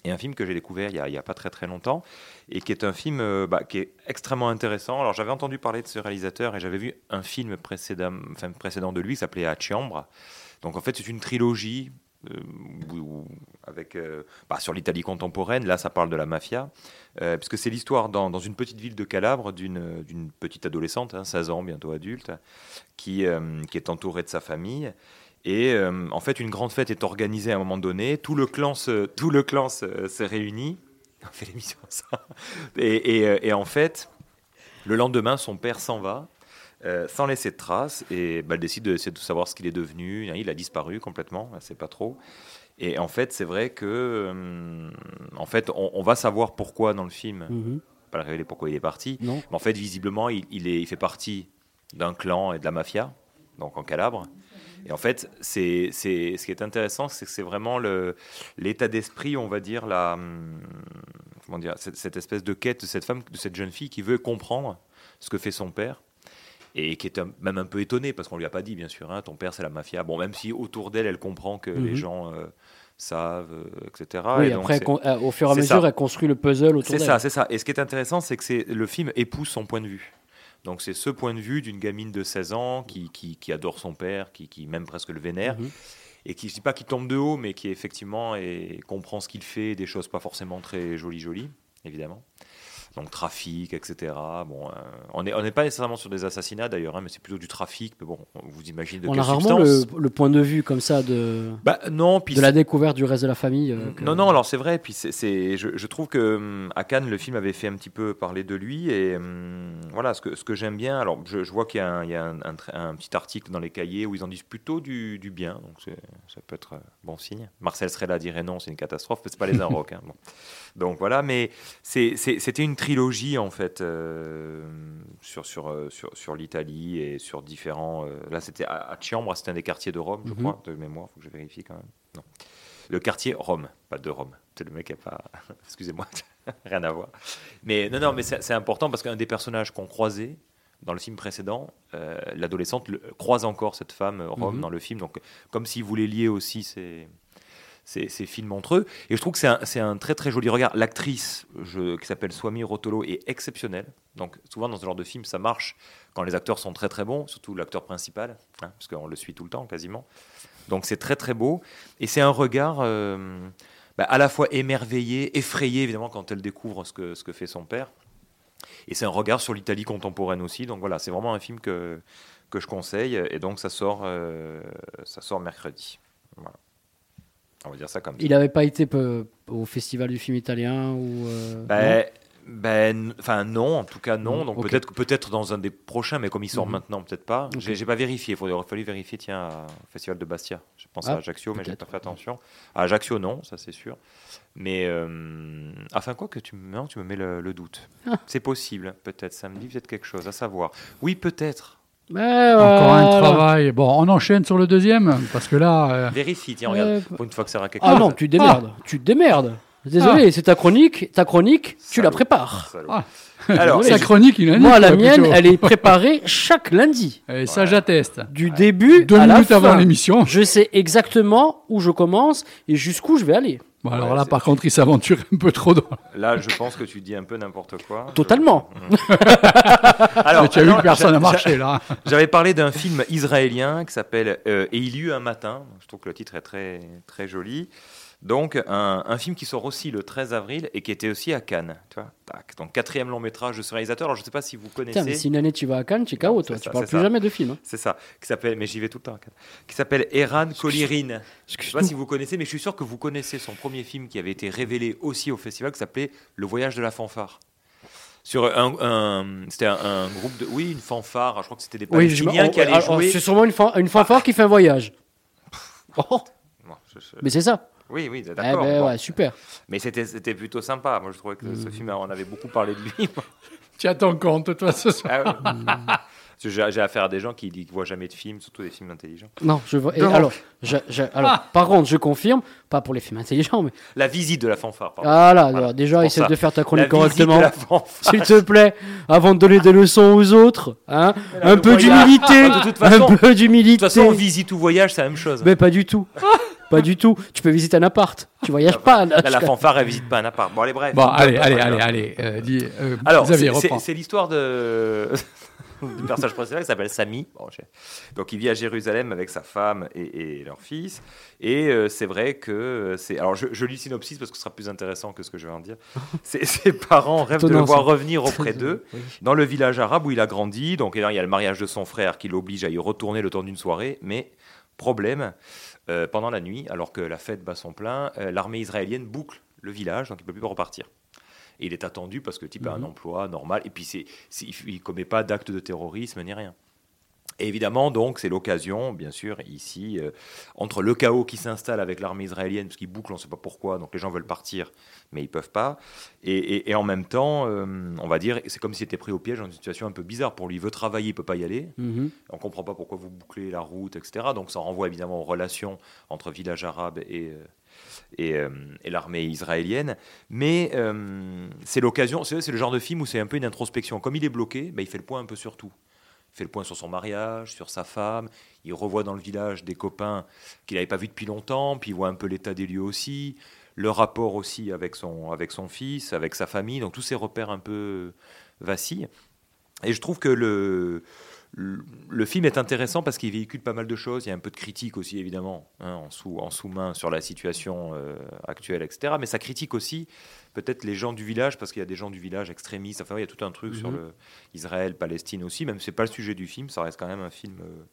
Et un film que j'ai découvert il n'y a, pas très très longtemps et qui est un film euh, bah, qui est extrêmement intéressant. Alors j'avais entendu parler de ce réalisateur et j'avais vu un film précédent, de lui qui s'appelait A Ciambra. Donc en fait c'est une trilogie euh, avec, euh, bah, sur l'Italie contemporaine. Là ça parle de la mafia, euh, puisque c'est l'histoire dans, une petite ville de Calabre d'une petite adolescente, hein, 16 ans bientôt adulte, qui est entourée de sa famille Et euh, en fait, une grande fête est organisée à un moment donné. Tout le clan se, tout le clan se, se réunit. On fait l'émission ça. Et, et, euh, et en fait, le lendemain, son père s'en va. euh, sans laisser de traces et bah, elle décide de, de savoir ce qu'il est devenu. Il a disparu complètement, elle sait pas trop. Et en fait, c'est vrai que, euh, en fait, on, on va savoir pourquoi dans le film. Mhm. Pas le révéler pourquoi il est parti. Non. Mais en fait, visiblement, il, il est, il fait partie d'un clan et de la mafia, donc en Calabre. Et en fait, c'est, c'est, ce qui est intéressant, c'est que c'est vraiment le, l'état d'esprit, on va dire, la, hum, comment dire, cette, cette espèce de quête de cette femme, de cette jeune fille qui veut comprendre ce que fait son père. Et qui est un- même un peu étonnée, parce qu'on lui a pas dit, bien sûr, hein, ton père c'est la mafia. Bon, même si autour d'elle, elle comprend que les Mhm. gens euh, savent, euh, etc. oui, Et donc, après, euh, au fur et à mesure, ça. elle construit le puzzle autour c'est d'elle. ça, c'est ça. Et ce qui est intéressant, c'est que c'est le film épouse son point de vue. Donc c'est ce point de vue d'une gamine de 16 ans qui, qui, qui adore son père, qui, qui même presque le vénère, Mhm. et qui, je dis pas qui tombe de haut, mais qui effectivement et comprend ce qu'il fait, des choses pas forcément très jolies, jolies, évidemment. Donc trafic, etc. Bon, euh, on n'est on pas nécessairement sur des assassinats d'ailleurs, hein, mais c'est plutôt du trafic. Mais bon, vous imaginez de On quelle a rarement le, point de vue comme ça de, Bah non, puis de la découverte du reste de la famille. euh, que- non, non, alors c'est vrai. Puis c'est, je, je trouve que hum, à Cannes, le film avait fait un petit peu parler de lui. Et hum, voilà, ce que, ce que j'aime bien. Alors, je, je vois qu'il y a, un, il y a un, un tra- un petit article dans les cahiers où ils en disent plutôt du, du bien. Donc ça peut être euh, bon signe. Marcel serait là dirait non, c'est une catastrophe. Mais c'est pas les Inrocks. hein, bon. Donc voilà, mais c'était une trilogie en fait euh, sur, sur, euh, sur, sur l'Italie et sur différents. euh, là, c'était à, à c'était un des quartiers de Rome, je Mhm. crois, de mémoire. Faut que je vérifie quand même. Non. Le quartier Rome, pas de Rome. C'est le mec qui a pas. Excusez-moi, rien à voir. Mais non, non, mais c'est important parce qu'un des personnages qu'on croisait dans le film précédent, euh, l'adolescente le- croise encore cette femme Rome Mhm. dans le film. Donc, comme s'il voulait lier aussi ces, ces, ces films entre eux. Et je trouve que c'est un, très très joli regard. L'actrice qui s'appelle Swami Rotolo est exceptionnelle. Donc, souvent dans ce genre de film, ça marche quand les acteurs sont très très bons, surtout l'acteur principal, hein, parce qu'on le suit tout le temps quasiment. Donc c'est très très beau. Et c'est un regard euh, bah, à la fois émerveillé, effrayé évidemment quand elle découvre ce que, ce que fait son père. Et c'est un regard sur l'Italie contemporaine aussi. Donc voilà, c'est vraiment un film que, que je conseille. Et donc ça sort, euh, ça sort mercredi. Voilà. On va dire ça comme ça. Il n'avait pas été peu- au festival du film italien ou. euh, Ben, ben, enfin non, en tout cas non. Donc peut-être peut-être dans un des prochains, mais comme il sort Mhm. maintenant, peut-être pas. Ok. J'ai pas vérifié. Il aurait fallu vérifier. Tiens, au festival de Bastia. Je pense Ah, à Ajaccio, mais j'ai pas fait attention. À Ajaccio, non, ça c'est sûr. Mais euh, enfin quoi que tu me, tu me mets le, le doute. Ah. C'est possible, peut-être. Ça me dit peut-être quelque chose à savoir. Oui, peut-être. Mais Encore un travail. Bon, on enchaîne sur le deuxième, parce que là, euh, Vérifie. Tiens, Euh, regarde. Pour une fois que ça aura quelque Ah chose. non, tu te démerdes. Tu te démerdes. Désolé, c'est ta chronique. Ta chronique, tu la prépares. Ah. Alors, sa chronique, il a Moi, la mienne, elle est préparée chaque lundi. Et ça, j'atteste. Du début Deux à la minutes avant fin. l'émission. Je sais exactement où je commence et jusqu'où je vais aller. Bon, alors Ouais, là, par contre, il s'aventure un peu trop dans. là, je pense que tu dis un peu n'importe quoi. Totalement. Alors, tu as vu personne n'a marché, là. J'avais parlé d'un film israélien qui s'appelle euh, Et il y eut un matin. Je trouve que le titre est très, très joli. Donc, un, un film qui sort aussi le 13 avril et qui était aussi à Cannes. Tu vois Tac. Donc, quatrième long métrage de ce réalisateur. Alors, je ne sais pas si vous connaissez. Tiens, mais si une année tu vas à Cannes, tu es KO, toi. c'est Tu ça, parles plus ça. jamais de film. hein. C'est ça. Qui s'appelle, mais j'y vais tout le temps à Cannes. Qui s'appelle Eran Kolirin. Je ne sais pas si vous connaissez, mais je suis sûr que vous connaissez son premier film qui avait été révélé aussi au festival qui s'appelait Le voyage de la fanfare. Sur un, un- c'était un, un groupe de, oui, une fanfare. Je crois que c'était des Oui, je- Palestiniens oh, qui allaient alors, jouer. C'est sûrement une, fan- une fanfare qui fait un voyage. Oh, Bon, je- je- mais c'est ça. Oui, oui, Eh d'accord. ben bon. ouais, super. Mais c'était plutôt sympa. Moi, je trouvais que Mm. ce film, on avait beaucoup parlé de lui. Tiens ton compte, toi, ce soir. Ah que J'ai affaire à des gens qui ne voient jamais de films, surtout des films intelligents. Non, je vois. et alors, je- je- alors Ah. par contre, je confirme, pas pour les films intelligents, mais La visite de la fanfare, pardon. ah là, Voilà, déjà, essaie ça. de faire ta La chronique visite correctement. de la fanfare. S'il te plaît, avant de donner des leçons aux autres, hein, là, un peu d'humilité, De toute façon- un peu De d'humilité. toute façon, visite ou voyage, c'est la même chose. Mais pas du tout, pas du tout. Tu peux visiter un appart, tu voyages pas. là. Là, la fanfare, elle visite pas un appart. Bon, allez, bref. Bon, allez, allez, allez, allez. euh, dis, euh, Alors, Xavier, c'est- c'est reprends. c'est l'histoire de... du personnage principal qui s'appelle Samy. Bon, j'ai- donc, il vit à Jérusalem avec sa femme et, et leur fils. Et euh, c'est vrai que euh, c'est. Alors, je, je lis le synopsis parce que ce sera plus intéressant que ce que je vais en dire. Ses, ses parents rêvent de le voir revenir auprès d'eux Oui. dans le village arabe où il a grandi. Donc, et là, il y a le mariage de son frère qui l'oblige à y retourner le temps d'une soirée. Mais Problème, euh, pendant la nuit, alors que la fête bat son plein, euh, l'armée israélienne boucle le village, donc il ne peut plus repartir. Et il est attendu parce que le type a un Mhm. emploi normal, et puis c'est- il ne commet pas d'acte de terrorisme ni rien. Et évidemment, donc, c'est l'occasion, bien sûr, ici, euh, entre le chaos qui s'installe avec l'armée israélienne, parce qu'ils bouclent, on ne sait pas pourquoi, donc les gens veulent partir, mais ils peuvent pas. Et, et- et en même temps, euh, on va dire, c'est comme s'il était pris au piège dans une situation un peu bizarre pour lui. Il veut travailler, il peut pas y aller. Mhm. On comprend pas pourquoi vous bouclez la route, etc. Donc ça renvoie évidemment aux relations entre village arabe et, euh, et, euh, et l'armée israélienne. Mais euh, c'est l'occasion, c'est c'est le genre de film où c'est un peu une introspection. Comme il est bloqué, bah, il fait le point un peu sur tout. Fait le point sur son mariage, sur sa femme. Il revoit dans le village des copains qu'il n'avait pas vus depuis longtemps, puis il voit un peu l'état des lieux aussi. Le rapport aussi avec son, avec son fils, avec sa famille. Donc tous ces repères un peu vacillent. Et je trouve que le, le, film est intéressant parce qu'il véhicule pas mal de choses. Il y a un peu de critique aussi, évidemment, hein, en, sous, en sous-main sur la situation euh, actuelle, etc. Mais ça critique aussi peut-être les gens du village, parce qu'il y a des gens du village extrémistes. Enfin, il y a tout un truc sur Mhm. le Israël, Palestine aussi. Même si c'est pas le sujet du film, ça reste quand même un film. euh,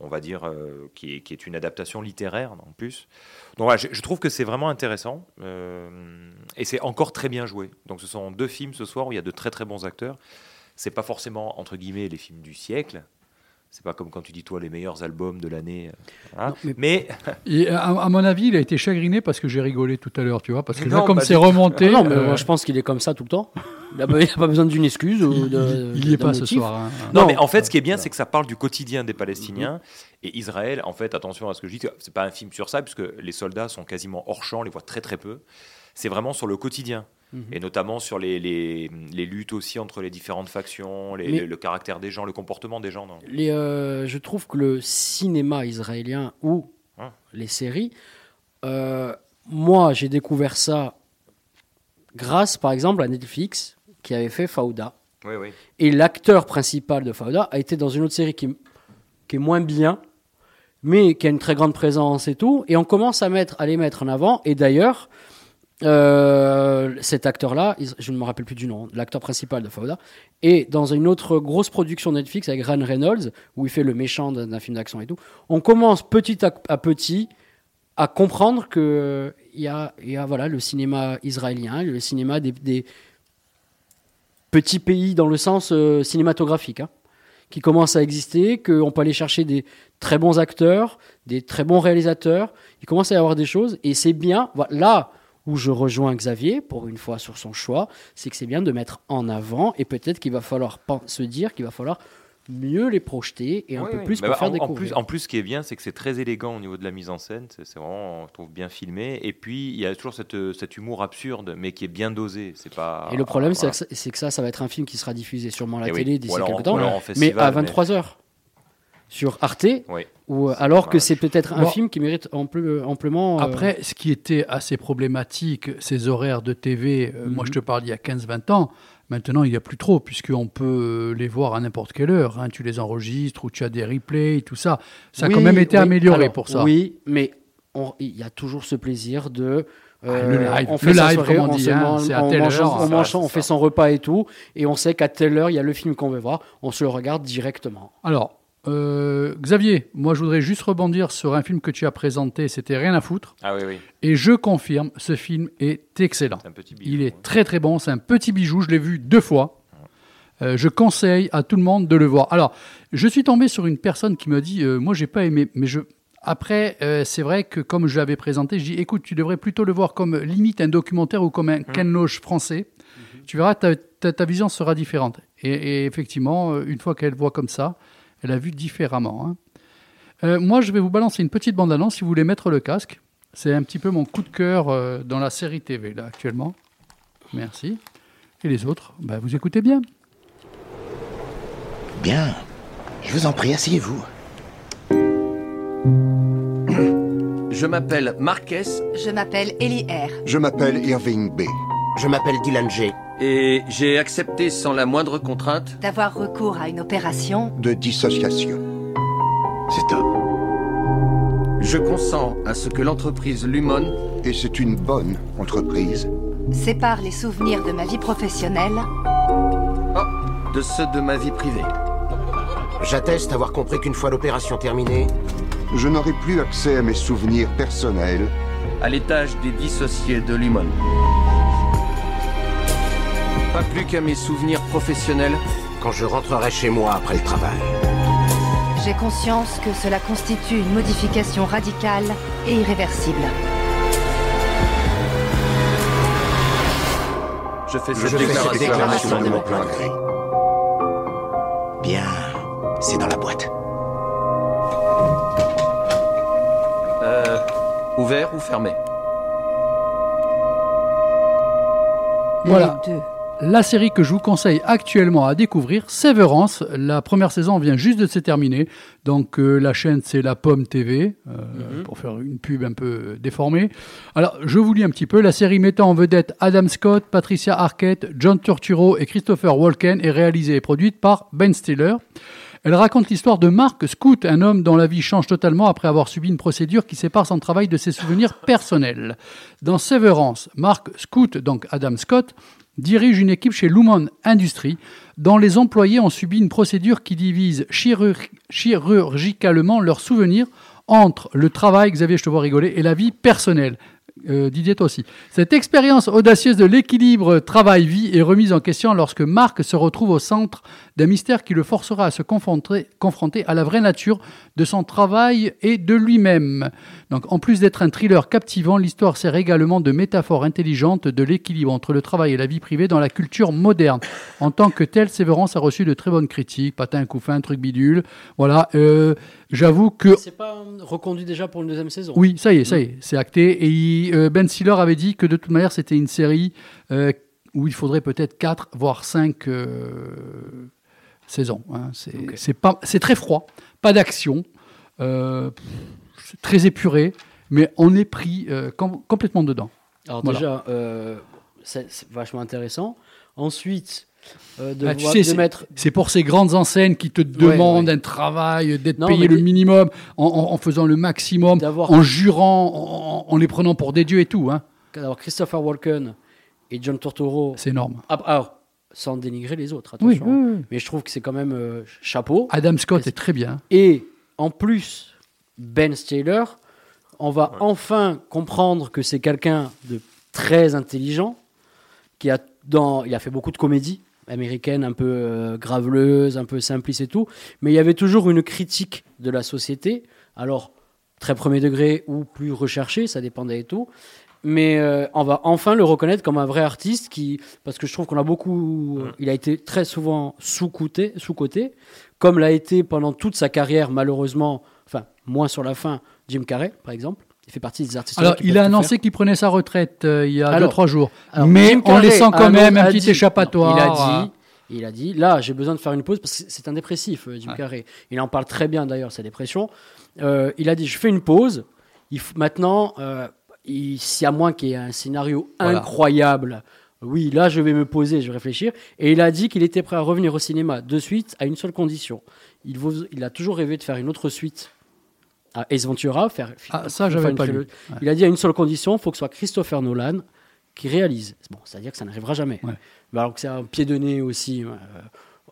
on va dire, euh, qui, est, qui est une adaptation littéraire en plus. Donc voilà, je, je trouve que c'est vraiment intéressant et c'est encore très bien joué. Donc ce sont deux films ce soir où il y a de très très bons acteurs. C'est pas forcément entre guillemets les films du siècle. C'est pas comme quand tu dis toi les meilleurs albums de l'année. hein. Mais- mais Et à, à mon avis, il a été chagriné parce que j'ai rigolé tout à l'heure, tu vois. Parce que là, comme c'est remonté. non, mais euh, moi, je pense qu'il est comme ça tout le temps. Il n'a pas, il a pas besoin d'une excuse ou il, de. il y est pas ce motif. soir. hein. Non, Non. mais en fait, ce qui est bien, c'est que ça parle du quotidien des Palestiniens. Et Israël, en fait, attention à ce que je dis, c'est pas un film sur ça, puisque les soldats sont quasiment hors champ, on les voit très très peu. C'est vraiment sur le quotidien. Mhm. Et notamment sur les, les, les luttes aussi entre les différentes factions, les- Mais- le, caractère des gens, le comportement des gens. Les, euh, je trouve que le cinéma israélien ou Hein. les séries, euh, moi j'ai découvert ça grâce par exemple à Netflix qui avait fait Fauda. Oui, oui. Et l'acteur principal de Fauda a été dans une autre série qui, qui est moins bien, mais qui a une très grande présence et tout. Et on commence à, mettre, à les mettre en avant. Et d'ailleurs, euh, cet acteur-là, je ne me rappelle plus du nom, l'acteur principal de Fauda, est dans une autre grosse production Netflix avec Ryan Reynolds, où il fait le méchant d'un film d'action et tout. On commence petit à, petit à comprendre que il y a, voilà, le cinéma israélien, le cinéma des, des petits pays dans le sens euh, cinématographique, hein, qui commence à exister, qu'on peut aller chercher des très bons acteurs, des très bons réalisateurs. Il commence à y avoir des choses, et c'est bien. Voilà, là où je rejoins Xavier, pour une fois sur son choix, c'est que c'est bien de mettre en avant, et peut-être qu'il va falloir se dire qu'il va falloir mieux les projeter et un Oui, peu oui. plus pour en, faire en découvrir. plus, en plus, ce qui est bien, c'est que c'est très élégant au niveau de la mise en scène. C'est vraiment, je trouve, bien filmé. Et puis, il y a toujours cette, cet humour absurde, mais qui est bien dosé. C'est pas. Et le problème, c'est voilà. que ça- c'est que ça, ça va être un film qui sera diffusé sûrement à la Eh télé d'ici en- quelques temps, ou alors en mais à mais- 23h sur Arte, Oui. ou, alors que c'est peut-être un Bon. film qui mérite ample- amplement. euh, Après, ce qui était assez problématique, ces horaires de TV, euh, moi Mhm. je te parle il y a 15-20 ans, maintenant il n'y a plus trop, puisqu'on peut les voir à n'importe quelle heure. hein. Tu les enregistres ou tu as des replays, tout ça. Ça a oui, quand même été oui. amélioré Alors, pour ça. Oui, mais on- il y a toujours ce plaisir de. Ah, euh, le live. on Le fait sa live, soirée, comme on dit, hein, on telle mange- heure. on Ça, mange- c'est on fait son repas et tout, et on sait qu'à telle heure, il y a le film qu'on veut voir, on se le regarde directement. Alors, euh, Xavier, moi je voudrais juste rebondir sur un film que tu as présenté, c'était Rien à foutre. Ah oui, oui. Et je confirme, ce film est excellent. C'est un petit bijou. Il est très très bon, c'est un petit bijou, je l'ai vu deux fois. Euh, je conseille à tout le monde de le voir. Alors, je suis tombé sur une personne qui m'a dit, euh, moi j'ai pas aimé, mais je... Après, c'est vrai que comme je l'avais présenté, je dis, écoute, tu devrais plutôt le voir comme limite un documentaire ou comme un Ken Loach français. Tu verras, ta, ta- ta vision sera différente. Et, et effectivement, une fois qu'elle voit comme ça, elle a vu différemment. hein. Euh, moi, je vais vous balancer une petite bande-annonce si vous voulez mettre le casque. C'est un petit peu mon coup de cœur euh, dans la série TV, là, actuellement. Merci. Et les autres, bah, vous écoutez bien. Bien. Je vous en prie, asseyez-vous. Je m'appelle Marquez Je m'appelle Ellie R. Je m'appelle Irving B. Je m'appelle Dylan G. et j'ai accepté sans la moindre contrainte D'avoir recours à une opération, de dissociation. C'est top. Je consens à ce que l'entreprise Lumon Et c'est une bonne entreprise. sépare les souvenirs de ma vie professionnelle de ceux de ma vie privée. J'atteste avoir compris qu'une fois l'opération terminée, je n'aurai plus accès à mes souvenirs personnels. À l'étage des dissociés de Limon. Pas plus qu'à mes souvenirs professionnels. Quand je rentrerai chez moi après le travail. J'ai conscience que cela constitue une modification radicale et irréversible. Je fais Je cette fais cette déclaration, déclaration de de mon plein gré. Bien, c'est dans la boîte. Euh, ouvert ou fermé? Voilà. Les deux. La série que je vous conseille actuellement à découvrir, Severance. La première saison vient juste de se terminer. Donc euh, la chaîne c'est la Pomme TV, euh, pour faire une pub un peu déformée. Alors je vous lis un petit peu. La série mettant en vedette Adam Scott, Patricia Arquette, John Turturro et Christopher Walken est réalisée et produite par Ben Stiller. Elle raconte l'histoire de Mark Scoot, un homme dont la vie change totalement après avoir subi une procédure qui sépare son travail de ses souvenirs personnels. Dans Severance, Mark Scoot, donc Adam Scott, dirige une équipe chez Lumon Industries dont les employés ont subi une procédure qui divise chirur- chirurgicalement leurs souvenirs entre le travail, Xavier, je te vois rigoler, et la vie personnelle. Euh, Didier, toi aussi. Cette expérience audacieuse de l'équilibre travail-vie est remise en question lorsque Marc se retrouve au centre d'un mystère qui le forcera à se confronter, confronter à la vraie nature de son travail et de lui-même. Donc, en plus d'être un thriller captivant, l'histoire sert également de métaphore intelligente de l'équilibre entre le travail et la vie privée dans la culture moderne. En tant que tel, Sévérance a reçu de très bonnes critiques, patin, couffin, truc bidule. Voilà. euh, J'avoue que C'est pas euh, reconduit déjà pour une deuxième saison oui, ça y est, ça y est, c'est acté. Et il- euh, Ben Stiller avait dit que de toute manière, c'était une série euh, où il faudrait peut-être 4, voire 5 saisons. hein. C'est très froid, pas d'action, euh, très épuré, mais on est pris euh, com- complètement dedans. Alors Voilà. déjà, euh, c'est vachement intéressant. Ensuite, euh, de, Ah, tu sais, de mettre... C'est pour ces grandes enseignes qui te demandent ouais. un travail, d'être payé le minimum, en, en- en faisant le maximum, en jurant, en, en les prenant pour des dieux et tout. Hein. d'avoir Christopher Walken et John Turturro... C'est énorme. Ah, alors, sans dénigrer les autres, attention. oui, oui. Mais je trouve que c'est quand même euh, chapeau. Adam Scott est très bien. Et en plus, Ben Stiller, on va enfin comprendre que c'est quelqu'un de très intelligent, qui a, dans, il a fait beaucoup de comédies américaines, un peu euh, graveleuses, un peu simplistes et tout, mais il y avait toujours une critique de la société, alors très premier degré ou plus recherché, ça dépendait et tout. Mais euh, on va enfin le reconnaître comme un vrai artiste qui, parce que je trouve qu'on a beaucoup, il a été très souvent sous-coté, sous-coté, comme l'a été pendant toute sa carrière, malheureusement, enfin, moins sur la fin, Jim Carrey, par exemple. Il fait partie des artistes. Alors, il a annoncé qu'il prenait sa retraite euh, il y a Alors, 2-3 jours. alors, mais Jim en Carrey laissant quand même un petit dit- échappatoire. non, il a dit, il a dit, là, j'ai besoin de faire une pause parce que c'est- un dépressif, euh, Jim Carrey. Il en parle très bien d'ailleurs, sa dépression. Il a dit, je fais une pause. Il faut- maintenant, euh, il- s'il y a moins qu'il y ait un scénario Voilà. incroyable, oui, là, je vais me poser, je vais réfléchir. Et il a dit qu'il était prêt à revenir au cinéma de suite à une seule condition. Il, vaut- il a toujours rêvé de faire une autre suite à Ace Ventura. Faire, Ah, ça, j'avais pas lu. trilogie. Il a dit à une seule condition, il faut que ce soit Christopher Nolan qui réalise. Bon, c'est-à-dire que ça n'arrivera jamais. Ouais. Mais alors que c'est un pied de nez aussi euh,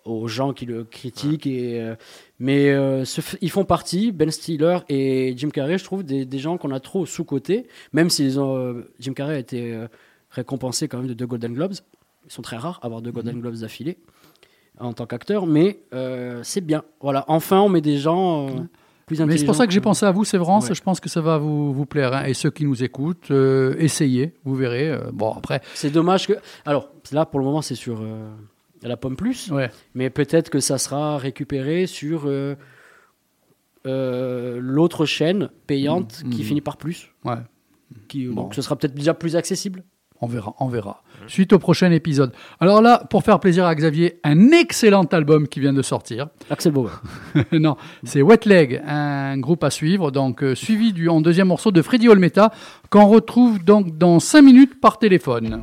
aux gens qui le critiquent. Et, euh, mais euh, ce ils font partie, Ben Stiller et Jim Carrey, je trouve, des, des gens qu'on a trop sous-cotés, même si ils ont, euh, Jim Carrey a été récompensé quand même de deux Golden Globes. Ils sont très rares, avoir deux Golden Globes d'affilée en tant qu'acteur, mais c'est bien. Voilà, enfin, on met des gens euh, plus intelligents. Mais c'est pour ça que j'ai pensé à vous, Sévrance. Ouais. Je pense que ça va vous, vous plaire. hein. Et ceux qui nous écoutent, essayez, vous verrez. Bon, après, C'est dommage que. Alors, là, pour le moment, c'est sur la pomme plus. ouais. Mais peut-être que ça sera récupéré sur euh, euh, l'autre chaîne payante Mhm. qui Mhm. finit par plus. Ouais. Qui, Bon. Donc ce sera peut-être déjà plus accessible. On verra, on verra. Suite au prochain épisode. Alors là, pour faire plaisir à Xavier, un excellent album qui vient de sortir. Axel Bauer. non, c'est Wet Leg, un groupe à suivre, donc euh, suivi du en deuxième morceau de Freddy Olmeta, qu'on retrouve donc dans 5 minutes par téléphone.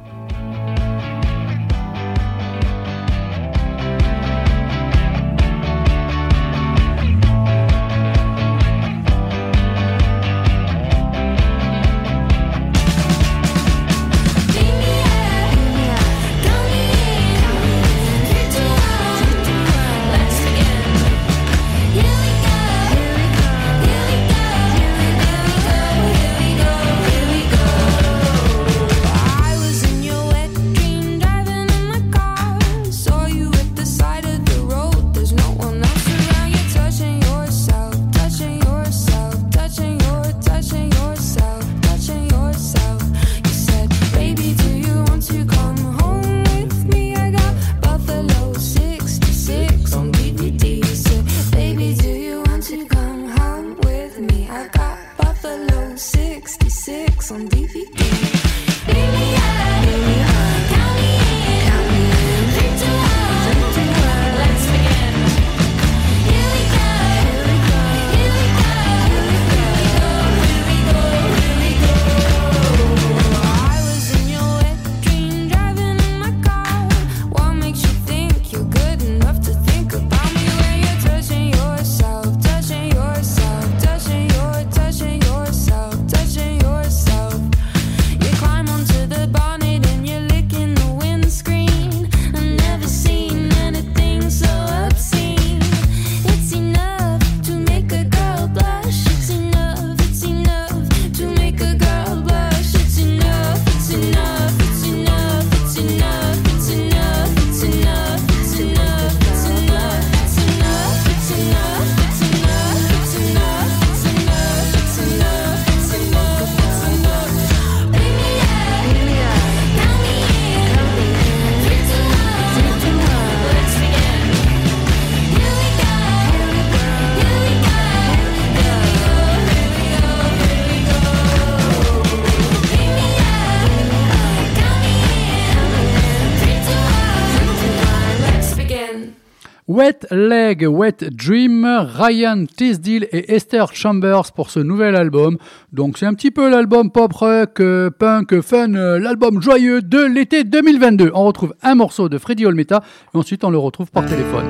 Wet Leg, Wet Dream, Ryan Tisdale et Esther Chambers pour ce nouvel album. Donc c'est un petit peu l'album pop rock, euh, punk, fun, euh, l'album joyeux de l'été 2022. On retrouve un morceau de Freddy Olmeta et ensuite on le retrouve par téléphone.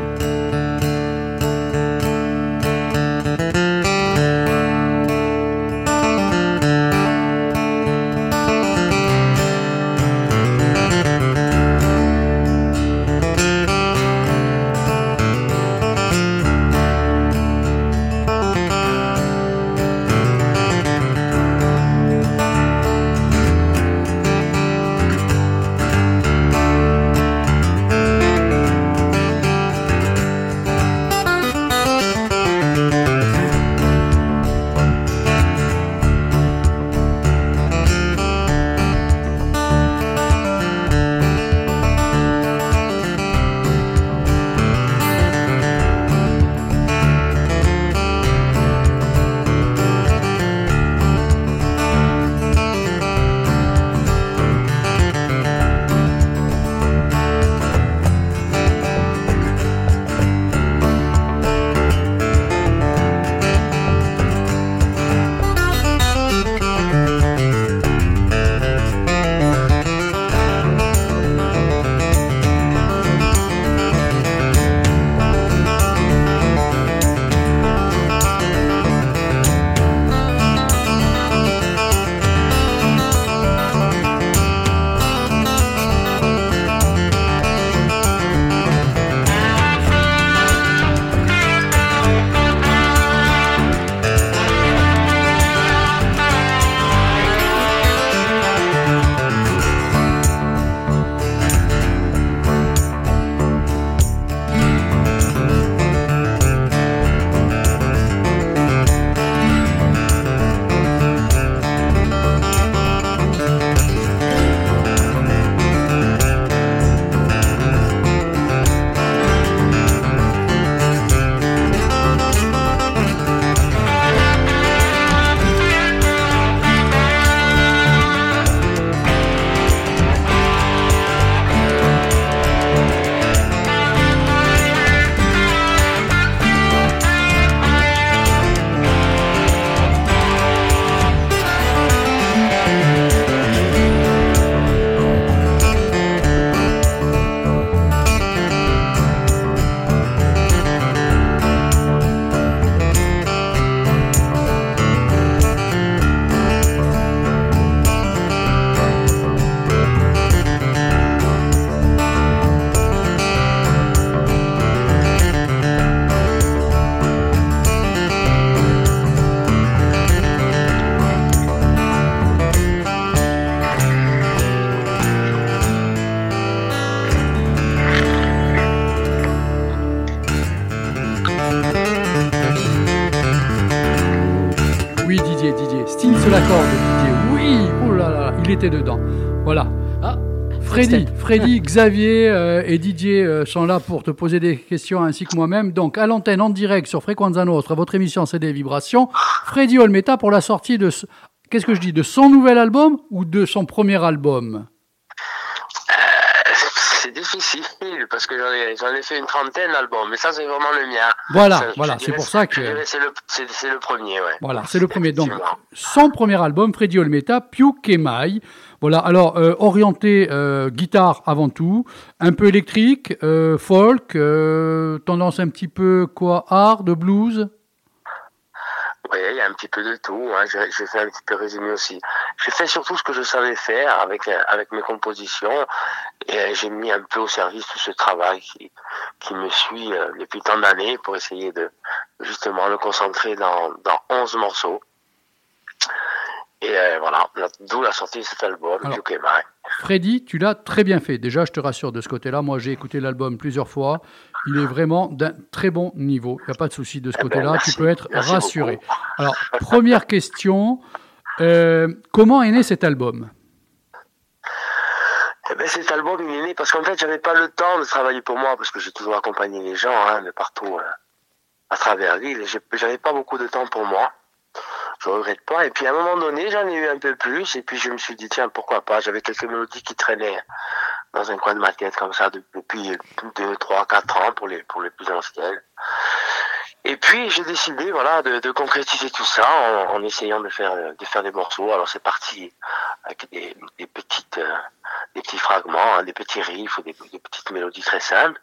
Était dedans. Voilà. Ah, Freddy, Freddy, Xavier euh, et Didier euh, sont là pour te poser des questions ainsi que moi-même. Donc, à l'antenne en direct sur Frequenza Nostra, votre émission c'est des vibrations. Freddy Olmeta pour la sortie de, ce- qu'est-ce que je dis, de son nouvel album ou de son premier album? C'est difficile parce que j'en ai, fait une trentaine d'albums, mais ça c'est vraiment le mien. Voilà, Ça, voilà, c'est pour ça que- C'est le, premier, ouais. Voilà, c'est le premier. Donc, son premier album, Freddy Olmeta, Piu Kemai. Voilà, alors, euh, orienté euh, guitare avant tout, un peu électrique, euh, folk, tendance un petit peu quoi, hard, blues Il y a un petit peu de tout. Hein. J'ai, fait un petit peu résumé aussi. J'ai fait surtout ce que je savais faire avec euh, avec mes compositions et euh, j'ai mis un peu au service tout ce travail qui qui me suit euh, depuis tant d'années pour essayer de justement le concentrer dans dans 11 morceaux. Et euh, voilà, d'où la sortie de cet album, Alors. Freddy, tu l'as très bien fait. Déjà, je te rassure de ce côté-là. Moi, j'ai écouté l'album plusieurs fois. Il est vraiment d'un très bon niveau. Il n'y a pas de souci de ce Eh ben, côté-là. tu peux être Merci rassuré. beaucoup. Alors, première question. Euh, comment est né cet album? Eh ben, cet album, il est né parce qu'en fait, j'avais pas le temps de travailler pour moi parce que j'ai toujours accompagné les gens hein, de partout euh, à travers l'île. J'avais pas beaucoup de temps pour moi. Je regrette pas. Et puis à un moment donné, j'en ai eu un peu plus, et puis je me suis dit, tiens, pourquoi pas, j'avais quelques mélodies qui traînaient dans un coin de ma tête comme ça depuis 2, 3, 4 ans pour les, pour les plus anciennes. Et puis j'ai décidé voilà de, de, concrétiser tout ça en, en, essayant de faire de faire des morceaux. Alors c'est parti avec des, des petites euh, des petits fragments, hein, des petits riffs, des, des, petites mélodies très simples.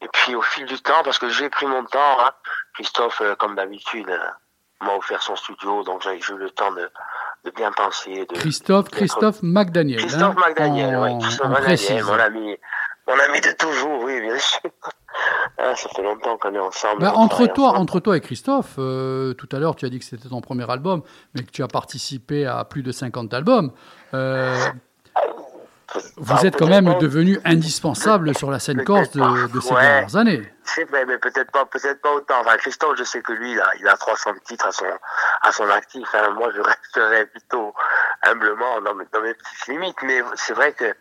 Et puis au fil du temps, parce que j'ai pris mon temps, hein, Christophe euh, comme d'habitude euh, m'a offert son studio, donc j'ai eu le temps de, de bien penser. De, Christophe Christophe McDaniel. Christophe hein, McDaniel, en, oui. Christophe McDaniel, mon ami, mon ami de toujours, oui, bien sûr. Ah, ça fait longtemps qu'on est ensemble. Bah, entre, toi, ensemble. entre toi et Christophe, euh, tout à l'heure tu as dit que c'était ton premier album, mais que tu as participé à plus de 50 albums. Euh, vous êtes quand même devenu indispensable sur la scène corse de, de ces Ouais. dernières années. C'est vrai, mais peut-être pas, peut-être pas autant. Enfin, Christophe, je sais que lui, il a, il a 300 titres à son, à son actif. Hein. Moi, je resterais plutôt humblement dans mes, dans mes petites limites. Mais c'est vrai que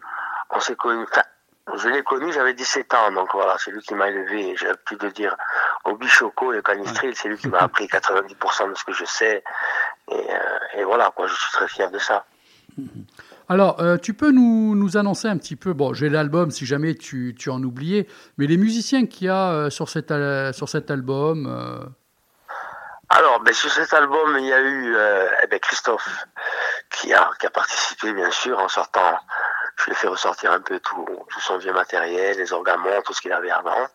on s'est connu. Enfin, je l'ai connu, j'avais 17 ans, donc voilà, c'est lui qui m'a élevé. J'ai pu le dire au Bichoco et Canistril, c'est lui qui m'a appris 90% de ce que je sais. Et, euh, et voilà, quoi, je suis très fier de ça. Alors, euh, tu peux nous, annoncer un petit peu, bon, j'ai l'album si jamais tu, tu en oubliais, mais les musiciens qu'il y a euh, sur, cet, album, euh, Alors, ben, sur cet album, il y a eu eh ben, Christophe qui a, participé, bien sûr, en sortant. Je lui ai fait ressortir un peu tout, tout son vieux matériel, les orgaments, tout ce qu'il avait avant.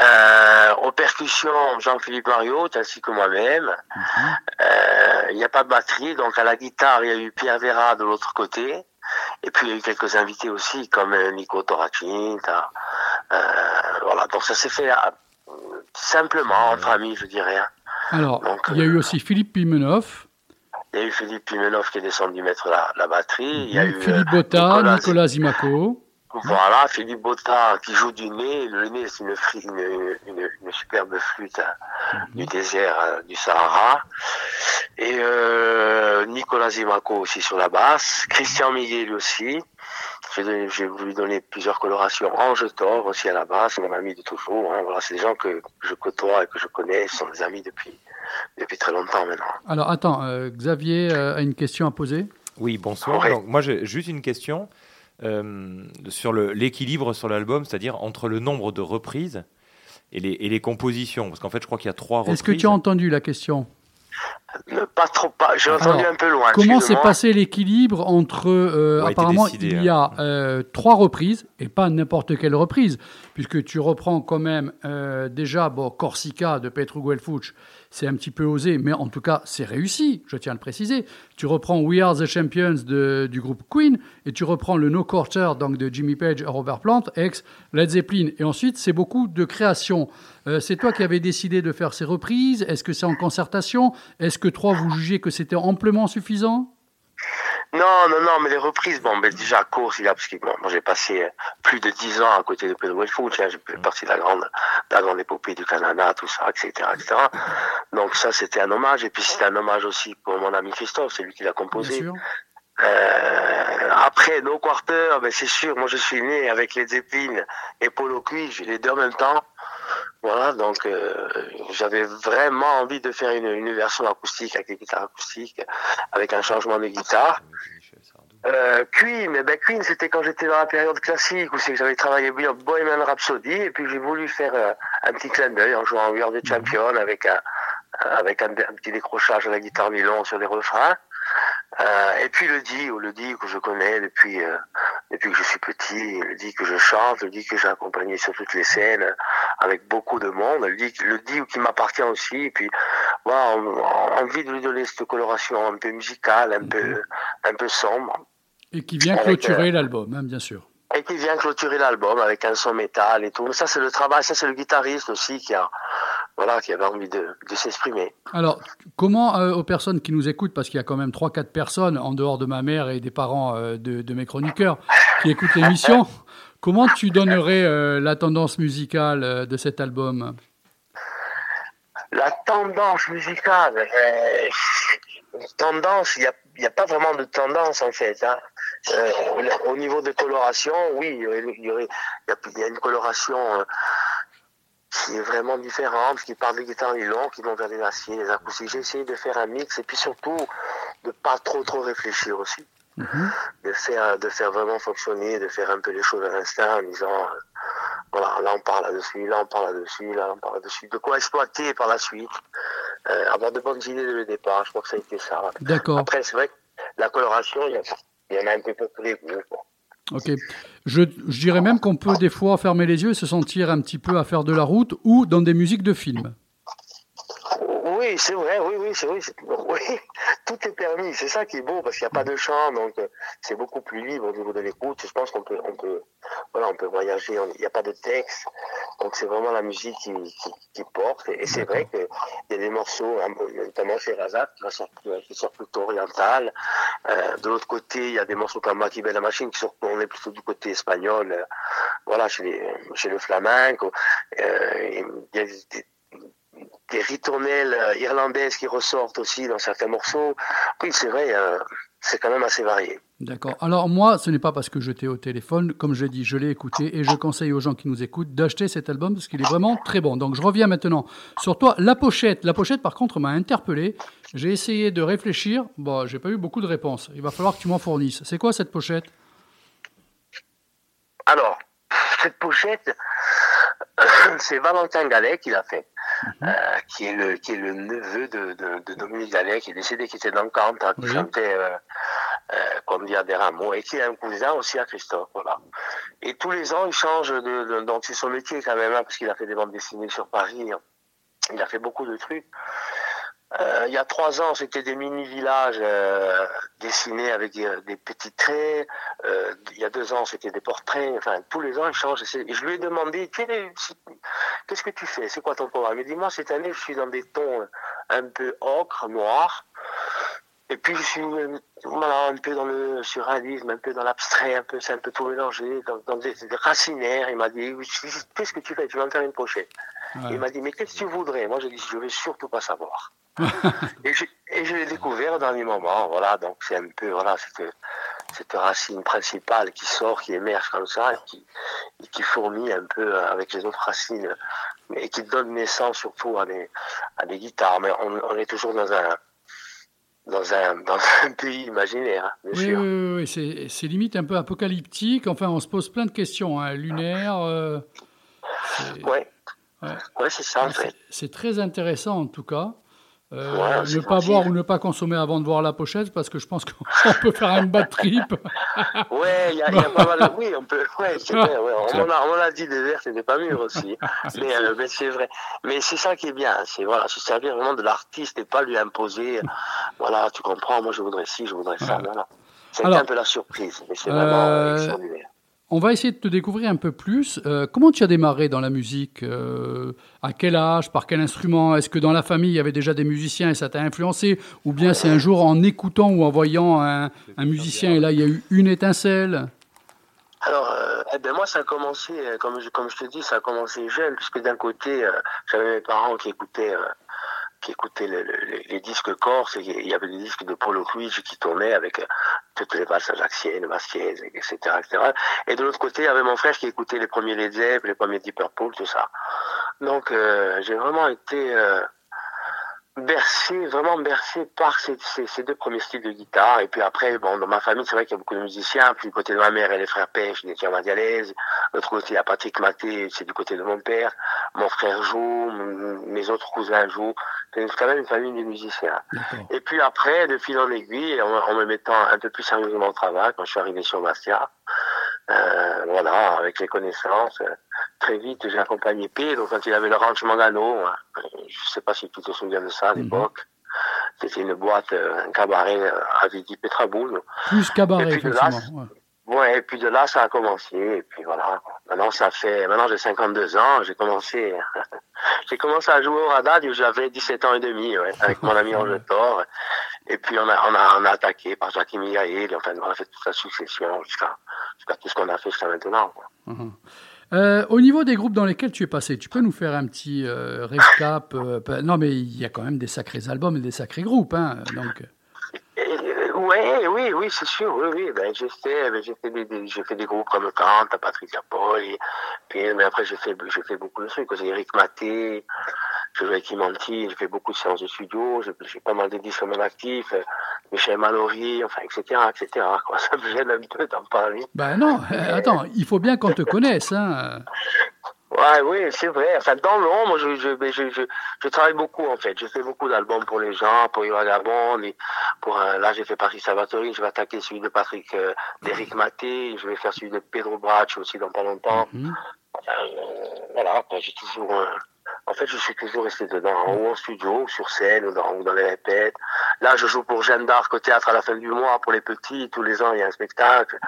Euh, aux percussions, Jean-Philippe Mario, ainsi que moi-même. Euh, Il n'y a pas de batterie, donc à la guitare, il y a eu Pierre Vera de l'autre côté. Et puis il y a eu quelques invités aussi, comme euh, Nico Toracin. Euh, voilà, donc ça s'est fait simplement, entre amis, je dirais. hein. alors, Donc, il y a eu aussi Philippe Pimenov, Il y a eu Philippe Pimenov qui est descendu mettre la, la batterie. Il y a eu Philippe Botta, Nicolas- Nicolas Zimaco. Voilà, Philippe Botta qui joue du nez. Le nez, c'est une, fri- une, une, une superbe flûte hein, du désert euh, du Sahara. Et euh, Nicolas Zimaco aussi sur la basse. Christian Miguel aussi. J'ai voulu donner plusieurs colorations. Ange Thor aussi à la basse, mon ami de toujours. Hein. Voilà, c'est des gens que je côtoie et que je connais. Ce sont des amis depuis, depuis très longtemps maintenant. Alors, attends, euh, Xavier euh, a une question à poser? Oui, bonsoir. Ouais. Donc, moi, j'ai juste une question euh, sur l'équilibre sur l'album, c'est-à-dire entre le nombre de reprises et les, et les compositions. Parce qu'en fait, je crois qu'il y a trois reprises. Est-ce que tu as entendu la question? Ne Pas trop, pas. J'ai entendu Alors, un peu loin. Comment s'est passé l'équilibre entre euh, Ouais, apparemment décidé, il y a hein. euh, trois reprises et pas n'importe quelle reprise puisque tu reprends quand même euh, déjà bon Corsica de Petru Guelfuch c'est un petit peu osé mais en tout cas c'est réussi je tiens à le préciser tu reprends We Are the Champions de- du groupe Queen et tu reprends le No Quarter donc de Jimmy Page et Robert Plant ex Led Zeppelin et ensuite c'est beaucoup de création Euh, c'est toi qui avais décidé de faire ces reprises est-ce que c'est en concertation? Est-ce que trois vous jugez que c'était amplement suffisant? Non, non, non, mais les reprises, bon, mais déjà à course, il a, parce que bon, moi j'ai passé euh, plus de dix ans à côté de Pedro hein, j'ai fait partie de la grande, de la grande épopée du Canada, tout ça, etc., etc. Donc ça, c'était un hommage, et puis c'était un hommage aussi pour mon ami Christophe, c'est lui qui l'a composé. Euh, après, No Quarter, ben c'est sûr, moi je suis né avec les Zeppelin et Polo Cuige, les deux en même temps. Voilà, donc euh, j'avais vraiment envie de faire une, une version acoustique avec des guitares acoustiques, avec un changement de guitare. Euh, Queen, eh ben Queen, c'était quand j'étais dans la période classique où c'est que j'avais travaillé Bohemian Rhapsody et puis j'ai voulu faire euh, un petit clin d'œil en jouant We Are the Champion avec un avec un, un petit décrochage à la guitare nylon sur des refrains. Euh, et puis le dit, ou le dit que je connais depuis euh, depuis que je suis petit, le dit que je chante, le dit que j'ai accompagné sur toutes les scènes avec beaucoup de monde, le dit, le dit qui m'appartient aussi. Et puis voilà, on, on- envie de lui donner cette coloration un peu musicale, un peu un peu sombre. Et qui vient Avec, clôturer euh, l'album, hein, bien sûr. Et qui vient clôturer l'album avec un son métal et tout. Ça, c'est le travail, ça, c'est le guitariste aussi qui a, voilà, qui avait envie de, de s'exprimer. Alors, comment euh, aux personnes qui nous écoutent, parce qu'il y a quand même 3-4 personnes en dehors de ma mère et des parents euh, de, de mes chroniqueurs qui écoutent l'émission, comment tu donnerais euh, la tendance musicale de cet album? La tendance musicale, tendance, il n'y a, y a pas vraiment de tendance en fait. Hein. Euh, au niveau de coloration, oui, il y, a, il y a une coloration. euh, qui est vraiment différente, qui parle des guitares nylon, qui vont vers les aciers, les acoustiques. J'ai essayé de faire un mix et puis surtout de pas trop trop réfléchir aussi. De faire, de faire vraiment fonctionner, de faire un peu les choses à l'instinct en disant, euh, voilà, là on parle là-dessus, là on parle là-dessus, là on parle là-dessus. De quoi exploiter par la suite. Euh, avoir de bonnes idées dès le départ, je crois que ça a été ça. D'accord. Après, c'est vrai que la coloration, il y, a- il y en a un peu tous les. Ok. Je, je dirais même qu'on peut des fois fermer les yeux et se sentir un petit peu à faire de la route ou dans des musiques de films. Oui, c'est vrai, oui, oui, c'est vrai. Oui, tout est permis. C'est ça qui est beau parce qu'il n'y a pas de chant, donc euh, c'est beaucoup plus libre au niveau de l'écoute. Je pense qu'on peut, on peut, voilà, on peut voyager. Il n'y a pas de texte, donc c'est vraiment la musique qui, porte. Et, c'est vrai qu'il y a des morceaux, hein, notamment chez Razak, qui sort plutôt oriental. Euh, de l'autre côté, il y a des morceaux comme Maki la machine qui sont plutôt du côté espagnol. euh, voilà, chez, le flamenco. Il y a des, des ritournelles euh, irlandaises qui ressortent aussi dans certains morceaux. Oui, c'est vrai, euh, c'est quand même assez varié. D'accord. Alors moi, ce n'est pas parce que je t'ai au téléphone, comme je dis, je l'ai écouté et je conseille aux gens qui nous écoutent d'acheter cet album parce qu'il est vraiment très bon. Donc je reviens maintenant sur toi. La pochette, la pochette par contre m'a interpellé. J'ai essayé de réfléchir. Bon, j'ai pas eu beaucoup de réponses. Il va falloir que tu m'en fournisses. C'est quoi cette pochette? Alors, cette pochette, c'est Valentin Gallet qui l'a fait, euh, qui, est le, qui est le neveu de, de, de Dominique Gallet, qui est décédé, qui était dans Kant, hein, qui chantait euh, euh, comme dit des rameaux, et qui est un cousin aussi à Christophe. Voilà. Et tous les ans, il change de, de- donc c'est son métier quand même, hein, parce qu'il a fait des bandes dessinées sur Paris. hein. Il a fait beaucoup de trucs. Euh, il y a trois ans, c'était des mini-villages euh, dessinés avec des, des petits traits. Euh, il y a deux ans, c'était des portraits. Enfin, tous les ans, il change. Et c'est- et je lui ai demandé, qu'est-ce que tu fais? C'est quoi ton programme? Il dit, moi, cette année, je suis dans des tons un peu ocre, noir. Et puis, je suis euh, voilà, un peu dans le surréalisme, un peu dans l'abstrait, un peu, c'est un peu tout mélangé, dans, dans des, des racinaires. Il m'a dit, qu'est-ce que tu fais? Tu vas me faire une pochette. Il m'a dit, mais qu'est-ce que tu voudrais? Moi, j'ai dit, je veux surtout pas savoir. Et, je, et je l'ai découvert au dernier moment, voilà, donc c'est un peu, voilà, cette, cette racine principale qui sort, qui émerge comme ça, et qui, et qui fournit un peu avec les autres racines, et qui donne naissance surtout à des, à des guitares. Mais on, on est toujours dans un, dans un, dans un pays imaginaire, hein, bien Oui, sûr. oui, oui, oui, c'est- limite un peu apocalyptique. Enfin, on se pose plein de questions. hein. Lunaire. euh, c'est- Ouais. Ouais. C'est ça, en C'est- fait. C'est très intéressant en tout cas. Euh, ne pas gentil. boire ou ne pas consommer avant de voir la pochette parce que je pense qu'on peut faire un bad trip. Ouais, il y, a- il y a pas mal de... Oui, on peut... Ouais, c'est vrai, ouais. On, m'en a, on m'en a dit des verres, c'était pas mûr aussi. mais euh, mais c'est vrai. Mais c'est ça qui est bien, c'est voilà, se servir vraiment de l'artiste et pas lui imposer, voilà, tu comprends, moi je voudrais ci, je voudrais ça, voilà. C'est Alors, un peu la surprise, mais c'est vraiment euh, extraordinaire. On va essayer de te découvrir un peu plus. Euh, comment tu as démarré dans la musique Euh, À quel âge Par quel instrument? Est-ce que dans la famille il y avait déjà des musiciens et ça t'a influencé? Ou bien c'est un jour en écoutant ou en voyant un, musicien et là il y a eu une étincelle? Alors, euh, eh ben moi, ça a commencé, comme je, comme je te dis, ça a commencé jeune, puisque d'un côté, j'avais mes parents qui écoutaient, qui le- les, disques corses, et il y avait des disques de Paulo Luigi qui tournaient avec euh, toutes les valses ajaxiennes, vasquiaises, etc., etc. Et de l'autre côté, il y avait mon frère qui écoutait les premiers Led Zeppelin, les premiers Deep Purple, tout ça. Donc, euh, j'ai vraiment été euh, bercé, vraiment bercé par ces, ces, ces deux premiers styles de guitare. Et puis après, bon, dans ma famille, c'est vrai qu'il y a beaucoup de musiciens. Puis du côté de ma mère et les frères Pêche, des Dialaise. L'autre côté, il y a Patrick Maté, c'est du côté de mon père. Mon frère joue, mes autres cousins jouent. C'est quand même une famille de musiciens. Et puis après, de fil en aiguille, en, en me mettant un peu plus sérieusement au travail, quand je suis arrivé sur Bastia, euh, voilà, avec les connaissances, euh, très vite, j'ai accompagné P. Donc quand il avait le ranch Mangano, hein, euh, je sais pas si tu te souviens de ça à l'époque. C'était une boîte, euh, un cabaret avec du Petraboul. Plus cabaret, là, effectivement. ouais. Ouais, et puis de là, ça a commencé. Et puis voilà. Maintenant, ça fait, maintenant, j'ai 52 ans. J'ai commencé, j'ai commencé à jouer au radar où j'avais 17 ans et demi, ouais, avec mon ami Roger Thor. Et puis, on a, on a, on a attaqué par Jacques Migaïl. Enfin, on a fait toute la succession jusqu'à, jusqu'à tout ce qu'on a fait jusqu'à maintenant. quoi. Mhm. Euh, au niveau des groupes dans lesquels tu es passé, tu peux nous faire un petit euh, récap euh, Non, mais il y a quand même des sacrés albums et des sacrés groupes. Hein, donc, Ouais, oui, oui, c'est sûr, oui, oui. Ben, j'ai fait, ben, j'ai fait des, des- j'ai fait des groupes comme Kant, Patricia Paul, et, puis, mais après, j'ai fait, j'ai fait beaucoup de trucs. J'ai Eric Maté, je joue avec Imanti, j'ai fait beaucoup de séances de studio, j'ai, pas mal de disques mon actif, euh, Michel Mallory, enfin, etc., etc., quoi. Ça me gêne un peu d'en parler. Ben non, euh, attends, il faut bien qu'on te connaisse. Hein. Ouais, oui, c'est vrai. Enfin, dans l'ombre, je, je, ben, je, je, je travaille beaucoup, en fait. Je fais beaucoup d'albums pour les gens, pour Yoga Gabon, et pour, euh, là, j'ai fait Patrick Salvatori, je vais attaquer celui de Patrick, euh, d'Eric Maté, je vais faire celui de Pedro Brach aussi dans pas longtemps. Mhm. Euh, voilà, quoi, j'ai toujours, euh, en fait, je suis toujours resté dedans, ou en studio, ou sur scène, ou dans, ou dans les répètes. Là, je joue pour Jeanne d'Arc au théâtre à la fin du mois, pour les petits, tous les ans, il y a un spectacle.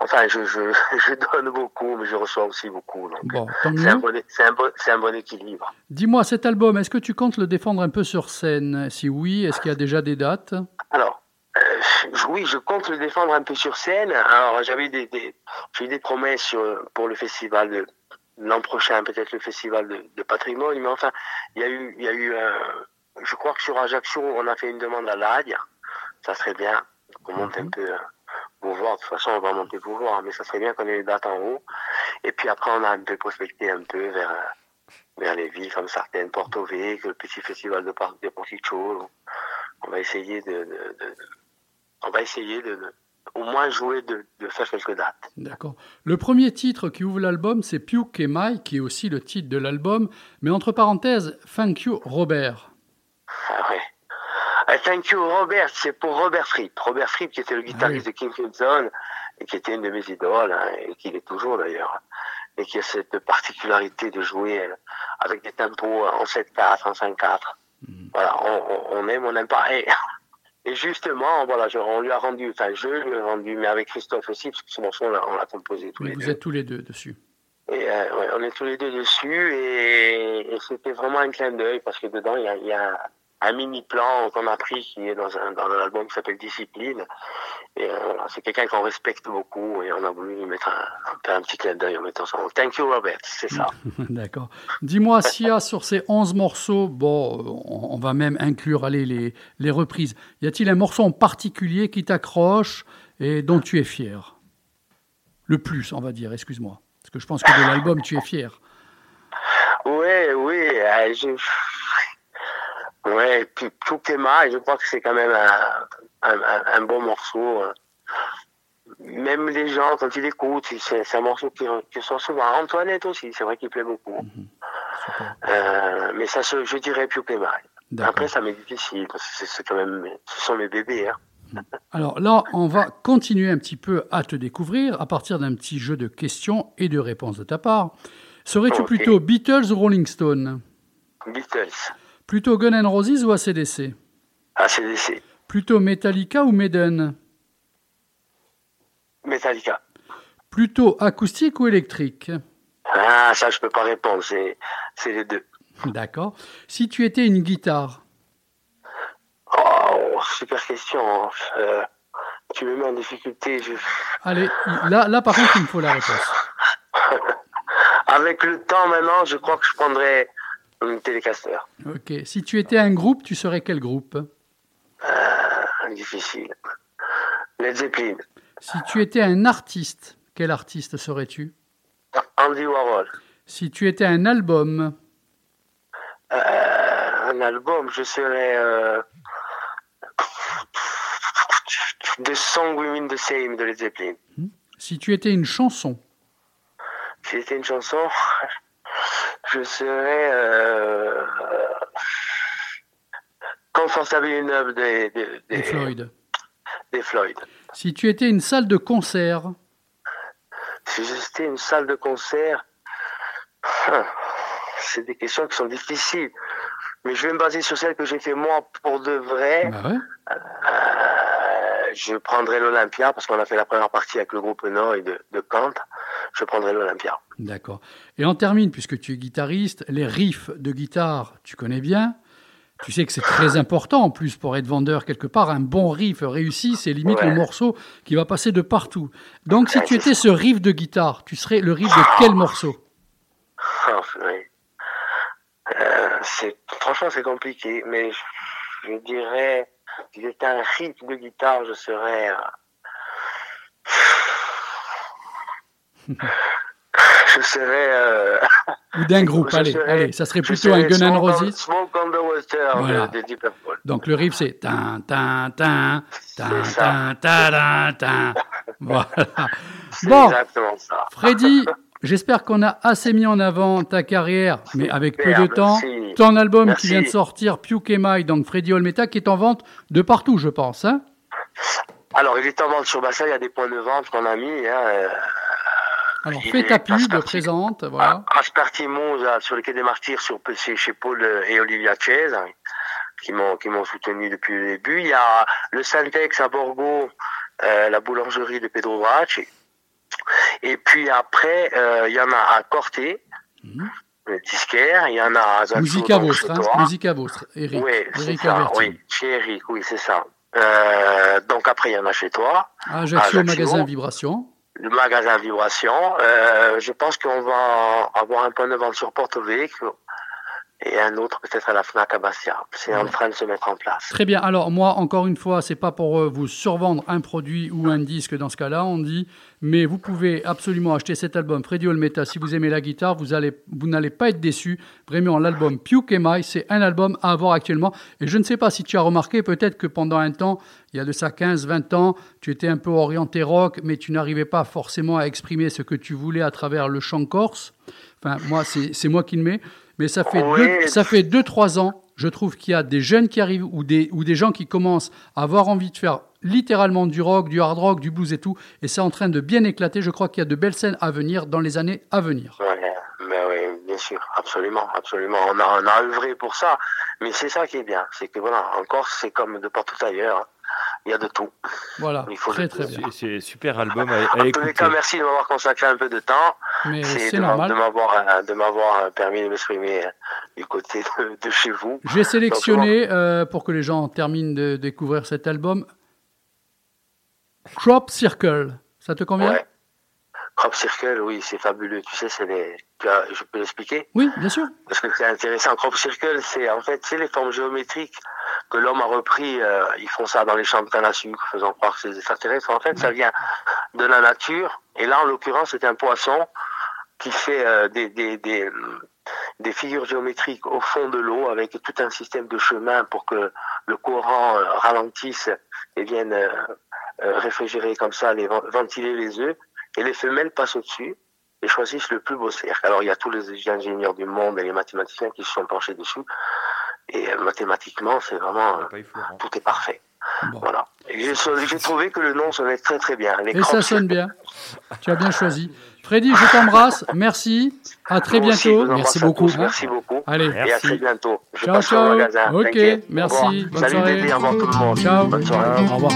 Enfin, je, je, je donne beaucoup, mais je reçois aussi beaucoup. Donc, Bon, tant c'est un, bon, c'est un, bon, c'est un bon équilibre. Dis-moi, cet album, est-ce que tu comptes le défendre un peu sur scène? Si oui, est-ce qu'il y a déjà des dates? Alors, euh, oui, je compte le défendre un peu sur scène. Alors, j'avais des, des, des promesses sur- pour le festival de l'an prochain, peut-être le festival de, de patrimoine, mais enfin, il y a eu, il y a eu un, je crois que sur Ajaccio, on a fait une demande à l'ADIA. Ça serait bien qu'on monte un peu euh, pour voir. De toute façon, on va monter pour voir, mais ça serait bien qu'on ait les dates en haut. Et puis après, on a un peu prospecté un peu vers, vers les villes comme certaines, Porto Vecchio, le petit festival de Parc de Porticciolo. On va essayer de, de- de- on va essayer de, de- au moins jouer de, de faire quelques dates. D'accord. Le premier titre qui ouvre l'album, c'est Puke et Mai, qui est aussi le titre de l'album, mais entre parenthèses, Thank you Robert. Ah ouais. Euh, thank you Robert, c'est pour Robert Fripp. Robert Fripp qui était le guitariste de King Crimson et qui était une de mes idoles hein, et qui l'est toujours d'ailleurs. Et qui a cette particularité de jouer euh, avec des tempos en 7-4, en 5-4. Voilà, on, aime, on n'aime pas. Et, et justement, voilà, je- on lui a rendu, enfin je lui ai rendu, mais avec Christophe aussi, parce que ce morceau on l'a- composé tous Oui, les vous deux. êtes tous les deux dessus. Et euh, ouais, on est tous les deux dessus et, et c'était vraiment un clin d'œil parce que dedans il y a, il y a un mini plan qu'on a pris qui est dans un dans un album qui s'appelle Discipline et euh, voilà, c'est quelqu'un qu'on respecte beaucoup et on a voulu lui mettre un, un, petit clin d'œil en mettant son Thank you Robert, c'est ça. D'accord. Dis-moi, s'il y a sur ces 11 morceaux, bon, on, on va même inclure allez, les, les reprises, y a-t-il un morceau en particulier qui t'accroche et dont tu es fier? Le plus, on va dire, excuse-moi. Parce que je pense que de l'album, tu es fier. Ouais, oui, euh, je... ouais, puis Tukema, je crois que c'est quand même un, un, bon morceau. hein. Même les gens, quand ils écoutent, c'est un morceau qui, qui sort souvent. Antoinette aussi, c'est vrai qu'il plaît beaucoup. Euh, mais ça, je dirais Tukema. Après, ça m'est difficile, parce que c'est- quand même, ce sont mes bébés. Hein. Alors là, on va continuer un petit peu à te découvrir à partir d'un petit jeu de questions et de réponses de ta part. Serais-tu plutôt Beatles ou Rolling Stone? Beatles, Plutôt Gun N' Roses ou ACDC ACDC, Plutôt Metallica ou Maiden Metallica. Plutôt acoustique ou électrique Ah, ça, je peux pas répondre, c'est c'est les deux. D'accord. Si tu étais une guitare Oh, super question. Euh, tu me mets en difficulté. Je... Allez, là, là par contre, il me faut la réponse. Avec le temps maintenant, je crois que je prendrais une télécaster. Ok. Si tu étais un groupe, tu serais quel groupe? Euh, difficile. Led Zeppelin. Si tu étais un artiste, quel artiste serais-tu? Andy Warhol. Si tu étais un album, Euh, un album, je serais... Euh... The Song We Mean the Same de Led Zeppelin. si tu étais une chanson, Si c'était une chanson, je serais... Euh... Comfortable Enough des, des, des Floyd. des Floyd. Si tu étais une salle de concert, Si c'était une salle de concert, hein, c'est des questions qui sont difficiles. Mais je vais me baser sur celle que j'ai fait moi pour de vrai. bah ouais. Euh, je prendrai l'Olympia parce qu'on a fait la première partie avec le groupe Nord et de, de Kant. Je prendrai l'Olympia. D'accord. Et on termine, puisque tu es guitariste, les riffs de guitare, tu connais bien. Tu sais que c'est très important en plus pour être vendeur quelque part. Un bon riff réussi, c'est limite Ouais. le morceau qui va passer de partout. Donc si tu étais ce riff de guitare, tu serais le riff de quel morceau? Ah, oui. Euh, franchement c'est compliqué, mais je, je dirais Si j'étais un rythme de guitare, je serais. euh, je serais. euh, Ou d'un groupe, allez, serais- allez, ça serait plutôt un Gun on- Roses. Smoke on the Water Voilà. de, de Deep Purple. Donc le riff c'est tin tin tin tin tin tin tin. Voilà. C'est Bon, exactement ça. Freddy, j'espère qu'on a assez mis en avant ta carrière, mais avec peu de temps. Ton album Merci. qui vient de sortir, Puke Mai, donc Freddy Olmeta, qui est en vente de partout, je pense. Hein Alors, il est en vente sur Bassa, il y a des points de vente qu'on a mis. Hein, euh, Alors il fais ta pub, présente, voilà. Aspartimo, là, sur le quai des Martyrs, sur, chez, Paul euh, et Olivia Chase, hein, qui m'ont qui m'ont soutenu depuis le début. Il y a le Syntex à Borgo, euh, la boulangerie de Pedro Bracci. Et puis après, euh, il y en a à Corté, le disquaire. Il y en a à Musica chez hein. Musica Vostre, Eric. Oui, c'est Eric ça, oui, chez Eric, oui, c'est ça. Euh, donc après, il y en a chez toi. Ajaccio, Ajaccio. magasin Vibration. le magasin Vibration. Euh, je pense qu'on va avoir un point de vente sur Porto Vecchio et un autre peut-être à la Fnac à Bastia. C'est en train de se mettre en place. Très bien. Alors moi, encore une fois, c'est pas pour vous survendre un produit ou un disque dans ce cas-là, on dit, mais vous pouvez absolument acheter cet album Freddy Olmeta. Si vous aimez la guitare, vous allez, vous n'allez pas être déçu. Vraiment, l'album Puke Mai, c'est un album à avoir actuellement. Et je ne sais pas si tu as remarqué, peut-être que pendant un temps, il y a de ça 15, 20 ans, tu étais un peu orienté rock, mais tu n'arrivais pas forcément à exprimer ce que tu voulais à travers le chant corse. Enfin, moi, c'est moi qui le mets. Mais ça fait Oui. deux, ça fait 2-3 ans, je trouve qu'il y a des jeunes qui arrivent ou des, ou des gens qui commencent à avoir envie de faire littéralement du rock, du hard rock, du blues et tout. Et c'est en train de bien éclater. Je crois qu'il y a de belles scènes à venir dans les années à venir. Mais oui, bien sûr, absolument, absolument. On a, on a œuvré pour ça, mais c'est ça qui est bien, c'est que voilà, en Corse, c'est comme de partout ailleurs. Il y a de tout. Voilà, Il faut très très bien. C'est super album à, à En tous les écouter. cas, merci de m'avoir consacré un peu de temps. C'est de m'a- normal. de m'avoir euh, de m'avoir euh, permis de m'exprimer euh, du côté de, de chez vous. J'ai sélectionné, euh, pour que les gens terminent de découvrir cet album, Crop Circle. Ça te convient? Ouais. Crop Circle, oui, c'est fabuleux. Tu sais, c'est les. tu as- je peux l'expliquer? Oui, bien sûr. Parce que c'est intéressant. Crop Circle, c'est en fait, c'est les formes géométriques que l'homme a repris. euh, ils font ça dans les à sucre, faisant croire que c'est des extraterrestres. En fait, ça vient de la nature. Et là, en l'occurrence, c'est un poisson qui fait euh, des, figures géométriques au fond de l'eau avec tout un système de chemin pour que le courant euh, ralentisse et vienne réfrigérer comme ça, les, ventiler les œufs. Et les femelles passent au-dessus et choisissent le plus beau cercle. Alors il y a tous les ingénieurs du monde et les mathématiciens qui se sont penchés dessus. Et euh, mathématiquement, c'est vraiment euh, tout est parfait. Voilà. J'ai trouvé que le nom sonnait très très bien. Les Et ça sonne bien. Tu as bien choisi. Freddy, je t'embrasse. Merci. À très Moi bientôt. à tous. Merci beaucoup. Allez. Et à très bientôt. Je Ciao, passe au ciao. magasin. Ok, merci. Bonne Salut soirée. Dédé, au revoir tout le monde. Ciao. Bonne soirée. Au revoir.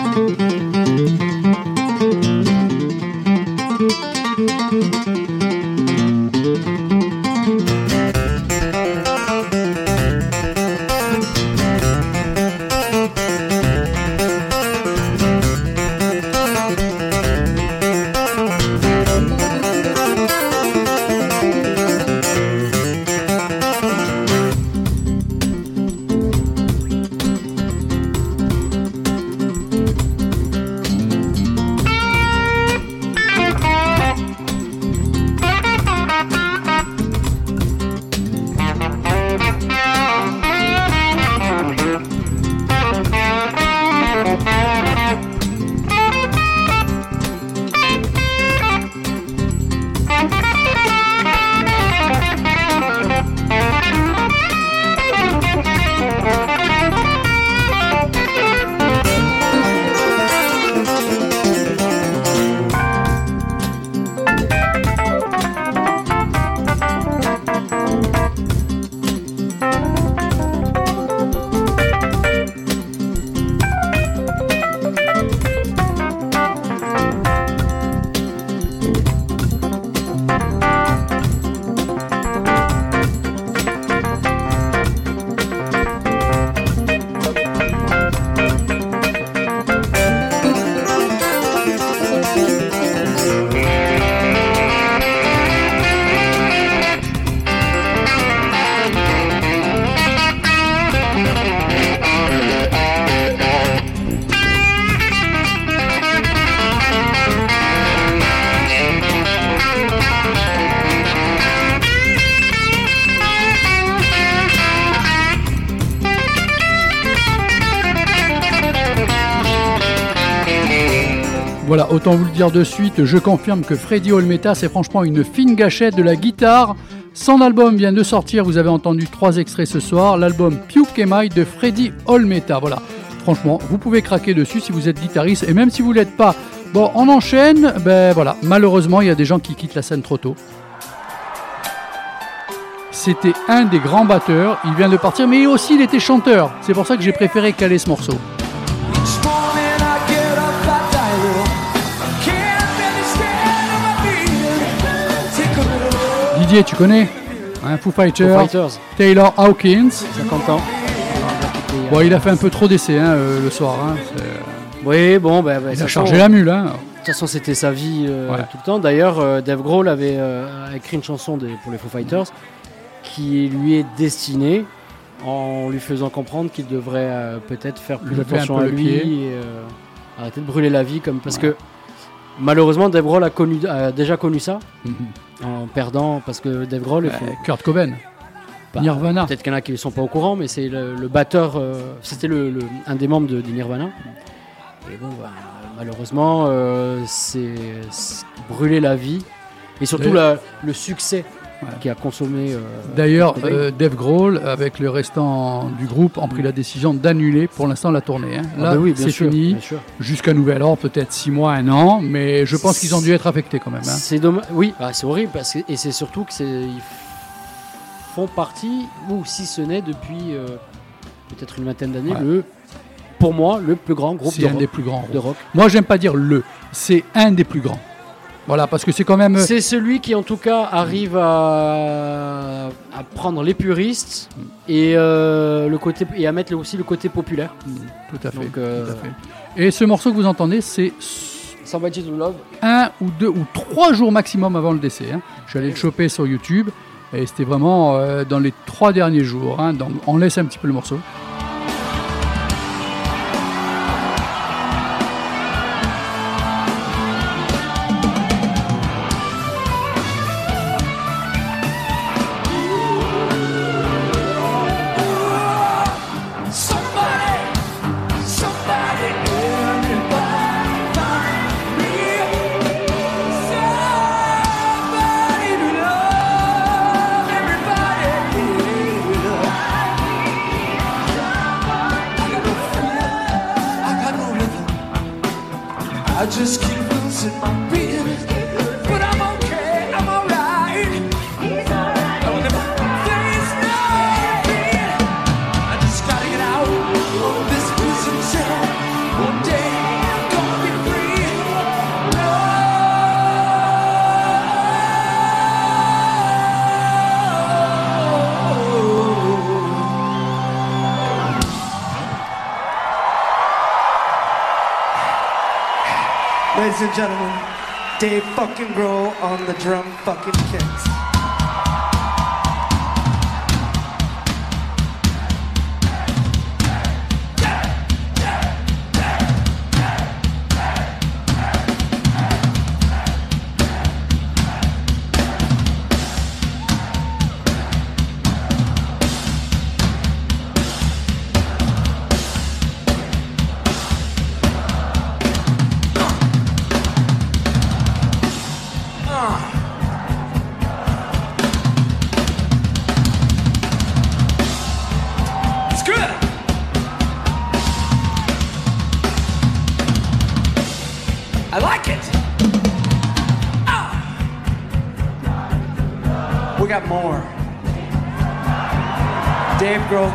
Vous le dire de suite, je confirme que Freddy Olmeta, c'est franchement une fine gâchette de la guitare. Son album vient de sortir, vous avez entendu trois extraits ce soir, l'album Puke Emai de Freddy Olmeta. Voilà, franchement, vous pouvez craquer dessus si vous êtes guitariste, et même si vous l'êtes pas. Bon, on enchaîne, ben voilà, malheureusement, il y a des gens qui quittent la scène trop tôt. C'était un des grands batteurs, il vient de partir, mais aussi il était chanteur. C'est pour ça que j'ai préféré caler ce morceau. Didier, tu connais hein, Foo Fighters, Foo Fighters. Taylor Hawkins. 50 ans. Bon, il a fait un peu trop d'essais hein, euh, le soir. hein, c'est- Oui, bon, bah, bah, de il a chargé la mule. Hein. De toute façon, c'était sa vie euh, Ouais. tout le temps. D'ailleurs, euh, Dave Grohl avait euh, écrit une chanson des- pour les Foo Fighters qui lui est destinée en lui faisant comprendre qu'il devrait euh, peut-être faire plus attention à lui pied. et euh, arrêter de brûler la vie comme parce que malheureusement Dave Grohl a, connu, a déjà connu ça en perdant parce que Dave Grohl Kurt Cobain. Bah, Nirvana. Peut-être qu'il y en a qui ne sont pas au courant, mais c'est le, le batteur, euh, c'était le, le- un des membres de, Nirvana. Et bon, bah, malheureusement, euh, c'est brûler la vie et surtout la- le succès qui a consommé. euh, D'ailleurs, euh, Dave Grohl, avec le restant du groupe, ont pris la décision d'annuler pour l'instant la tournée. hein. Ah Là, bah oui, c'est fini. Jusqu'à nouvel ordre, peut-être 6 mois, 1 an, mais je pense qu'ils ont dû être affectés quand même. hein. C'est dommage. Oui, bah, c'est horrible parce que, et c'est surtout que c'est font partie ou si ce n'est depuis euh, peut-être une vingtaine d'années Ouais. le pour moi le plus grand groupe C'est de un rock. des plus grands. de rock. Moi, j'aime pas dire le, c'est un des plus grands. Voilà, parce que c'est quand même. C'est celui qui, en tout cas, arrive à, à prendre les puristes et, euh, le côté, et à mettre aussi le côté populaire. Tout à fait. Donc, euh, tout à fait. Et ce morceau que vous entendez, c'est Somebody to Love. un ou deux ou trois jours maximum avant le décès. hein. Je suis allé le choper sur YouTube et c'était vraiment euh, dans les trois derniers jours. hein. Donc, on laisse un petit peu le morceau.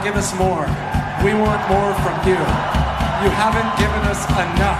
Give us more. We want more from you. You haven't given us enough.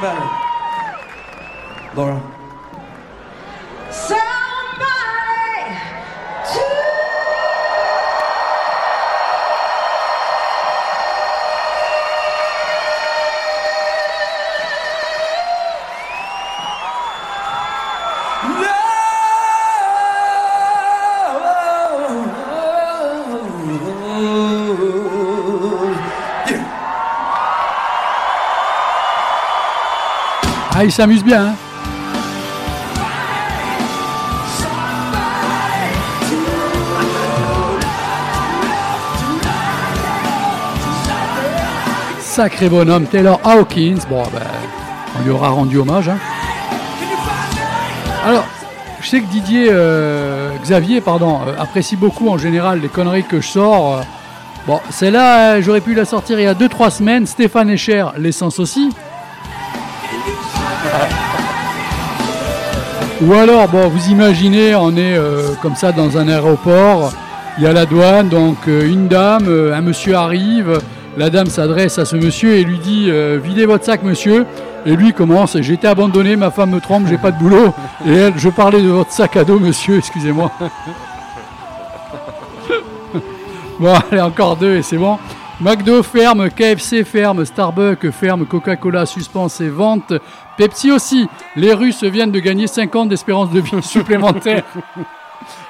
Better. Il s'amuse bien. hein. Sacré bonhomme, Taylor Hawkins. Bon, ben, on lui aura rendu hommage. hein. Alors, je sais que Didier, euh, Xavier, pardon, euh, apprécie beaucoup en général les conneries que je sors. euh. Bon, celle-là, j'aurais pu la sortir il y a 2-3 semaines. Stéphane Echer, l'essence aussi. Ou alors, bon, vous imaginez, on est euh, comme ça dans un aéroport, il y a la douane, donc euh, une dame, euh, un monsieur arrive, la dame s'adresse à ce monsieur et lui dit Videz votre sac, monsieur. Et lui commence J'ai été abandonné, ma femme me trompe, j'ai pas de boulot. Et elle Je parlais de votre sac à dos, monsieur, excusez-moi. bon, allez, encore deux et c'est bon. McDo ferme, KFC ferme, Starbucks ferme, Coca-Cola suspend ses ventes, Pepsi aussi. Les Russes viennent de gagner 5 ans d'espérance de vie supplémentaire.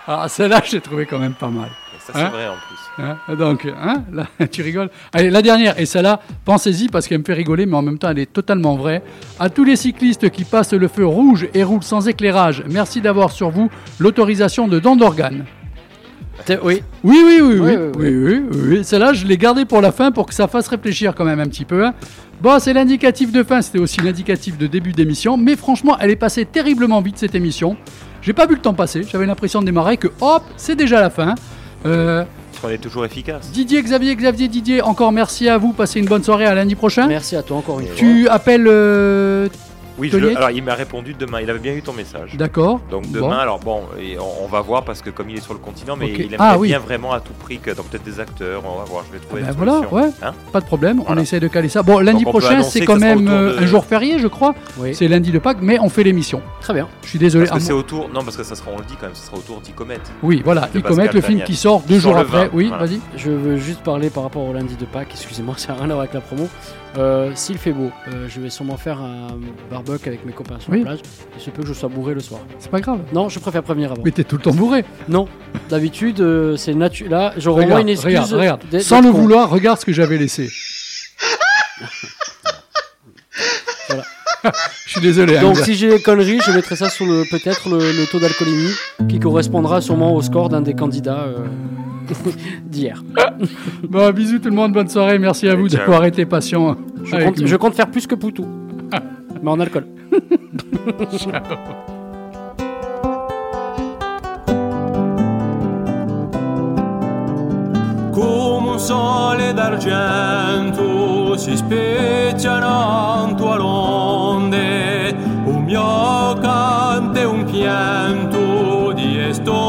Ah, celle-là, j'ai trouvé quand même pas mal. Ça, c'est Hein vrai en plus. Hein, Donc, hein, là, tu rigoles. Allez, la dernière, et celle-là, pensez-y parce qu'elle me fait rigoler, mais en même temps, elle est totalement vraie. À tous les cyclistes qui passent le feu rouge et roulent sans éclairage, merci d'avoir sur vous l'autorisation de don d'organes. Oui. Oui, oui, oui, oui, Oui, oui, oui, oui, oui, oui. Celle-là, je l'ai gardée pour la fin pour que ça fasse réfléchir quand même un petit peu. hein. Bon, c'est l'indicatif de fin, c'était aussi l'indicatif de début d'émission, mais franchement, elle est passée terriblement vite cette émission. J'ai pas vu le temps passer, j'avais l'impression de démarrer que hop, c'est déjà la fin. Euh, qu'on est toujours efficace. Didier, Xavier, Xavier, Didier, encore merci à vous. Passez une bonne soirée à lundi prochain. Merci à toi encore une fois. Tu appelles euh, Oui, je le- alors il m'a répondu demain. Il avait bien eu ton message. D'accord. Donc Bon. demain, alors bon, et on, on va voir parce que comme il est sur le continent, mais il aimerait Ah, oui. bien vraiment à tout prix que donc peut-être des acteurs. On va voir, je vais trouver Ben une voilà, solution. ouais, Hein pas de problème, on essaie de caler ça. Bon, lundi prochain, c'est quand même euh, de- un jour férié, je crois. Oui. C'est lundi de Pâques, mais on fait l'émission. Très bien. Je suis désolé. Parce que Ah, c'est autour. Non, parce que ça sera, on le dit quand même, ça sera autour d'Icomet. Oui, voilà, Pascal le film qui sort deux jours après. 20, Oui, vas-y. Je veux juste parler par rapport au lundi de Pâques, excusez-moi, ça n'a rien à voir avec la promo. Euh, S'il fait beau, euh, je vais sûrement faire un barbecue avec mes copains sur Oui. la plage. Il se peut que je sois bourré le soir. C'est pas grave. Non, je préfère prévenir avant. Mais t'es tout le temps bourré. Non, d'habitude, euh, c'est naturel. Là, j'aurais au moins une excuse. regarde, regarde. Sans le con. vouloir, regarde ce que j'avais laissé. Voilà. Je suis désolé. Donc si j'ai des conneries, je mettrai ça sur le peut-être le, le taux d'alcoolémie qui correspondra sûrement au score d'un des candidats d'hier. Bon, bisous tout le monde, bonne soirée. Merci à vous ciao. d'avoir été patient. Je compte, je compte faire plus que Poutou, mais en alcool. come un sole d'argento si specchiano a l'onde, un mio canto e un pianto